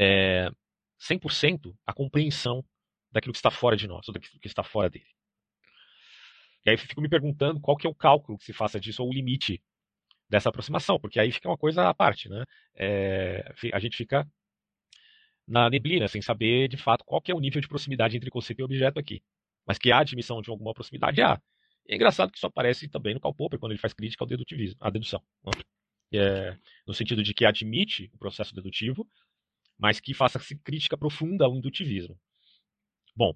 é, 100% a compreensão daquilo que está fora de nós, ou daquilo que está fora dele. E aí fico me perguntando qual que é o cálculo que se faça disso, ou o limite dessa aproximação, porque aí fica uma coisa à parte, né? É, a gente fica na neblina, sem saber de fato qual que é o nível de proximidade entre conceito e objeto aqui. Mas que há admissão de alguma proximidade, há. E é engraçado que isso aparece também no Karl Popper, quando ele faz crítica ao dedutivismo, à dedução. Né? É, no sentido de que admite o processo dedutivo, mas que faça-se crítica profunda ao indutivismo. Bom,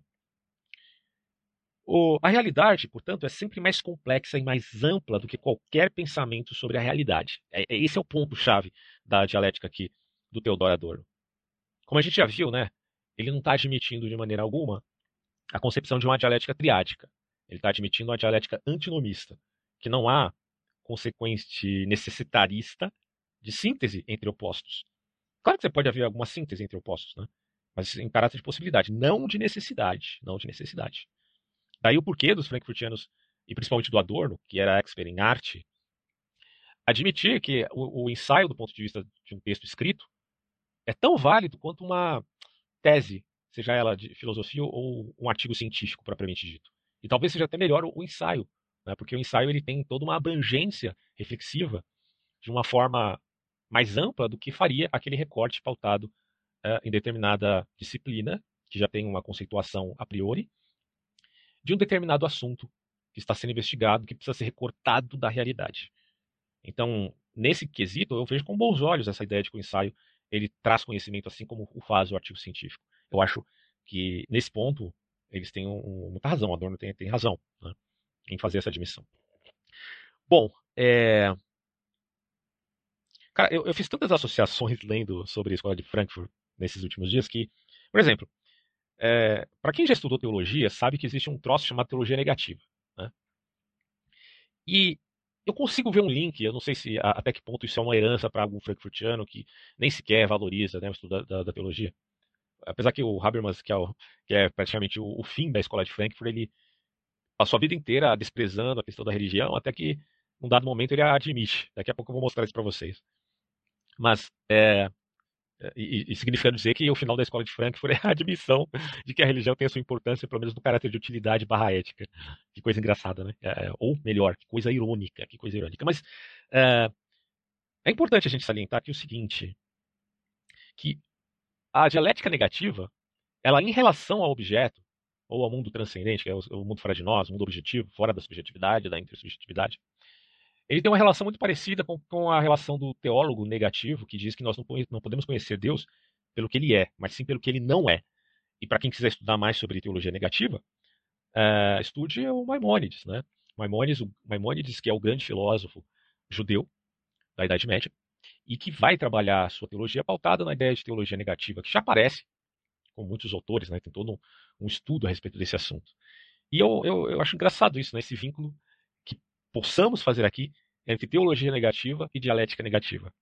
o, a realidade, portanto, é sempre mais complexa e mais ampla do que qualquer pensamento sobre a realidade. É, é, esse é o ponto-chave da dialética aqui do Theodor Adorno. Como a gente já viu, né, ele não está admitindo de maneira alguma a concepção de uma dialética triádica. Ele está admitindo uma dialética antinomista, que não há consequente necessitarista de síntese entre opostos. Claro que você pode haver alguma síntese entre opostos, né? mas em caráter de possibilidade, não de necessidade, não de necessidade. Daí o porquê dos frankfurtianos, e principalmente do Adorno, que era expert em arte, admitir que o, o ensaio do ponto de vista de um texto escrito é tão válido quanto uma tese, seja ela de filosofia ou um artigo científico propriamente dito. E talvez seja até melhor o, ensaio, né? porque o ensaio ele tem toda uma abrangência reflexiva de uma forma mais ampla do que faria aquele recorte pautado uh, em determinada disciplina, que já tem uma conceituação a priori, de um determinado assunto que está sendo investigado, que precisa ser recortado da realidade. Então, nesse quesito, eu vejo com bons olhos essa ideia de que o ensaio ele traz conhecimento assim como o faz o artigo científico. Eu acho que, nesse ponto, eles têm um, muita razão, Adorno tem, tem razão né, em fazer essa admissão. Bom, é, Cara, eu, eu fiz tantas associações [LAUGHS] lendo sobre a escola de Frankfurt nesses últimos dias que, por exemplo, é, para quem já estudou teologia, sabe que existe um troço chamado teologia negativa. Né? E eu consigo ver um link, eu não sei se até que ponto isso é uma herança para algum frankfurtiano que nem sequer valoriza né, o estudo da, da, da, teologia. Apesar que o Habermas, que é, o, que é praticamente o, o, fim da escola de Frankfurt, ele passou a vida inteira desprezando a questão da religião, até que, num dado momento, ele a admite. Daqui a pouco eu vou mostrar isso para vocês. Mas é, é, e, e dizer que o final da escola de Frankfurt é a [LAUGHS] admissão de que a religião tem a sua importância, pelo menos no caráter de utilidade barra ética. Que coisa engraçada, né? É, ou melhor, que coisa irônica, que coisa irônica. Mas é, é importante a gente salientar aqui o seguinte, que a dialética negativa, ela em relação ao objeto, ou ao mundo transcendente, que é o mundo fora de nós, o mundo objetivo, fora da subjetividade, da intersubjetividade, ele tem uma relação muito parecida com, com a relação do teólogo negativo, que diz que nós não, não podemos conhecer Deus pelo que ele é, mas sim pelo que ele não é. E para quem quiser estudar mais sobre teologia negativa, uh, estude o Maimônides. Né? Maimônides, o Maimônides, que é o grande filósofo judeu da Idade Média, e que vai trabalhar a sua teologia pautada na ideia de teologia negativa, que já aparece com muitos autores, né? tem todo um, um estudo a respeito desse assunto. E eu, eu, eu acho engraçado isso, né? esse vínculo possamos fazer aqui entre teologia negativa e dialética negativa.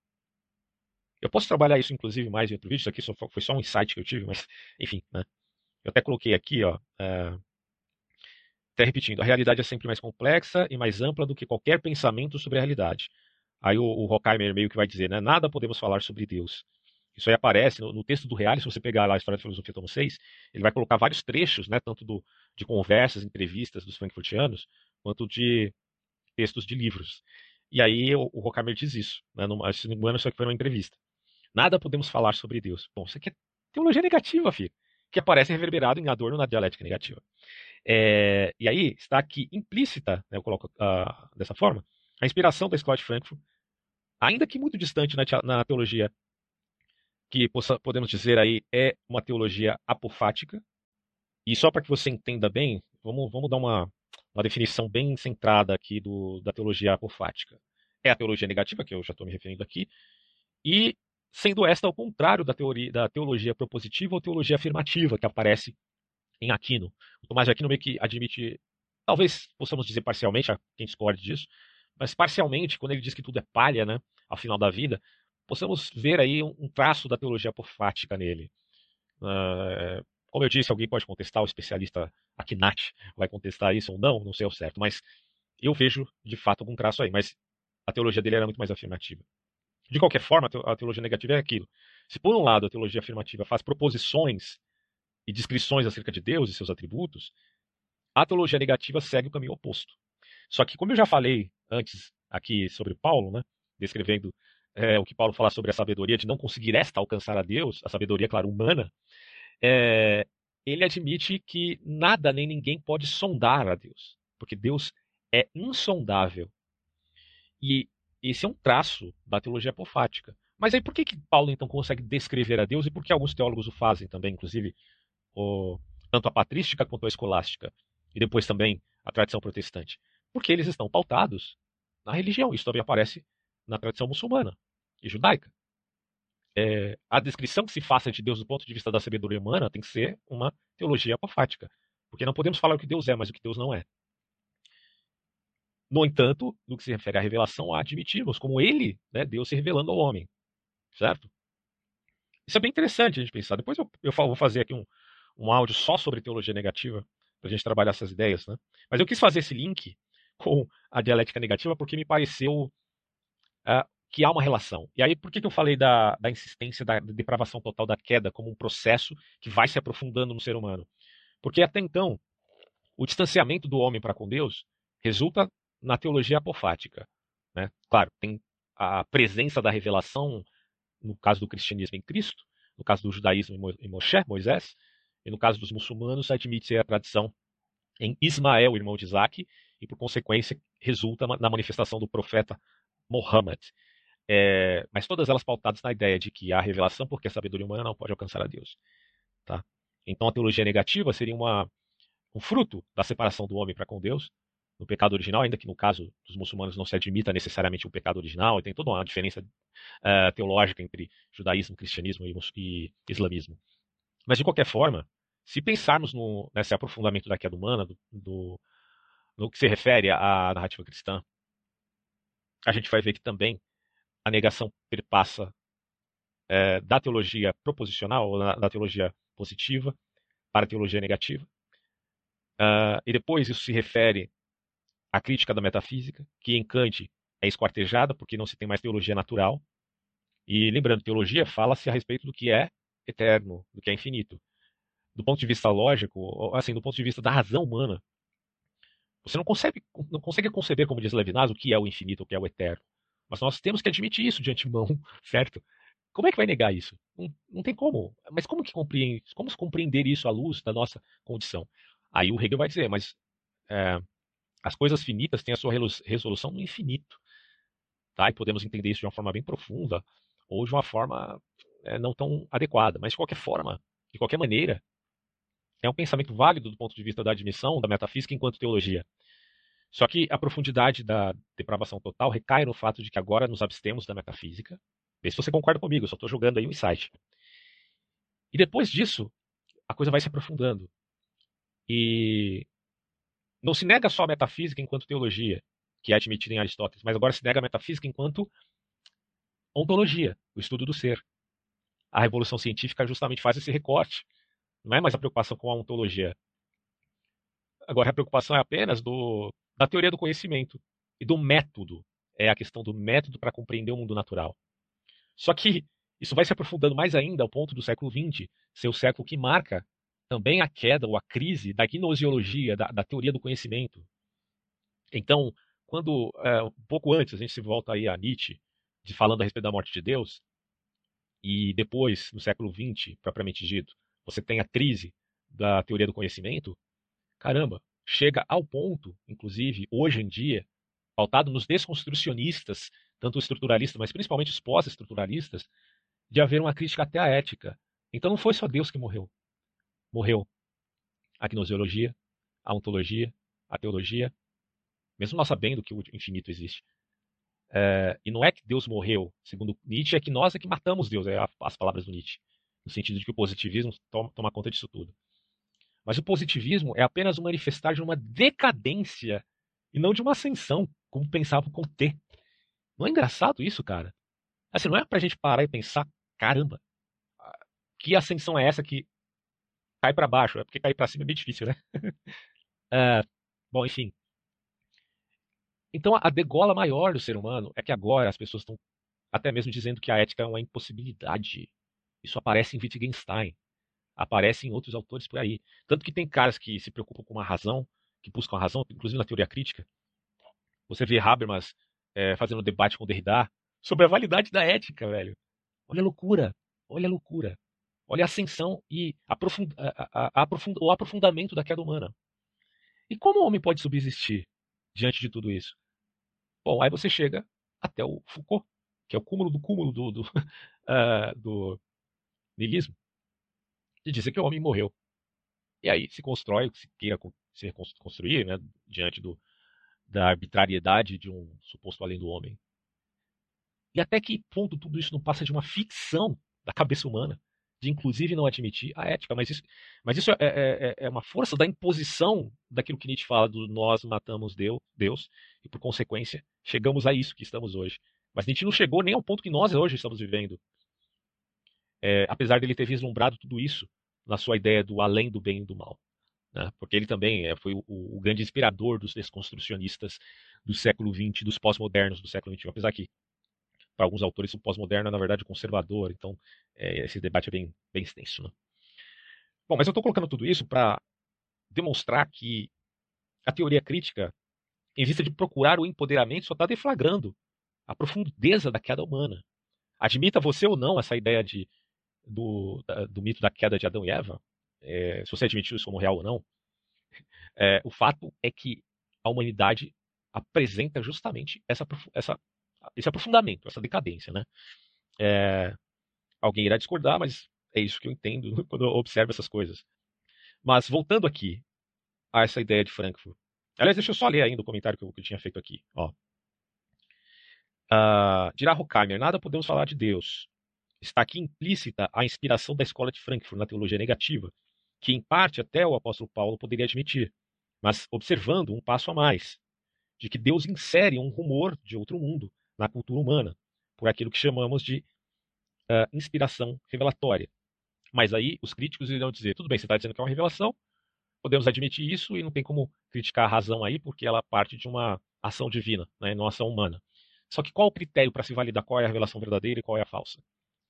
Eu posso trabalhar isso, inclusive, mais em outro vídeo. Isso aqui foi só um insight que eu tive, mas, enfim. Né? Eu até coloquei aqui, ó, uh, até repetindo, a realidade é sempre mais complexa e mais ampla do que qualquer pensamento sobre a realidade. Aí o, o Horkheimer meio que vai dizer, né, nada podemos falar sobre Deus. Isso aí aparece no, no texto do Reale, se você pegar lá a História da Filosofia, tomo 6, ele vai colocar vários trechos, né, tanto do, de conversas, entrevistas dos frankfurtianos, quanto de textos de livros. E aí o, o diz isso, né, numa, se não me engano, isso aqui foi uma entrevista. Nada podemos falar sobre Deus. Bom, isso aqui é teologia negativa, filho, que aparece reverberado em Adorno na dialética negativa. É, e aí está aqui implícita, né, eu coloco uh, dessa forma, a inspiração da de Frankfurt, ainda que muito distante na, na teologia que possa, podemos dizer aí é uma teologia apofática. E só para que você entenda bem, vamos, vamos dar uma, uma definição bem centrada aqui do, da teologia apofática. É a teologia negativa, que eu já estou me referindo aqui, e sendo esta ao contrário da, teoria, da teologia propositiva ou teologia afirmativa, que aparece em Aquino. O Tomás de Aquino meio que admite, talvez possamos dizer parcialmente, quem discorde disso, mas parcialmente, quando ele diz que tudo é palha, né, ao final da vida, possamos ver aí um, traço da teologia apofática nele. Uh, como eu disse, alguém pode contestar, o especialista Akinat vai contestar isso ou não, não sei ao certo, mas eu vejo de fato algum traço aí, mas a teologia dele era muito mais afirmativa. De qualquer forma, a teologia negativa é aquilo. Se por um lado a teologia afirmativa faz proposições e descrições acerca de Deus e seus atributos, a teologia negativa segue o caminho oposto. Só que, como eu já falei antes aqui sobre Paulo, né, descrevendo é, o que Paulo fala sobre a sabedoria de não conseguir esta alcançar a Deus, a sabedoria, claro, humana, é, ele admite que nada nem ninguém pode sondar a Deus, porque Deus é insondável. E esse é um traço da teologia apofática. Mas aí por que, que Paulo então consegue descrever a Deus e por que alguns teólogos o fazem também, inclusive o, tanto a patrística quanto a escolástica, e depois também a tradição protestante? Porque eles estão pautados na religião. Isso também aparece na tradição muçulmana e judaica. É, a descrição que se faça de Deus do ponto de vista da sabedoria humana tem que ser uma teologia apofática. Porque não podemos falar o que Deus é, mas o que Deus não é. No entanto, no que se refere à revelação, admitimos como ele, né, Deus se revelando ao homem. Certo? Isso é bem interessante a gente pensar. Depois eu, eu vou fazer aqui um, um áudio só sobre teologia negativa, para a gente trabalhar essas ideias. Né? Mas eu quis fazer esse link com a dialética negativa porque me pareceu uh, que há uma relação. E aí, por que, que eu falei da, da insistência da, depravação total da queda como um processo que vai se aprofundando no ser humano? Porque até então, o distanciamento do homem para com Deus resulta na teologia apofática. Né? Claro, tem a presença da revelação, no caso do cristianismo em Cristo, no caso do judaísmo em Moshe, Moisés, e no caso dos muçulmanos, admite a tradição em Ismael, irmão de Isaac, e por consequência resulta na manifestação do profeta Muhammad. É, mas todas elas pautadas na ideia de que há revelação porque a sabedoria humana não pode alcançar a Deus. Tá? Então a teologia negativa seria uma, um fruto da separação do homem para com Deus, no pecado original, ainda que no caso dos muçulmanos não se admita necessariamente o pecado original, e tem toda uma diferença uh, teológica entre judaísmo, cristianismo e, e, islamismo. Mas de qualquer forma, se pensarmos no, nesse aprofundamento da queda humana, do, do, no que se refere à narrativa cristã, a gente vai ver que também a negação perpassa é, da teologia proposicional, ou da, da, teologia positiva, para a teologia negativa. Uh, e depois isso se refere à crítica da metafísica, que em Kant é esquartejada, porque não se tem mais teologia natural. E lembrando, teologia fala-se a respeito do que é eterno, do que é infinito. Do ponto de vista lógico, assim, do ponto de vista da razão humana, você não consegue, não consegue conceber, como diz Levinas, o que é o infinito, o que é o eterno. Mas nós temos que admitir isso de antemão, [LAUGHS] certo? Como é que vai negar isso? Não, não tem como. Mas como que compreende, como compreender isso à luz da nossa condição? Aí o Hegel vai dizer, mas é, as coisas finitas têm a sua resolução no infinito. Tá? E podemos entender isso de uma forma bem profunda ou de uma forma é, não tão adequada. Mas de qualquer forma, de qualquer maneira, é um pensamento válido do ponto de vista da admissão da metafísica enquanto teologia. Só que a profundidade da depravação total recai no fato de que agora nos abstemos da metafísica. Vê se você concorda comigo, eu só estou jogando aí um insight. E depois disso, a coisa vai se aprofundando. E não se nega só a metafísica enquanto teologia, que é admitida em Aristóteles, mas agora se nega a metafísica enquanto ontologia, o estudo do ser. A revolução científica justamente faz esse recorte não é mais a preocupação com a ontologia. Agora a preocupação é apenas do, da teoria do conhecimento e do método. É a questão do método para compreender o mundo natural. Só que isso vai se aprofundando mais ainda ao ponto do século XX ser o século que marca também a queda ou a crise da gnosiologia, da, da teoria do conhecimento. Então, quando é, um pouco antes a gente se volta aí a Nietzsche, de falando a respeito da morte de Deus, e depois, no século XX, propriamente dito, você tem a crise da teoria do conhecimento, caramba, chega ao ponto, inclusive, hoje em dia, pautado nos desconstrucionistas, tanto estruturalistas, mas principalmente os pós-estruturalistas, de haver uma crítica até à ética. Então não foi só Deus que morreu. Morreu a gnoseologia, a ontologia, a teologia, mesmo nós sabendo que o infinito existe. É, e não é que Deus morreu, segundo Nietzsche, é que nós é que matamos Deus, é as palavras do Nietzsche, no sentido de que o positivismo toma, toma conta disso tudo. Mas o positivismo é apenas um manifestar de uma decadência e não de uma ascensão, como pensava com T. Não é engraçado isso, cara? Assim, não é pra gente parar e pensar, caramba, que ascensão é essa que cai para baixo? É porque cair para cima é bem difícil, né? é, [LAUGHS] bom, enfim. Então, a degola maior do ser humano é que agora as pessoas estão até mesmo dizendo que a ética é uma impossibilidade. Isso aparece em Wittgenstein, aparece em outros autores por aí. Tanto que tem caras que se preocupam com uma razão, que buscam a razão, inclusive na teoria crítica. Você vê Habermas é, fazendo um debate com Derrida sobre a validade da ética, velho. Olha a loucura, olha a loucura. Olha a ascensão e aprofund... a, a, a, o aprofundamento da queda humana. E como o homem pode subsistir diante de tudo isso? Bom, aí você chega até o Foucault, que é o cúmulo do cúmulo do, do, uh, [LAUGHS] do niilismo, de dizer que o homem morreu. E aí se constrói o que se queira se construir né, diante do, da arbitrariedade de um suposto além do homem. E até que ponto tudo isso não passa de uma ficção da cabeça humana, de inclusive não admitir a ética. Mas isso, mas isso é, é, é, é uma força da imposição daquilo que Nietzsche fala do nós matamos Deus, Deus, e por consequência chegamos a isso que estamos hoje. Mas Nietzsche não chegou nem ao ponto que nós hoje estamos vivendo. É, apesar dele ter vislumbrado tudo isso na sua ideia do além do bem e do mal. Né? Porque ele também é, foi o, o, grande inspirador dos desconstrucionistas do século XX, dos pós-modernos do século XXI. Apesar que, para alguns autores, o pós-moderno é, na verdade, conservador. Então, é, esse debate é bem, bem extenso. Né? Bom, mas eu estou colocando tudo isso para demonstrar que a teoria crítica, em vista de procurar o empoderamento, só está deflagrando a profundeza da queda humana. Admita você ou não essa ideia de do, do mito da queda de Adão e Eva, é, se você admitiu isso como real ou não, é, o fato é que a humanidade apresenta justamente essa, essa, esse aprofundamento, essa decadência. Né? É, alguém irá discordar, mas é isso que eu entendo [LAUGHS] quando eu observo essas coisas. Mas voltando aqui a essa ideia de Frankfurt. Aliás, deixa eu só ler ainda o comentário que eu, que eu tinha feito aqui. Ó. Uh, dirá Horkheimer, nada podemos falar de Deus está aqui implícita a inspiração da escola de Frankfurt na teologia negativa, que em parte até o apóstolo Paulo poderia admitir, mas observando um passo a mais, de que Deus insere um rumor de outro mundo na cultura humana, por aquilo que chamamos de uh, inspiração revelatória. Mas aí os críticos irão dizer: tudo bem, você está dizendo que é uma revelação, podemos admitir isso e não tem como criticar a razão aí, porque ela parte de uma ação divina, né, não ação humana. Só que qual o critério para se validar qual é a revelação verdadeira e qual é a falsa?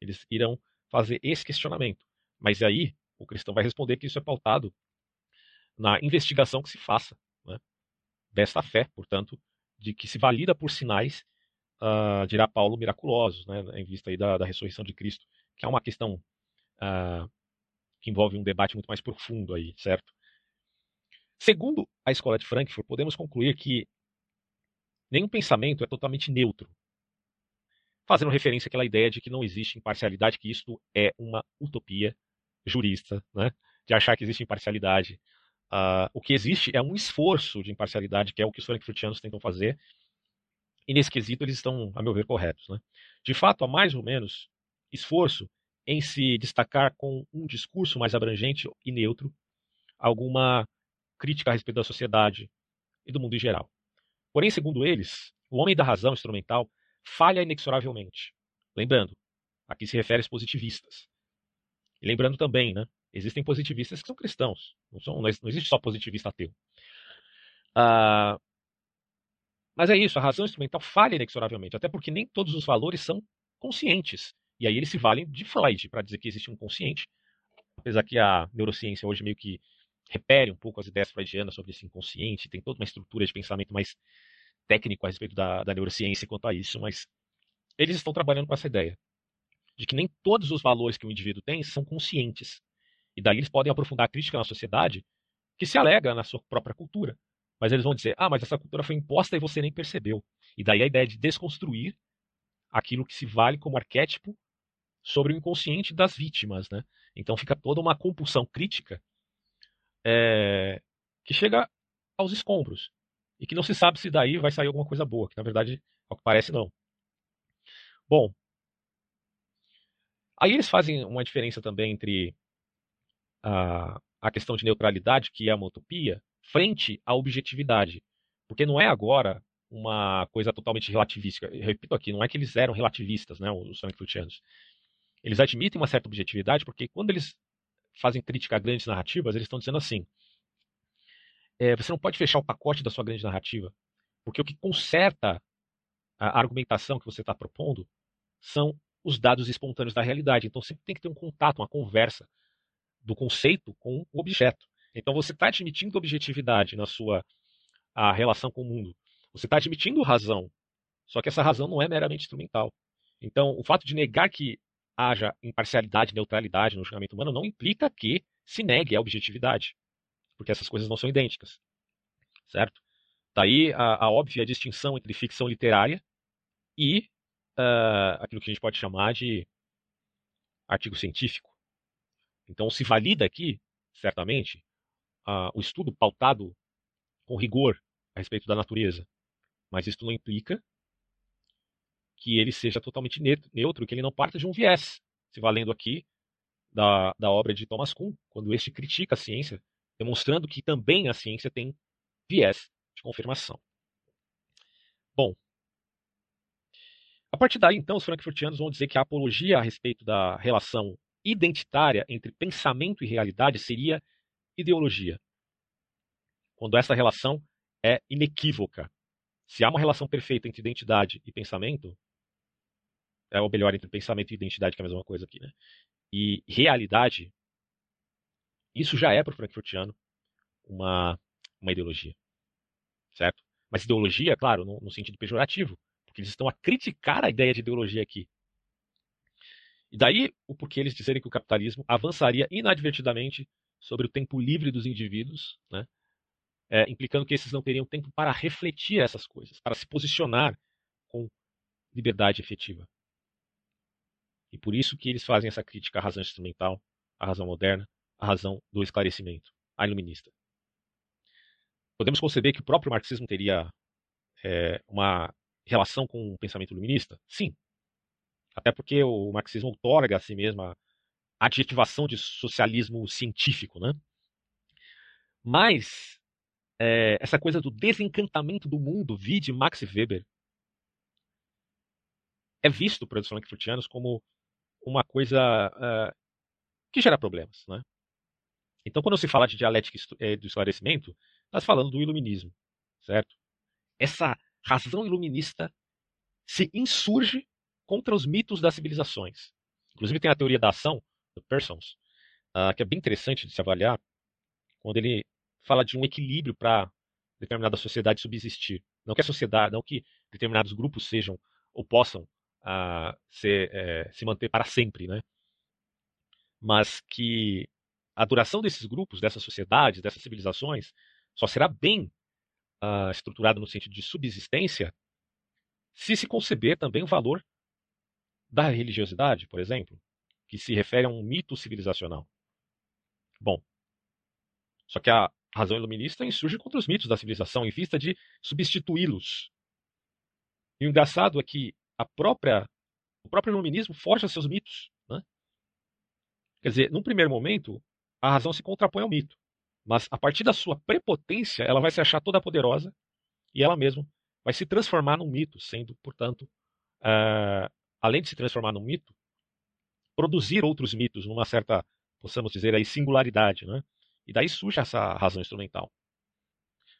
Eles irão fazer esse questionamento. Mas aí o cristão vai responder que isso é pautado na investigação que se faça né, desta fé, portanto, de que se valida por sinais, uh, dirá Paulo, miraculosos, né, em vista aí da, da, ressurreição de Cristo, que é uma questão uh, que envolve um debate muito mais profundo aí, certo? Segundo a escola de Frankfurt, podemos concluir que nenhum pensamento é totalmente neutro fazendo referência àquela ideia de que não existe imparcialidade, que isto é uma utopia jurista, né? de achar que existe imparcialidade. Uh, o que existe é um esforço de imparcialidade, que é o que os frankfurtianos tentam fazer, e nesse quesito eles estão, a meu ver, corretos. Né? De fato, há mais ou menos esforço em se destacar com um discurso mais abrangente e neutro alguma crítica a respeito da sociedade e do mundo em geral. Porém, segundo eles, o homem da razão instrumental falha inexoravelmente. Lembrando, aqui se refere aos positivistas. E lembrando também, né, existem positivistas que são cristãos. Não, são, não existe só positivista ateu. Ah, mas é isso, a razão instrumental falha inexoravelmente, até porque nem todos os valores são conscientes. E aí eles se valem de Freud para dizer que existe um consciente, apesar que a neurociência hoje meio que repere um pouco as ideias freudianas sobre esse inconsciente, tem toda uma estrutura de pensamento mais técnico a respeito da, da neurociência quanto a isso, mas eles estão trabalhando com essa ideia de que nem todos os valores que o indivíduo tem são conscientes. E daí eles podem aprofundar a crítica na sociedade que se alega na sua própria cultura. Mas eles vão dizer: ah, mas essa cultura foi imposta e você nem percebeu. E daí a ideia de desconstruir aquilo que se vale como arquétipo sobre o inconsciente das vítimas, né? Então fica toda uma compulsão crítica é, que chega aos escombros e que não se sabe se daí vai sair alguma coisa boa, que na verdade, ao que parece, não. Bom, aí eles fazem uma diferença também entre a, a questão de neutralidade, que é uma utopia, frente à objetividade. Porque não é agora uma coisa totalmente relativista. Eu repito aqui, não é que eles eram relativistas, né, os frankfurtianos. Eles admitem uma certa objetividade, porque quando eles fazem crítica a grandes narrativas, eles estão dizendo assim: é, você não pode fechar o pacote da sua grande narrativa, porque o que conserta a argumentação que você está propondo são os dados espontâneos da realidade. Então sempre tem que ter um contato, uma conversa do conceito com o objeto. Então você está admitindo objetividade na sua relação com o mundo. Você está admitindo razão, só que essa razão não é meramente instrumental. Então, o fato de negar que haja imparcialidade, neutralidade no julgamento humano não implica que se negue a objetividade, porque essas coisas não são idênticas, certo? Daí a, a óbvia distinção entre ficção literária e uh, aquilo que a gente pode chamar de artigo científico. Então, se valida aqui, certamente, uh, o estudo pautado com rigor a respeito da natureza, mas isso não implica que ele seja totalmente neutro, que ele não parta de um viés, se valendo aqui da, da obra de Thomas Kuhn, quando este critica a ciência, demonstrando que também a ciência tem viés de confirmação. Bom, a partir daí, então, os frankfurtianos vão dizer que a apologia a respeito da relação identitária entre pensamento e realidade seria ideologia. Quando essa relação é inequívoca. Se há uma relação perfeita entre identidade e pensamento, é ou melhor, entre pensamento e identidade, que é a mesma coisa aqui, né? E realidade, isso já é para o frankfurtiano uma, uma ideologia, certo? Mas ideologia, claro, no, no sentido pejorativo, porque eles estão a criticar a ideia de ideologia aqui. E daí o porquê eles dizerem que o capitalismo avançaria inadvertidamente sobre o tempo livre dos indivíduos, né? É, implicando que esses não teriam tempo para refletir essas coisas, para se posicionar com liberdade efetiva. E por isso que eles fazem essa crítica à razão instrumental, à razão moderna, à razão do esclarecimento, à iluminista. Podemos conceber que o próprio marxismo teria é, uma relação com o pensamento iluminista? Sim. Até porque o marxismo outorga a si mesmo a adjetivação de socialismo científico, né? Mas é, essa coisa do desencantamento do mundo, vide Max Weber, é visto por os frankfurtianos como uma coisa uh, que gera problemas. Né? Então, quando se fala de dialética eh, do esclarecimento, nós falando do iluminismo, certo? Essa razão iluminista se insurge contra os mitos das civilizações. Inclusive tem a teoria da ação, do Persons, uh, que é bem interessante de se avaliar, quando ele fala de um equilíbrio para determinada sociedade subsistir. Não que a sociedade, não que determinados grupos sejam ou possam a ser, é, se manter para sempre, né? Mas que a duração desses grupos, dessas sociedades, dessas civilizações, só será bem uh, estruturada no sentido de subsistência se se conceber também o valor da religiosidade, por exemplo, que se refere a um mito civilizacional. Bom, só que a razão iluminista insurge contra os mitos da civilização em vista de substituí-los. E o engraçado é que a própria, o próprio iluminismo forja seus mitos. Né? Quer dizer, num primeiro momento, a razão se contrapõe ao mito. Mas a partir da sua prepotência, ela vai se achar toda poderosa e ela mesma vai se transformar num mito, sendo, portanto, uh, além de se transformar num mito, produzir outros mitos numa certa, possamos dizer aí, singularidade. Né? E daí surge essa razão instrumental.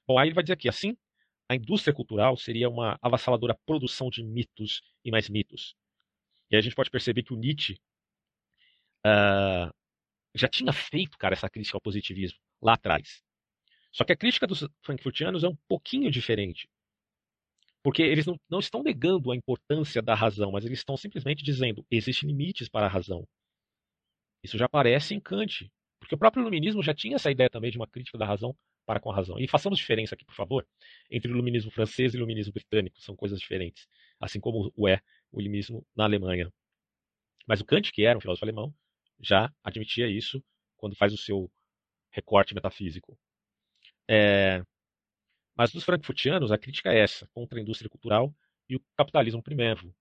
Bom, aí ele vai dizer aqui, assim, a indústria cultural seria uma avassaladora produção de mitos e mais mitos. E aí a gente pode perceber que o Nietzsche uh, já tinha feito, cara, essa crítica ao positivismo lá atrás. Só que a crítica dos frankfurtianos é um pouquinho diferente. Porque eles não, não estão negando a importância da razão, mas eles estão simplesmente dizendo existem limites para a razão. Isso já aparece em Kant. Porque o próprio iluminismo já tinha essa ideia também de uma crítica da razão para com a razão. E façamos diferença aqui, por favor, entre o iluminismo francês e o iluminismo britânico. São coisas diferentes. Assim como o é o iluminismo na Alemanha. Mas o Kant, que era um filósofo alemão, já admitia isso quando faz o seu recorte metafísico. É... Mas dos frankfurtianos, a crítica é essa, contra a indústria cultural e o capitalismo primevo.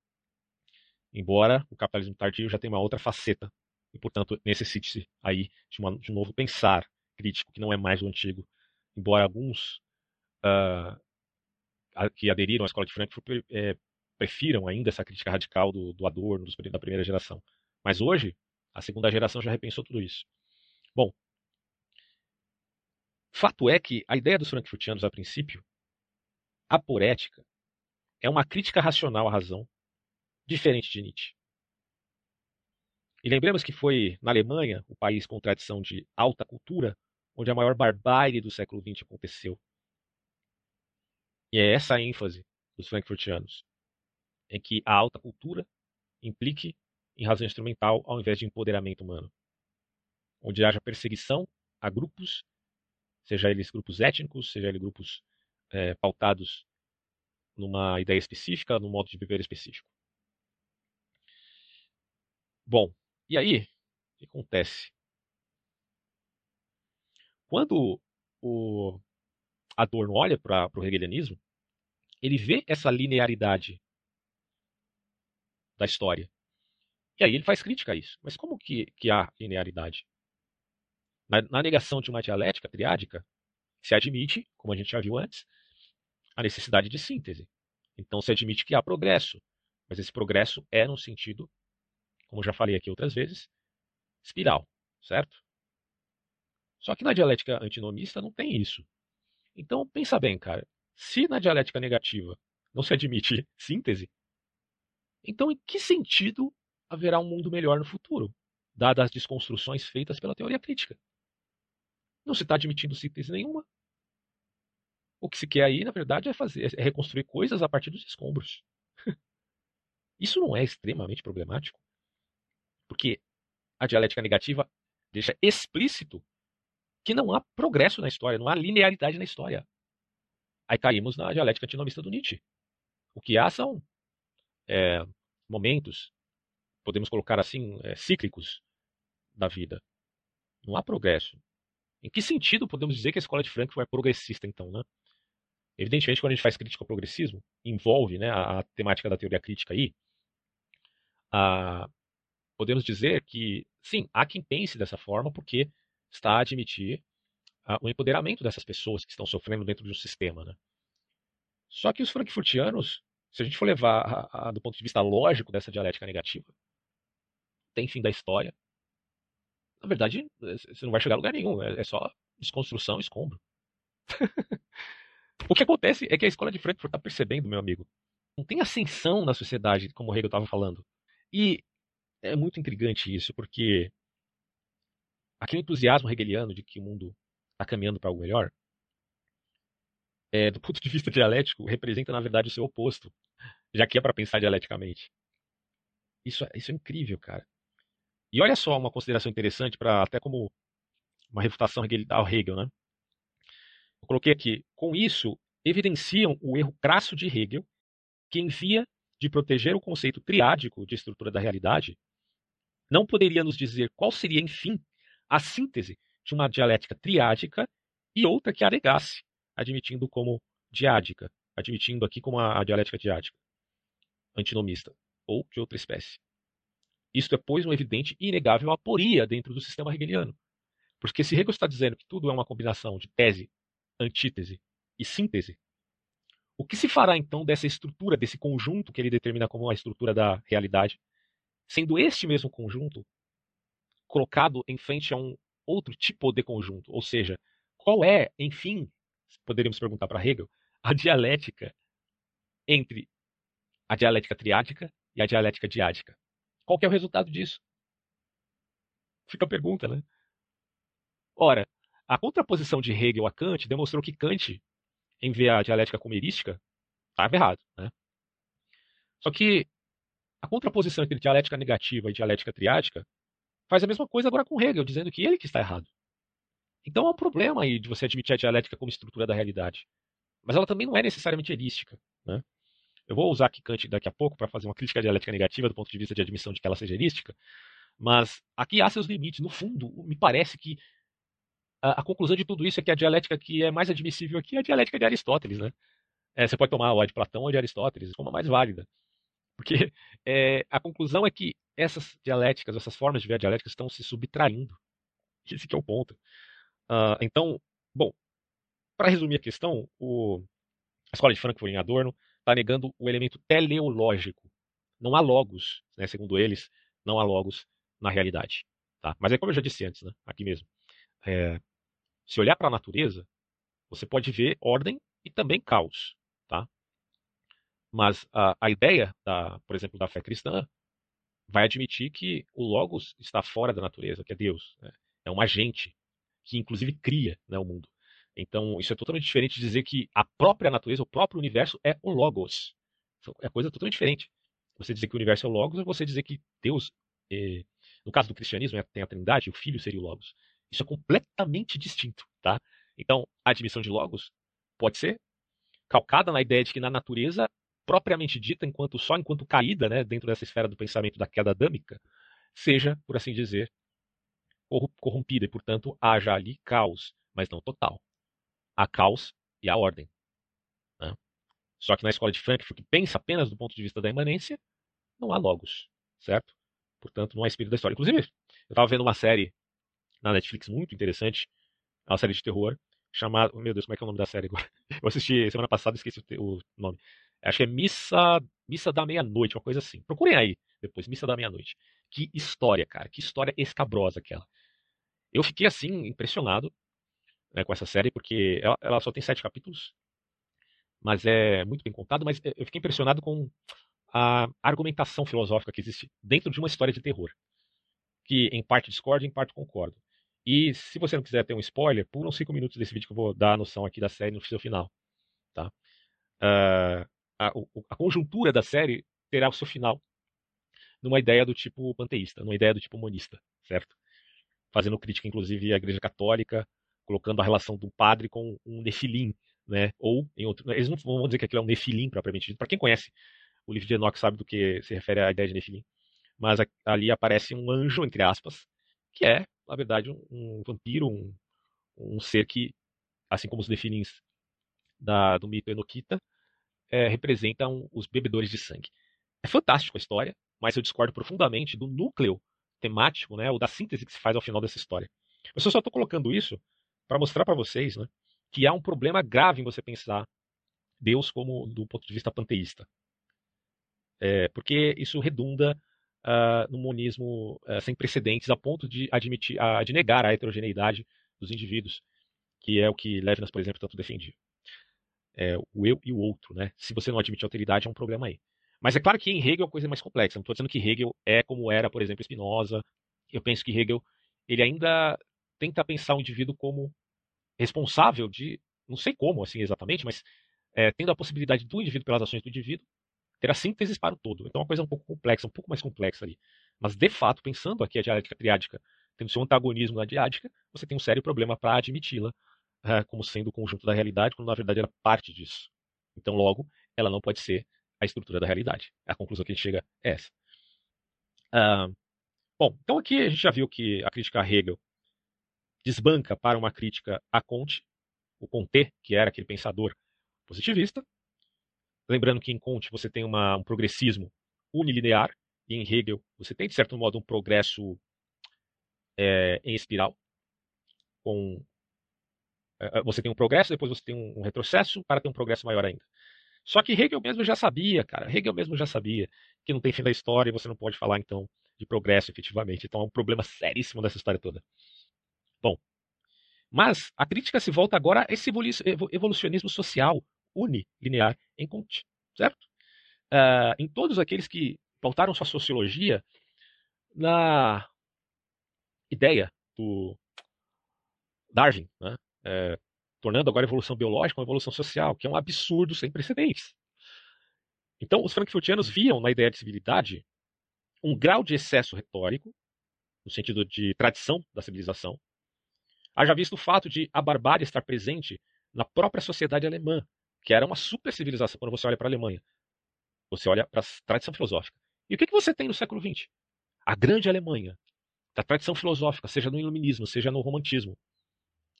Embora o capitalismo tardio já tenha uma outra faceta e, portanto, necessite aí de, uma, de um novo pensar crítico, que não é mais o antigo. Embora alguns uh, que aderiram à escola de Frankfurt é, prefiram ainda essa crítica radical do, do Adorno, da primeira geração. Mas hoje, a segunda geração já repensou tudo isso. Bom, fato é que a ideia dos frankfurtianos, a princípio, a porética, é uma crítica racional à razão, diferente de Nietzsche. E lembremos que foi na Alemanha, o país com tradição de alta cultura, onde a maior barbárie do século XX aconteceu. E é essa a ênfase dos frankfurtianos, em que a alta cultura implique em razão instrumental ao invés de empoderamento humano. Onde haja perseguição a grupos, seja eles grupos étnicos, seja eles grupos é, pautados numa ideia específica, num modo de viver específico. Bom, e aí, o que acontece? Quando o Adorno olha para o hegelianismo, ele vê essa linearidade da história. E aí ele faz crítica a isso. Mas como que, que há linearidade? Na, na negação de uma dialética triádica, se admite, como a gente já viu antes, a necessidade de síntese. Então se admite que há progresso, mas esse progresso é no sentido como já falei aqui outras vezes, espiral, certo? Só que na dialética antinomista não tem isso. Então pensa bem, cara. Se na dialética negativa não se admite [LAUGHS] síntese, então em que sentido haverá um mundo melhor no futuro, dadas as desconstruções feitas pela teoria crítica? Não se está admitindo síntese nenhuma. O que se quer aí, na verdade, é fazer, é reconstruir coisas a partir dos escombros. [LAUGHS] Isso não é extremamente problemático? Porque a dialética negativa deixa explícito que não há progresso na história, não há linearidade na história. Aí caímos na dialética antinomista do Nietzsche. O que há são é, momentos, podemos colocar assim, é, cíclicos da vida. Não há progresso. Em que sentido podemos dizer que a escola de Frankfurt é progressista, então, né? Evidentemente, quando a gente faz crítica ao progressismo, envolve né, a, a temática da teoria crítica aí, a, podemos dizer que, sim, há quem pense dessa forma porque está a admitir uh, o empoderamento dessas pessoas que estão sofrendo dentro de um sistema. Né? Só que os frankfurtianos, se a gente for levar a, a, do ponto de vista lógico dessa dialética negativa, tem fim da história. Na verdade, você não vai chegar a lugar nenhum, é, é só desconstrução escombro. [LAUGHS] o que acontece é que a escola de Frankfurt está percebendo, meu amigo, não tem ascensão na sociedade, como o Hegel estava falando. E é muito intrigante isso, porque aquele entusiasmo hegeliano de que o mundo está caminhando para algo melhor, é, do ponto de vista [LAUGHS] dialético, representa, na verdade, o seu oposto, já que é para pensar dialeticamente. Isso, é, isso é incrível, cara. E olha só uma consideração interessante, para até como uma refutação ao Hegel, né? Eu coloquei aqui, com isso, evidenciam o erro crasso de Hegel, que envia de proteger o conceito triádico de estrutura da realidade, não poderia nos dizer qual seria, enfim, a síntese de uma dialética triádica e outra que a admitindo como diádica, admitindo aqui como a dialética diádica, antinomista, ou de outra espécie. Isto é, pois, um evidente e inegável aporia dentro do sistema hegeliano. Porque se Hegel está dizendo que tudo é uma combinação de tese, antítese e síntese, o que se fará então dessa estrutura, desse conjunto que ele determina como a estrutura da realidade, sendo este mesmo conjunto colocado em frente a um outro tipo de conjunto. Ou seja, qual é, enfim, poderíamos perguntar para Hegel, a dialética entre a dialética triádica e a dialética diádica? Qual é o resultado disso? Fica a pergunta, né? Ora, a contraposição de Hegel a Kant demonstrou que Kant, em ver a dialética como erística, estava errado. Né? Só que a contraposição entre dialética negativa e dialética triádica faz a mesma coisa agora com Hegel, dizendo que ele que está errado. Então há um problema aí de você admitir a dialética como estrutura da realidade. Mas ela também não é necessariamente erística. Né? Eu vou usar aqui Kant daqui a pouco para fazer uma crítica dialética negativa do ponto de vista de admissão de que ela seja erística, mas aqui há seus limites. No fundo, me parece que a, a, conclusão de tudo isso é que a dialética que é mais admissível aqui é a dialética de Aristóteles, né? É, você pode tomar a de Platão ou de Aristóteles como a mais válida. Porque é, a conclusão é que essas dialéticas, essas formas de ver a dialética estão se subtraindo. Esse é o ponto. Uh, então, bom, para resumir a questão, o, a escola de Frankfurt em Adorno está negando o elemento teleológico. Não há logos, né, segundo eles, não há logos na realidade. Tá? Mas é como eu já disse antes, né, aqui mesmo. É, se olhar para a natureza, você pode ver ordem e também caos. Tá? Mas a, a ideia, da, por exemplo, da fé cristã vai admitir que o Logos está fora da natureza, que é Deus. Né? É um agente que, inclusive, cria né, o mundo. Então, isso é totalmente diferente de dizer que a própria natureza, o próprio universo é o Logos. É coisa totalmente diferente. Você dizer que o universo é o Logos é você dizer que Deus, é, no caso do cristianismo, é, tem a trindade, o Filho seria o Logos. Isso é completamente distinto, tá? Então, a admissão de Logos pode ser calcada na ideia de que na natureza, propriamente dita, enquanto só enquanto caída, né, dentro dessa esfera do pensamento da queda adâmica, seja, por assim dizer, corrompida e, portanto, haja ali caos, mas não total. Há caos e há ordem. Né? Só que na escola de Frankfurt, que pensa apenas do ponto de vista da imanência, não há logos, certo? Portanto, não há espírito da história. Inclusive, eu estava vendo uma série na Netflix muito interessante, uma série de terror, chamada. Meu Deus, como é que é o nome da série agora? [LAUGHS] Eu assisti semana passada, esqueci o nome. Acho que é Missa, Missa da Meia-Noite, uma coisa assim. Procurem aí depois, Missa da Meia-Noite. Que história, cara. Que história escabrosa aquela. Eu fiquei assim, impressionado né, com essa série, porque ela, ela, só tem sete capítulos, mas é muito bem contado. Mas eu fiquei impressionado com a argumentação filosófica que existe dentro de uma história de terror. Que em parte discordo, em parte concordo. E se você não quiser ter um spoiler, pulam cinco minutos desse vídeo que eu vou dar a noção aqui da série no seu final. Tá? Uh, a, a, conjuntura da série terá o seu final numa ideia do tipo panteísta, numa ideia do tipo monista, certo? Fazendo crítica, inclusive, à Igreja Católica, colocando a relação do padre com um nefilim, né? Ou em outro, eles não vão dizer que aquilo é um nefilim propriamente dito. Para quem conhece o livro de Enoch sabe do que se refere à ideia de nefilim. Mas ali aparece um anjo, entre aspas, que é na verdade, um, um vampiro, um, um, ser que, assim como os defilins da, do mito Enokita, é, representam os bebedores de sangue. É fantástico a história, mas eu discordo profundamente do núcleo temático, né, ou da síntese que se faz ao final dessa história. Eu só estou colocando isso para mostrar para vocês né, que há um problema grave em você pensar Deus como do ponto de vista panteísta. É, porque isso redunda uh, no monismo uh, sem precedentes, a ponto de admitir, uh, de negar a heterogeneidade dos indivíduos, que é o que Levinas, por exemplo, tanto defendia. É, o eu e o outro, né? Se você não admite alteridade, é um problema aí. Mas é claro que em Hegel a coisa é mais complexa. Não estou dizendo que Hegel é como era, por exemplo, Spinoza. Eu penso que Hegel ele ainda tenta pensar o indivíduo como responsável de, não sei como assim exatamente, mas é, tendo a possibilidade do indivíduo pelas ações do indivíduo ter a síntese para o todo. Então é uma coisa um pouco complexa, um pouco mais complexa ali. Mas, de fato, pensando aqui a dialética triádica tendo seu antagonismo na diádica, você tem um sério problema para admiti-la uh, como sendo o conjunto da realidade, quando na verdade ela é parte disso. Então, logo, ela não pode ser a estrutura da realidade. A conclusão que a gente chega é essa. Uh, bom, então aqui a gente já viu que a crítica a Hegel desbanca para uma crítica a Comte, o Comte, que era aquele pensador positivista, Lembrando que em Comte você tem uma, um progressismo unilinear, e em Hegel você tem, de certo modo, um progresso é, em espiral. Com, é, você tem um progresso, depois você tem um retrocesso, para ter um progresso maior ainda. Só que Hegel mesmo já sabia, cara. Hegel mesmo já sabia que não tem fim da história e você não pode falar, então, de progresso efetivamente. Então é um problema seríssimo dessa história toda. Bom, mas a crítica se volta agora a esse evolucionismo social, unilinear em Comte, certo? Uh, em todos aqueles que pautaram sua sociologia na ideia do Darwin, né? é, tornando agora a evolução biológica uma evolução social, que é um absurdo sem precedentes. Então, os frankfurtianos viam na ideia de civilidade um grau de excesso retórico, no sentido de tradição da civilização, haja visto o fato de a barbárie estar presente na própria sociedade alemã, que era uma super civilização quando você olha para a Alemanha. Você olha para a tradição filosófica. E o que, que você tem no século XX? A grande Alemanha, da tradição filosófica, seja no iluminismo, seja no romantismo,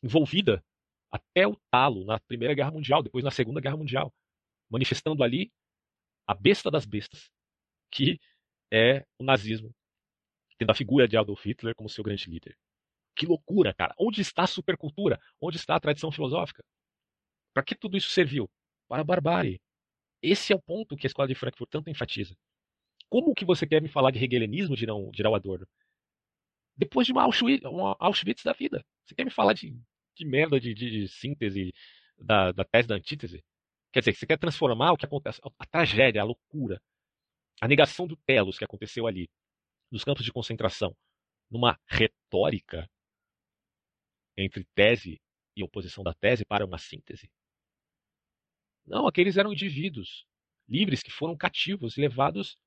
envolvida até o talo na Primeira Guerra Mundial, depois na Segunda Guerra Mundial, manifestando ali a besta das bestas, que é o nazismo, tendo a figura de Adolf Hitler como seu grande líder. Que loucura, cara! Onde está a supercultura? Onde está a tradição filosófica? Para que tudo isso serviu? Para a barbárie. Esse é o ponto que a escola de Frankfurt tanto enfatiza. Como que você quer me falar de hegelianismo, dirá, o Adorno? Depois de uma Auschwitz, uma Auschwitz da vida. Você quer me falar de, de merda de, de, de síntese da, da tese da antítese? Quer dizer, você quer transformar o que acontece, a tragédia, a loucura, a negação do telos que aconteceu ali, nos campos de concentração, numa retórica entre tese e oposição da tese para uma síntese? Não, aqueles eram indivíduos livres que foram cativos, levados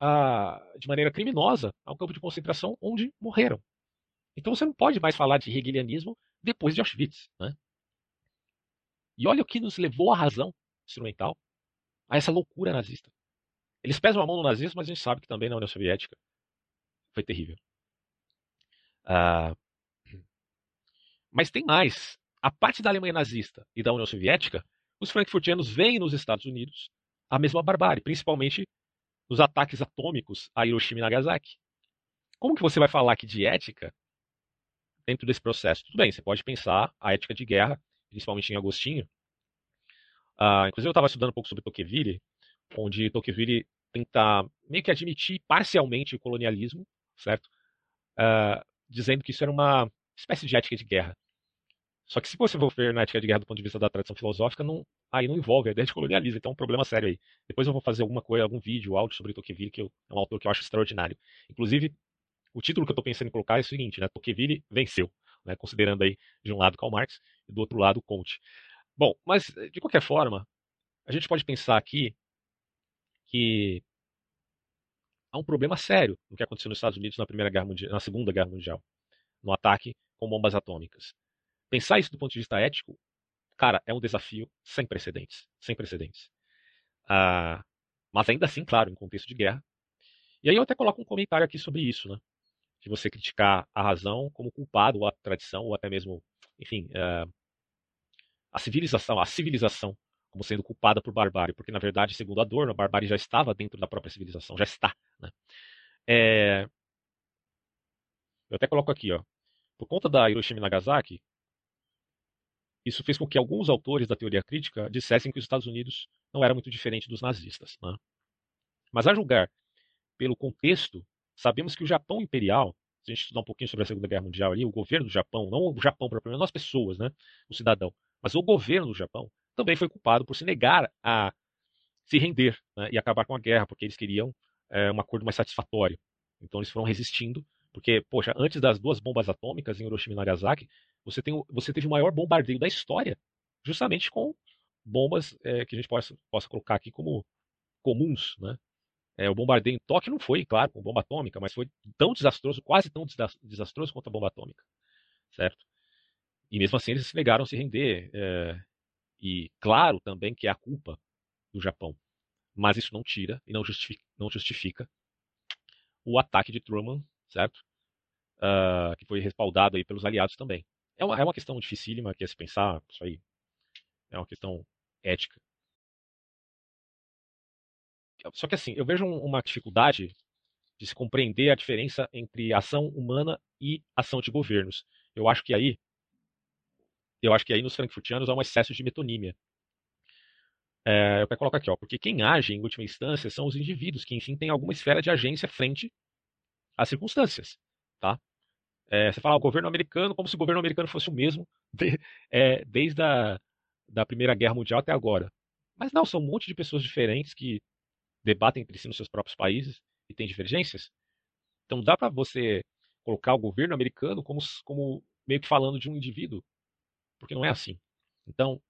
a, de maneira criminosa ao campo de concentração onde morreram. Então você não pode mais falar de hegelianismo depois de Auschwitz. Né? E olha o que nos levou à razão instrumental, a essa loucura nazista. Eles pesam a mão no nazismo, mas a gente sabe que também na União Soviética foi terrível. Ah, mas tem mais. A parte da Alemanha nazista e da União Soviética, os frankfurtianos veem nos Estados Unidos a mesma barbárie, principalmente nos ataques atômicos a Hiroshima e Nagasaki. Como que você vai falar aqui de ética dentro desse processo? Tudo bem, você pode pensar a ética de guerra, principalmente em Agostinho. Uh, inclusive, eu estava estudando um pouco sobre Tocqueville, onde Tocqueville tenta meio que admitir parcialmente o colonialismo, certo? Uh, dizendo que isso era uma espécie de ética de guerra. Só que se você for ver na ética de guerra do ponto de vista da tradição filosófica, não, aí não envolve a ideia de colonialismo, então é um problema sério aí. Depois eu vou fazer alguma coisa, algum vídeo, áudio sobre Tocqueville, que eu, é um autor que eu acho extraordinário. Inclusive, o título que eu estou pensando em colocar é o seguinte, né? Tocqueville venceu, né? considerando aí de um lado Karl Marx e do outro lado Comte. Bom, mas de qualquer forma, a gente pode pensar aqui que há um problema sério no que aconteceu nos Estados Unidos na Primeira Guerra Mundial, na Segunda Guerra Mundial, no ataque com bombas atômicas. Pensar isso do ponto de vista ético, cara, é um desafio sem precedentes, sem precedentes. Ah, mas ainda assim, claro, em contexto de guerra. E aí eu até coloco um comentário aqui sobre isso, né? De você criticar a razão como culpado, ou a tradição, ou até mesmo, enfim, uh, a civilização, a civilização como sendo culpada por barbárie, porque na verdade, segundo Adorno, a barbárie já estava dentro da própria civilização, já está. Né? É... Eu até coloco aqui, ó, por conta da Hiroshima e Nagasaki, isso fez com que alguns autores da teoria crítica dissessem que os Estados Unidos não era muito diferente dos nazistas. Né? Mas a julgar pelo contexto, sabemos que o Japão imperial, se a gente estudar um pouquinho sobre a Segunda Guerra Mundial ali, o governo do Japão, não o Japão propriamente, não as pessoas, né, o cidadão, mas o governo do Japão também foi culpado por se negar a se render né, e acabar com a guerra, porque eles queriam é, um acordo mais satisfatório. Então eles foram resistindo, porque, poxa, antes das duas bombas atômicas em Hiroshima e Nagasaki, você, tem, você teve o maior bombardeio da história, justamente com bombas é, que a gente possa, possa colocar aqui como comuns, né? É, o bombardeio em Tóquio não foi, claro, com bomba atômica, mas foi tão desastroso, quase tão desastroso quanto a bomba atômica, certo? E mesmo assim eles negaram a se render. É, e claro também que é a culpa do Japão. Mas isso não tira e não justifica, não justifica o ataque de Truman, certo? Uh, que foi respaldado aí pelos aliados também. É uma, é uma questão dificílima que é se pensar, isso aí é uma questão ética. Só que assim, eu vejo uma dificuldade de se compreender a diferença entre ação humana e ação de governos. Eu acho que aí eu acho que aí nos frankfurtianos há um excesso de metonímia. É, eu quero colocar aqui, ó, porque quem age em última instância são os indivíduos que, enfim, têm alguma esfera de agência frente às circunstâncias, tá? É, você fala o governo americano como se o governo americano fosse o mesmo [LAUGHS] de, é, desde a da Primeira Guerra Mundial até agora. Mas não, são um monte de pessoas diferentes que debatem entre si nos seus próprios países e têm divergências. Então dá para você colocar o governo americano como, como meio que falando de um indivíduo porque não é assim. Então,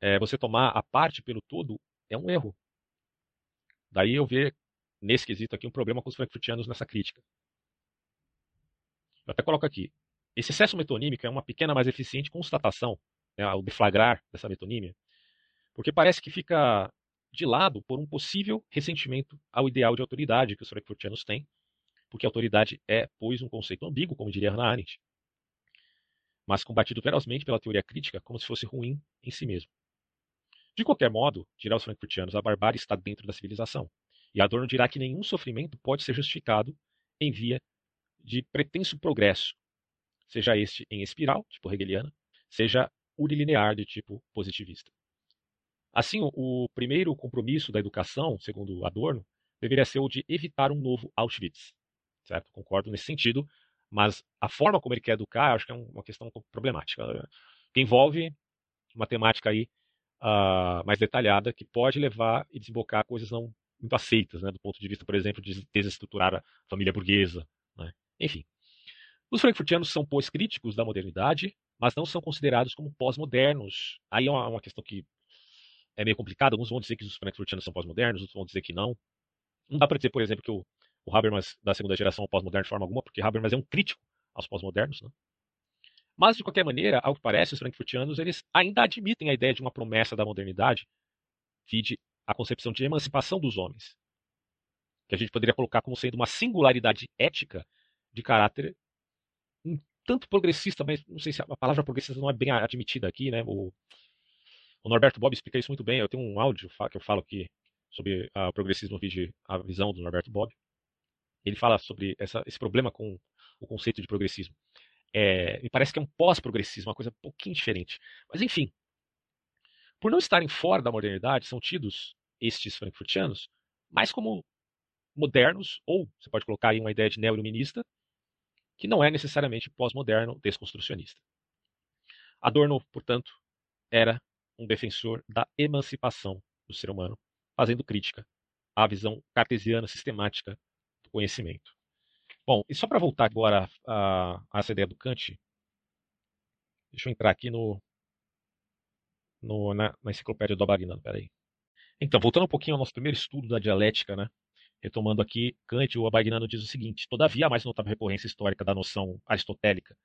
é, você tomar a parte pelo todo é um erro. Daí eu ver nesse quesito aqui um problema com os frankfurtianos nessa crítica. Eu até coloco aqui. Esse excesso metonímico é uma pequena, mais eficiente constatação, né, o deflagrar dessa metonímia, porque parece que fica de lado por um possível ressentimento ao ideal de autoridade que os frankfurtianos têm, porque autoridade é, pois, um conceito ambíguo, como diria Hannah Arendt, mas combatido ferozmente pela teoria crítica como se fosse ruim em si mesmo. De qualquer modo, dirá os frankfurtianos, a barbárie está dentro da civilização, e Adorno dirá que nenhum sofrimento pode ser justificado em via de pretenso progresso, seja este em espiral, tipo hegeliana, seja unilinear, de tipo positivista. Assim, o primeiro compromisso da educação, segundo Adorno, deveria ser o de evitar um novo Auschwitz. Certo? Concordo nesse sentido, mas a forma como ele quer educar, acho que é uma questão problemática, que envolve uma temática aí uh, mais detalhada que pode levar e desembocar coisas não muito aceitas, né, do ponto de vista, por exemplo, de desestruturar a família burguesa. Né? Enfim. Os frankfurtianos são, pois, críticos da modernidade, mas não são considerados como pós-modernos. Aí é uma, uma, questão que é meio complicada. Alguns vão dizer que os frankfurtianos são pós-modernos, outros vão dizer que não. Não dá para dizer, por exemplo, que o, o Habermas da segunda geração é pós-moderno de forma alguma, porque Habermas é um crítico aos pós-modernos. Né? Mas, de qualquer maneira, ao que parece, os frankfurtianos eles ainda admitem a ideia de uma promessa da modernidade, vide a concepção de emancipação dos homens, que a gente poderia colocar como sendo uma singularidade ética de caráter um tanto progressista, mas não sei se a palavra progressista não é bem admitida aqui, né? O, o Norberto Bob explica isso muito bem. Eu tenho um áudio que eu falo aqui sobre o progressismo, a visão do Norberto Bob. Ele fala sobre essa, esse problema com o conceito de progressismo. É, me parece que é um pós-progressismo, uma coisa um pouquinho diferente. Mas enfim, por não estarem fora da modernidade, são tidos estes frankfurtianos mais como modernos, ou você pode colocar aí uma ideia de neo-iluminista, que não é necessariamente pós-moderno desconstrucionista. Adorno, portanto, era um defensor da emancipação do ser humano, fazendo crítica à visão cartesiana sistemática do conhecimento. Bom, e só para voltar agora a, a, essa ideia do Kant, deixa eu entrar aqui no, no, na, na, enciclopédia do Abagnano, peraí. Então, voltando um pouquinho ao nosso primeiro estudo da dialética, né? Retomando aqui, Kant, o Abagnano diz o seguinte: todavia, a mais notável recorrência histórica da noção aristotélica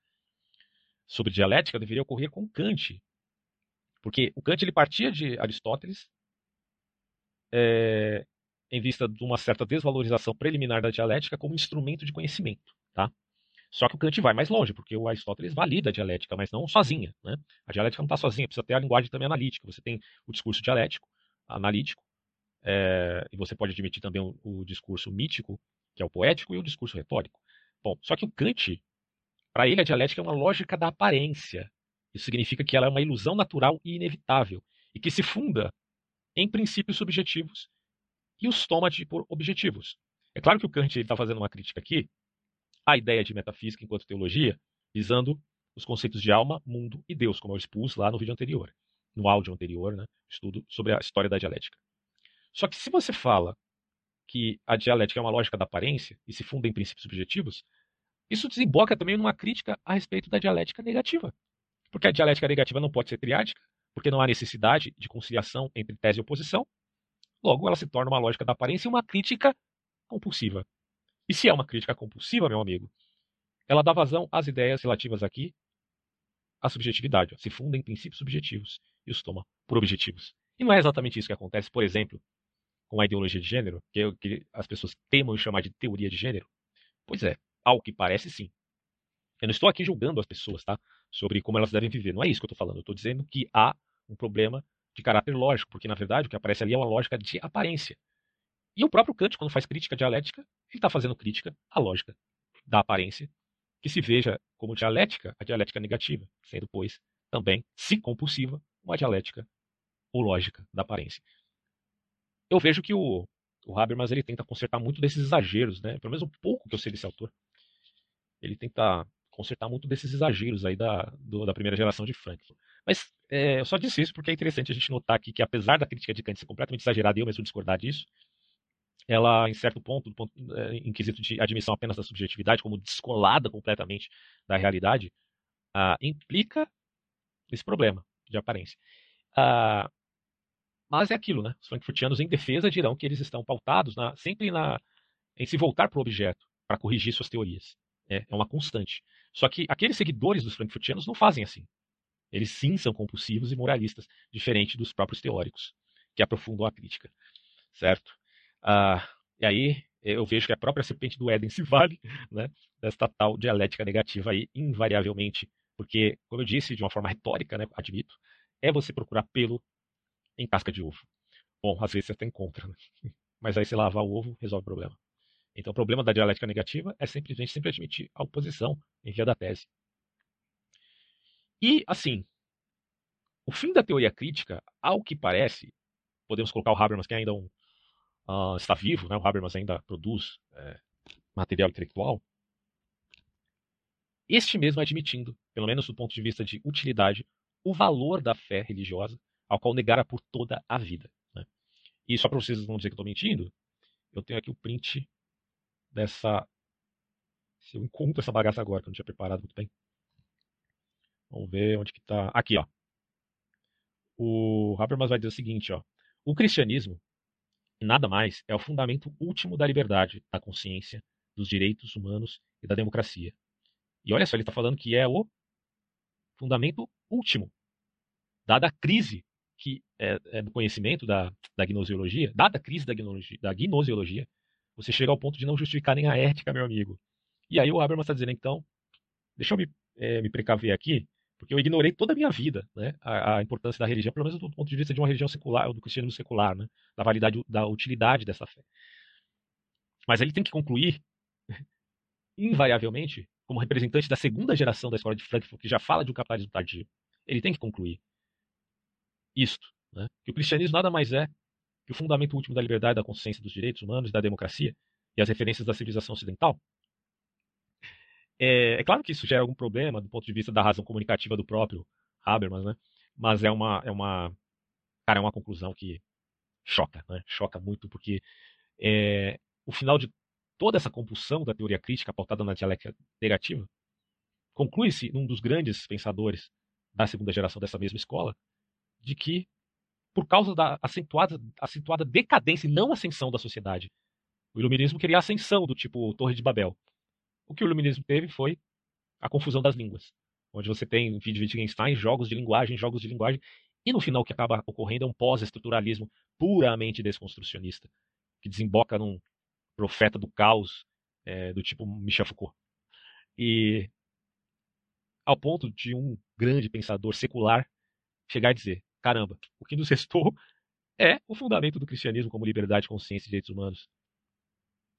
sobre dialética deveria ocorrer com Kant, porque o Kant ele partia de Aristóteles é, em vista de uma certa desvalorização preliminar da dialética como instrumento de conhecimento, tá? Só que o Kant vai mais longe, porque o Aristóteles valida a dialética, mas não sozinha. Né? A dialética não está sozinha, precisa ter a linguagem também analítica. Você tem o discurso dialético, analítico, é, e você pode admitir também o, o, discurso mítico, que é o poético, e o discurso retórico. Bom, só que o Kant, para ele, a dialética é uma lógica da aparência. Isso significa que ela é uma ilusão natural e inevitável, e que se funda em princípios subjetivos e os toma de, por objetivos. É claro que o Kant está fazendo uma crítica aqui a ideia de metafísica enquanto teologia, visando os conceitos de alma, mundo e Deus, como eu expus lá no vídeo anterior, no áudio anterior, né, estudo sobre a história da dialética. Só que se você fala que a dialética é uma lógica da aparência e se funda em princípios subjetivos, isso desemboca também numa crítica a respeito da dialética negativa. Porque a dialética negativa não pode ser triádica, porque não há necessidade de conciliação entre tese e oposição. Logo, ela se torna uma lógica da aparência e uma crítica compulsiva. E se é uma crítica compulsiva, meu amigo, ela dá vazão às ideias relativas aqui à subjetividade. Ó, se funda em princípios subjetivos e os toma por objetivos. E não é exatamente isso que acontece, por exemplo, com a ideologia de gênero, que é o que as pessoas temam chamar de teoria de gênero. Pois é, ao que parece sim. Eu não estou aqui julgando as pessoas, tá? Sobre como elas devem viver. Não é isso que eu estou falando. Eu estou dizendo que há um problema de caráter lógico, porque na verdade o que aparece ali é uma lógica de aparência. E o próprio Kant, quando faz crítica dialética, ele está fazendo crítica à lógica da aparência, que se veja como dialética a dialética negativa, sendo, pois, também, se compulsiva, uma dialética ou lógica da aparência. Eu vejo que o, o Habermas ele tenta consertar muito desses exageros, né? pelo menos um pouco que eu sei desse autor. Ele tenta consertar muito desses exageros aí da, do, da primeira geração de Frankfurt. Mas é, eu só disse isso porque é interessante a gente notar aqui que, apesar da crítica de Kant ser completamente exagerada e eu mesmo discordar disso, ela, em certo ponto, ponto eh, em quesito de admissão apenas da subjetividade, como descolada completamente da realidade, ah, implica esse problema de aparência. Ah, mas é aquilo, né? Os frankfurtianos, em defesa, dirão que eles estão pautados na, sempre na, em se voltar para o objeto, para corrigir suas teorias. É, é uma constante. Só que aqueles seguidores dos frankfurtianos não fazem assim. Eles sim são compulsivos e moralistas, diferente dos próprios teóricos que aprofundam a crítica, certo? Ah, e aí eu vejo que a própria serpente do Éden se vale [LAUGHS] né, desta tal dialética negativa aí, invariavelmente, porque, como eu disse, de uma forma retórica, né, admito, é você procurar pelo em casca de ovo. Bom, às vezes você até encontra, né? [LAUGHS] mas aí você lavar o ovo resolve o problema. Então, o problema da dialética negativa é simplesmente sempre admitir a oposição em via da tese. E, assim, o fim da teoria crítica, ao que parece, podemos colocar o Habermas, que ainda um, uh, está vivo, né? o Habermas ainda produz é, material intelectual, este mesmo admitindo, pelo menos do ponto de vista de utilidade, o valor da fé religiosa, ao qual negara por toda a vida. Né? E só para vocês não dizer que eu estou mentindo, eu tenho aqui o print dessa. Se eu encontro essa bagaça agora, que eu não tinha preparado muito bem. Vamos ver onde que está. Aqui, ó. O Habermas vai dizer o seguinte, ó. O cristianismo, nada mais, é o fundamento último da liberdade, da consciência, dos direitos humanos e da democracia. E olha só, ele está falando que é o fundamento último, dada a crise que é, é do conhecimento da, da dada a crise da, gnosiologia, da você chega ao ponto de não justificar nem a ética, meu amigo. E aí o Habermas está dizendo, então, deixa eu me, é, me precaver aqui, porque eu ignorei toda a minha vida né, a, a, importância da religião, pelo menos do ponto de vista de uma religião secular, do cristianismo secular, né, da validade, da utilidade dessa fé. Mas ele tem que concluir, [LAUGHS] invariavelmente, como representante da segunda geração da escola de Frankfurt, que já fala de um capitalismo tardio, ele tem que concluir isto, né, que o cristianismo nada mais é que o fundamento último da liberdade, da consciência dos direitos humanos, da democracia e as referências da civilização ocidental? É, é, claro que isso gera algum problema do ponto de vista da razão comunicativa do próprio Habermas, né? Mas é uma, é uma, cara, é uma conclusão que choca, né? Choca muito porque é, o final de toda essa compulsão da teoria crítica pautada na dialética negativa conclui-se num dos grandes pensadores da segunda geração dessa mesma escola, de que por causa da acentuada, acentuada decadência e não ascensão da sociedade. O iluminismo queria a ascensão do tipo Torre de Babel. O que o iluminismo teve foi a confusão das línguas, onde você tem vídeo de Wittgenstein, jogos de linguagem, jogos de linguagem, e no final o que acaba ocorrendo é um pós-estruturalismo puramente desconstrucionista, que desemboca num profeta do caos é, do tipo Michel Foucault. E ao ponto de um grande pensador secular chegar a dizer: caramba, o que nos [LAUGHS] restou é o fundamento do cristianismo como liberdade, consciência e direitos humanos.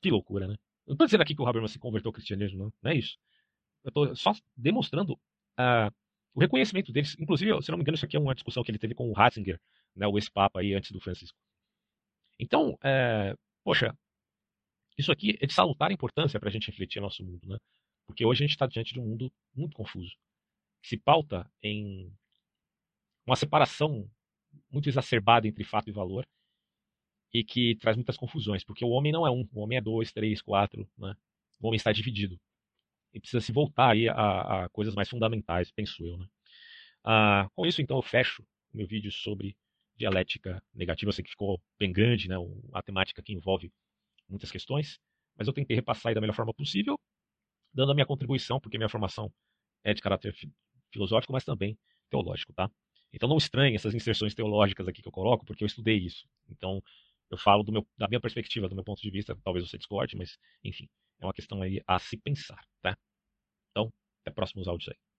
Que loucura, né? Não estou dizendo aqui que o Habermas se converteu ao cristianismo, não, não é isso. Eu estou só demonstrando uh, o reconhecimento deles. Inclusive, se não me engano, isso aqui é uma discussão que ele teve com o Ratzinger, né, o ex-papa aí antes do Francisco. Então, é, poxa, isso aqui é de salutar importância para a gente refletir nosso mundo, né? Porque hoje a gente está diante de um mundo muito confuso, que se pauta em uma separação muito exacerbada entre fato e valor e que traz muitas confusões, porque o homem não é um, o homem é dois, três, quatro, né? O homem está dividido e precisa se voltar aí a, a coisas mais fundamentais, penso eu, né? Ah, com isso, então, eu fecho o meu vídeo sobre dialética negativa. Eu sei que ficou bem grande, né? A temática que envolve muitas questões, mas eu tentei repassar aí da melhor forma possível, dando a minha contribuição, porque minha formação é de caráter filosófico, mas também teológico, tá? Então não estranhe essas inserções teológicas aqui que eu coloco, porque eu estudei isso. Então eu falo meu, da minha perspectiva, do meu ponto de vista, talvez você discorde, mas enfim, é uma questão aí a se pensar, tá? Então, até próximos áudios aí.